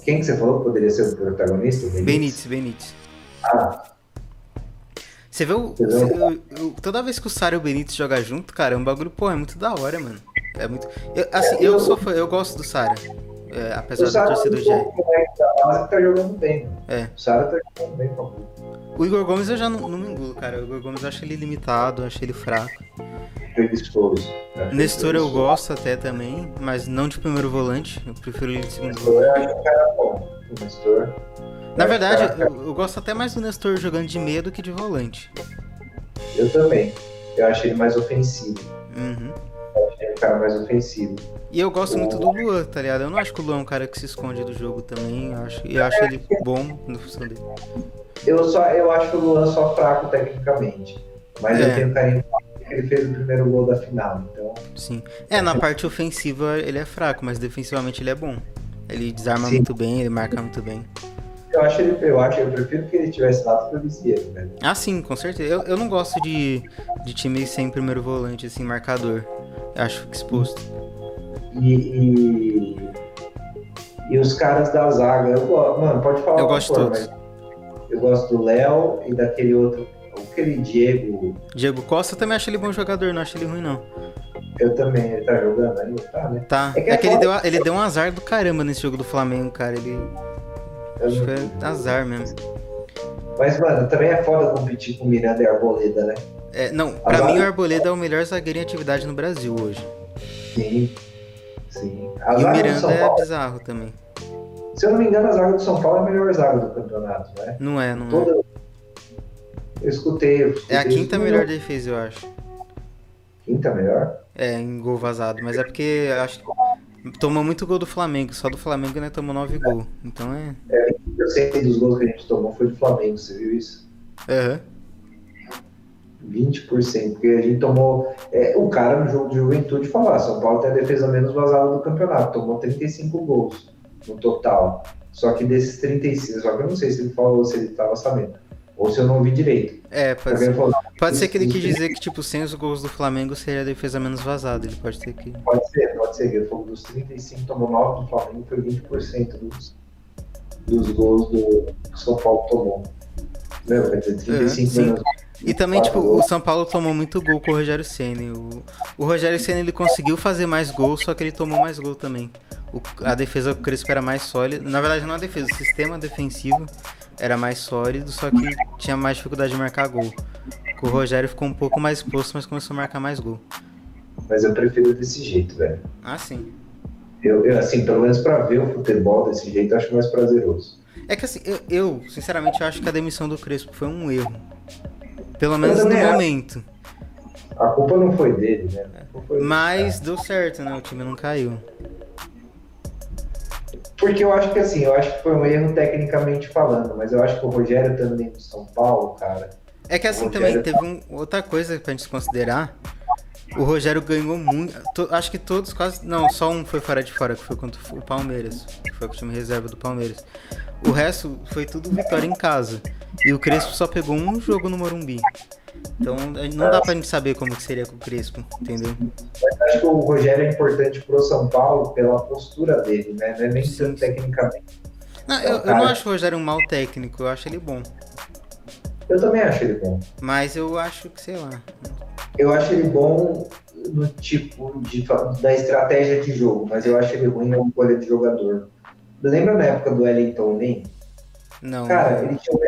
Quem que você falou que poderia ser o protagonista? O Benítez, Benítez. Ah, Você vê o. Você- o- o- toda vez que o Sara e o Benítez jogam junto, cara, é um bagulho, pô, é muito da hora, mano. É muito. Eu, assim, eu sou fã, eu gosto do Sara. É, apesar o Sara é do moleque da base que tá jogando bem, mano. É. O Sara tá jogando bem bola. O Igor Gomes eu já não, não me engulo, cara. O Igor Gomes eu acho ele limitado, acho ele fraco. Preguiçoso. Nestor eu gosto até também, mas não de primeiro volante. Eu prefiro ele de segundo Nestor volante. eu acho um cara bom. O Nestor. Na verdade, um eu, eu gosto até mais do Nestor jogando de meia do que de volante. Eu também. Eu acho ele mais ofensivo. Uhum. Eu acho ele cara mais ofensivo. E eu gosto muito do Luan, tá ligado? Eu não acho que o Luan é um cara que se esconde do jogo também. Eu acho, eu acho ele bom na função dele. Eu, só, eu acho o Luan só fraco tecnicamente. Mas É. eu tenho carinho porque ele fez o primeiro gol da final. Então, Sim. É, na parte ofensiva ele é fraco, mas defensivamente ele é bom. Ele desarma Sim. muito bem, ele marca muito bem. eu acho ele, eu acho, eu prefiro que ele tivesse lá do que o velho. Ah, sim, com certeza. Eu, eu não gosto de, de time sem primeiro volante, assim, marcador. Eu acho que exposto. E, e, e os caras da zaga, eu mano, pode falar Eu que gosto de todos. mas Eu gosto do Léo e daquele outro, aquele Diego, Diego Costa também acho ele bom jogador, não acho ele ruim, não. eu também, ele tá jogando ainda, tá, né? Tá. É que É que ele deu, ele deu um azar do caramba nesse jogo do Flamengo, cara. Ele. Eu Acho que é azar mesmo. Mas, mano, também é foda competir com Miranda e Arboleda, né? É, não, pra Agora- mim o Arboleda é o melhor zagueiro em atividade no Brasil hoje. Sim. Sim. E o Miranda é bizarro também. Se eu não me engano, a zaga do São Paulo é a melhor zaga do campeonato, né? Não é, não é. Toda... Eu escutei, eu escutei É a quinta melhor defesa, eu acho. Quinta melhor? É, em gol vazado. Mas é porque acho que tomou muito gol do Flamengo. Só do Flamengo, né? Tomou nove gols. Então é. Eu sei que dos gols que a gente tomou foi do Flamengo, você viu isso? Aham. 20%, porque a gente tomou. é, o cara no jogo de juventude falou: ah, São Paulo tem a defesa menos vazada do campeonato, tomou 35 gols no total. Só que desses 35, só que eu não sei se ele falou, se ele estava sabendo, ou se eu não ouvi direito. É, pode ser. falou: Pode ser que ele quis dizer que, tipo, sem os gols do Flamengo seria a defesa menos vazada. Ele pode ter que. pode ser, pode ser, ele falou dos 35, tomou 9 do Flamengo, foi 20% dos, dos gols do São Paulo tomou. Não, quer dizer, 35 sim. menos. E também, tipo, o. São Paulo tomou muito gol com o Rogério Ceni. O, o Rogério Ceni ele conseguiu fazer mais gols, só que ele tomou mais gol também. O- a defesa do Crespo era mais sólida. Na verdade, não a defesa, o sistema defensivo era mais sólido, só que tinha mais dificuldade de marcar gol. O Rogério ficou um pouco mais exposto, mas começou a marcar mais gol. Mas eu prefiro desse jeito, velho. Ah, sim. Eu, eu, assim, pelo menos pra ver o futebol desse jeito, eu acho mais prazeroso. É que assim, eu, eu, sinceramente, acho que a demissão do Crespo foi um erro. Pelo menos no momento. A culpa não foi dele, né? Foi Mas deu certo, né? O time não caiu. Porque eu acho que assim, eu acho que foi um erro tecnicamente falando, mas eu acho que o Rogério dentro do São Paulo, cara. É que assim também teve um, outra coisa pra gente considerar. O Rogério ganhou muito. to- acho que todos quase. Não, só um foi fora de fora, que foi contra o Palmeiras. Que foi com o time reserva do Palmeiras. O resto foi tudo vitória em casa. E o Crespo só pegou um jogo no Morumbi. Então não dá pra gente saber como que seria com o Crespo, entendeu? Mas acho que o Rogério é importante pro São Paulo pela postura dele, né? Não é nem tanto sim. tecnicamente. Não, eu, eu não acho o Rogério um mau técnico, eu acho ele bom. Eu também acho ele bom. Mas eu acho que, sei lá. Eu acho ele bom no tipo de, da estratégia de jogo, mas eu acho ele ruim na escolha de jogador. Lembra na época do Wellington Nem? Não. Cara, ele tinha, o-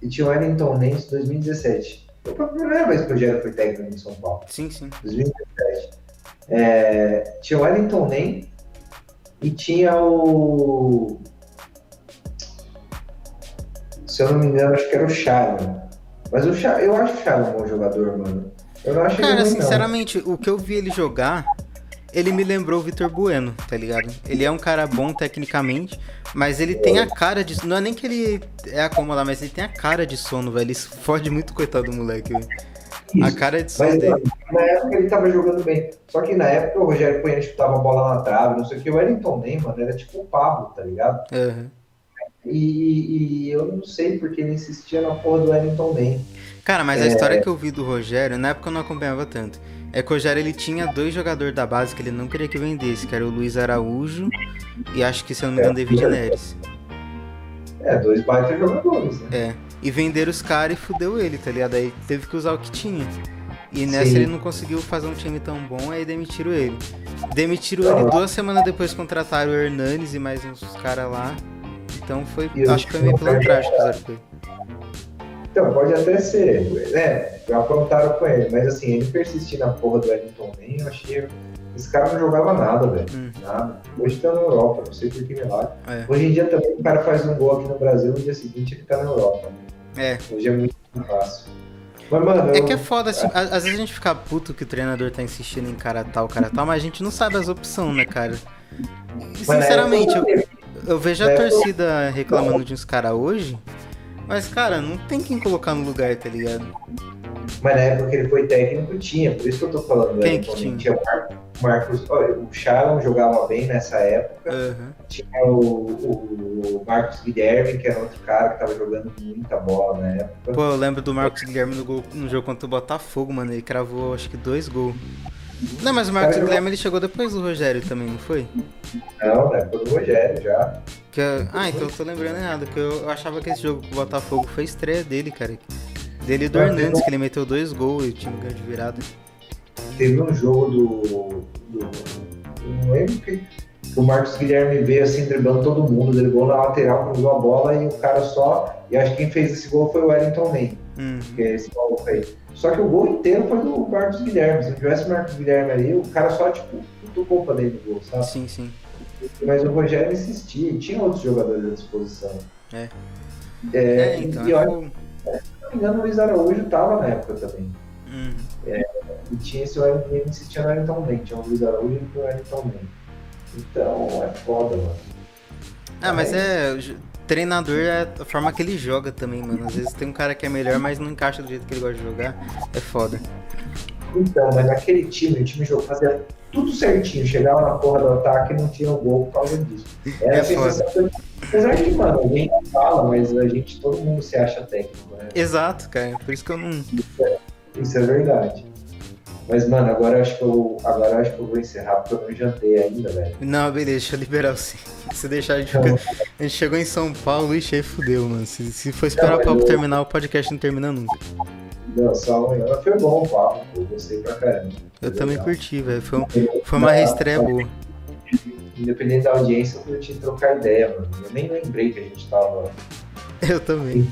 ele tinha o Wellington Nens em 2017. Foi a primeira vez que o Rogério foi técnico em São Paulo. Sim, sim. 2017. É, tinha o Wellington Nem e tinha o. Se eu não me engano, acho que era o Sharon. Mas o Sharon, eu acho o Sharon um bom jogador, mano. Eu não acho ele Cara, não. sinceramente, o que eu vi ele jogar, ele me lembrou o Vitor Bueno, tá ligado? Ele é um cara bom tecnicamente, mas ele tem a cara de. Não é nem que ele é acomodado, mas ele tem a cara de sono, velho. Ele fode muito, coitado do moleque, velho. A Isso. cara de sono Mas, dele. na época ele tava jogando bem. Só que na época o Rogério Cunha chutava a bola na trave, não sei o que. O Wellington Nem, mano, era tipo o Pablo, tá ligado? Aham. E, e eu não sei porque ele insistia na porra do Wellington Nem. Cara, mas a É. história que eu vi do Rogério, na época eu não acompanhava tanto. É que o Rogério ele tinha dois jogadores da base que ele não queria que vendesse, que era o Luiz Araújo e acho que, se eu não me engano, É, David. Neres. É, dois baita jogadores, né? É. E venderam os caras e fudeu ele, tá ligado? Aí teve que usar o que tinha. E nessa Sim. ele não conseguiu fazer um time tão bom, aí demitiram ele. Demitiram Ah. ele duas semanas depois contrataram o Hernanes e mais uns caras lá. Então foi. E acho que foi meio fizeram com ele. Então, pode até ser, né? Já aprontaram com ele, mas assim, ele persistir na porra do Wellington Nem, eu achei. Esse cara não jogava nada, velho. Hum. Nada. Hoje tá na Europa, não sei por que milagre. É. Hoje em dia também o cara faz um gol aqui no Brasil, no dia seguinte ele tá na Europa. né? É, Hoje é muito fácil. Mas, mano, É que é foda, assim, a- às vezes a gente fica puto que o treinador tá insistindo em cara tal, cara tal, mas a gente não sabe as opções, né, cara? E, sinceramente, eu, eu vejo a torcida reclamando de uns caras hoje, mas, cara, não tem quem colocar no lugar, tá ligado? Mas na época que ele foi técnico tinha, por isso que eu tô falando. Quem né, que quando tinha? o Mar- Marcos. Olha, o Sharon jogava bem nessa época. Aham. Tinha o, o Marcos Guilherme, que era outro cara que tava jogando muita bola na época. Pô, eu lembro do Marcos Guilherme no, gol- no jogo contra o Botafogo, mano, ele cravou acho que dois gols. Não, mas o Marcos Guilherme ele chegou depois do Rogério também, não foi? Não, na época do Rogério já. Que eu- Ah, então eu tô lembrando errado, que eu achava que esse jogo com o Botafogo foi estreia dele, cara. Dele e do Ah, Hernandes, que ele meteu dois gols e o time ganhou de virada. Teve um jogo do. do não lembro que. que O Marcos Guilherme veio assim, driblando todo mundo, driblou na lateral, cruzou a bola e o cara só. E acho que quem fez esse gol foi o Wellington Ney, Hum. que é esse gol aí. Só que o gol inteiro foi do Marcos Guilherme. Se não tivesse o Marcos Guilherme ali, o cara só, tipo, tocou pra dentro do gol, sabe? Sim, sim. Mas o Rogério insistia, e tinha outros jogadores à disposição. É. É, É, então. e é olha, fogo. se não me engano, o Luiz Araújo tava na época também. Hum. E tinha esse ele insistia no Wellington Man, tinha o Luiz Araújo e o Wellington Man. Então é foda, mano. Ah, mas é. Treinador é a forma que ele joga também, mano. Às vezes tem um cara que é melhor, mas não encaixa do jeito que ele gosta de jogar. É foda. Então, mas naquele time, o time jogou, fazia tudo certinho, chegava na porra do ataque e não tinha o gol por causa disso. Era É a sensação Apesar que, mano, a gente fala, mas a gente, todo mundo se acha técnico, né? Exato, cara. Por isso que eu não. Isso é verdade. Mas, mano, agora acho que eu, agora acho que eu vou encerrar porque eu não jantei ainda, velho. Não, beleza, deixa eu liberar você. (laughs) Se deixar, a gente, fica... a gente chegou em São Paulo e cheio fudeu, mano. Se, se for esperar Não, o papo eu- terminar, o podcast não termina nunca. Não, só amanhã. Foi bom o papo, pô, gostei pra caramba. Eu Foi também legal. curti, velho. Foi, um- foi uma reestreia boa. Independente da audiência, eu curti trocar ideia, mano. Eu nem lembrei que a gente tava. Eu também.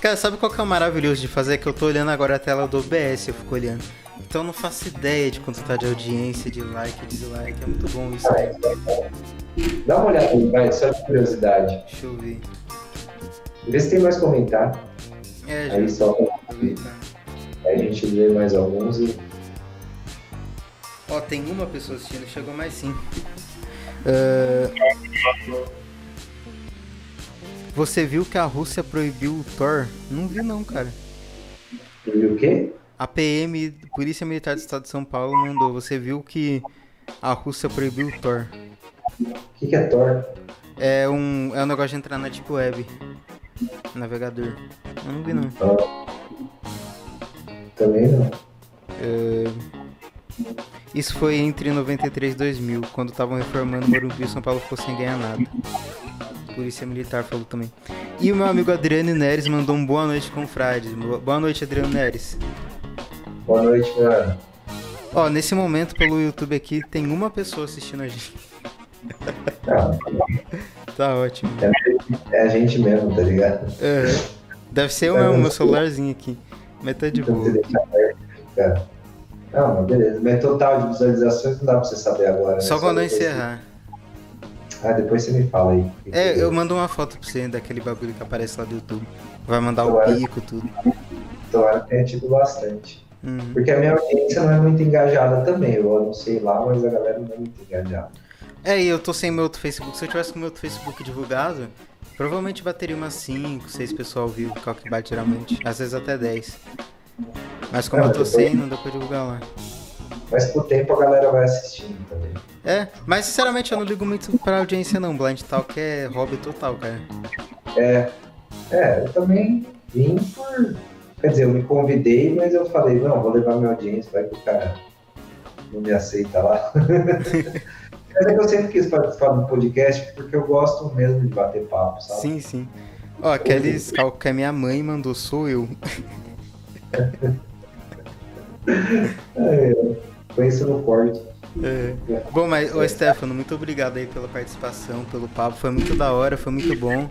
Cara, sabe qual que é o maravilhoso de fazer? É que eu tô olhando agora a tela do OBS, eu fico olhando. Então eu não faço ideia de quanto tá de audiência, de like, dislike. É muito bom isso, né? Dá uma olhada aí, vai, só de curiosidade. Deixa eu ver. Vê se tem mais comentário. É, Aí já. só aproveitar. Aí a gente lê mais alguns e. Ó, tem uma pessoa assistindo, chegou mais sim. Ah, Você viu que a Rússia proibiu o Thor? Não vi não, cara. E o quê? A PM, Polícia Militar do Estado de São Paulo, mandou. Você viu que a Rússia proibiu o Thor? O que, que é Thor? É um, é um negócio de entrar na Deep Web. Navegador. Eu não vi não. Também não. É, Isso foi entre 93 e 2000, quando estavam reformando o Morumbi e São Paulo ficou sem ganhar nada. Polícia Militar falou também. E o meu amigo Adriano Neres mandou um boa noite com frades. Boa noite, Adriano Neres. Boa noite, mano. Ó, nesse momento pelo YouTube aqui tem uma pessoa assistindo a gente. Não, (laughs) Tá ótimo. é a gente mesmo, tá ligado? É, deve ser o meu, meu celularzinho aqui. Mas tá de Então você boa. Não, mas beleza. Mas total de visualizações não dá pra você saber agora. né? Só quando eu encerrar. Ah, depois você me fala aí. É, eu mando uma foto pra você daquele bagulho que aparece lá do YouTube. Vai mandar o Agora- pico, tudo. Tomara que tenha tido bastante. Uhum. Porque a minha audiência não é muito engajada também. Eu não sei lá, mas a galera não é muito engajada. É, e eu tô sem meu outro Facebook. Se eu tivesse com meu outro Facebook divulgado, provavelmente bateria umas 5, 6 pessoas ao vivo, que é o que bate geralmente. Às vezes até 10. Mas como Não, eu tô sem, não dá pra divulgar lá. Mas com o tempo a galera vai assistindo também. É, mas sinceramente eu não ligo muito pra audiência não. Blind Talk é hobby total, cara. É, é, eu também vim por. Quer dizer, eu me convidei, mas eu falei, não, vou levar minha audiência, vai que o cara não me aceita lá. (laughs) mas é que eu sempre quis participar do podcast porque eu gosto mesmo de bater papo, sabe? Sim, sim. Ó, aquele Scal que a minha mãe mandou, sou eu. (laughs) É, isso no corte. É. Bom, mas, ô Stefano, muito obrigado aí pela participação, pelo papo. Foi muito da hora, foi muito bom.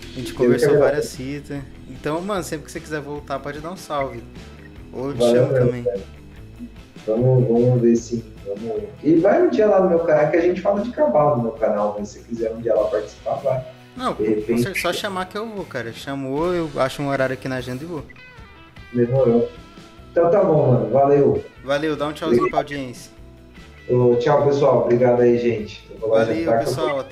A gente conversou várias citas. Então, mano, sempre que você quiser voltar, pode dar um salve. Ou eu te Valeu chamo também. Vamos, vamos ver se. Vamos... E vai um dia lá no meu canal, que a gente fala de cavalo no meu canal, mas se quiser um dia lá participar, vai. Não, De repente- só chamar que eu vou, cara. Chamou, eu acho um horário aqui na agenda e vou. Demorou. Então tá bom, mano. Valeu. Valeu, dá um tchauzinho pra audiência. Tchau, pessoal. Obrigado aí, gente. Valeu, pessoal.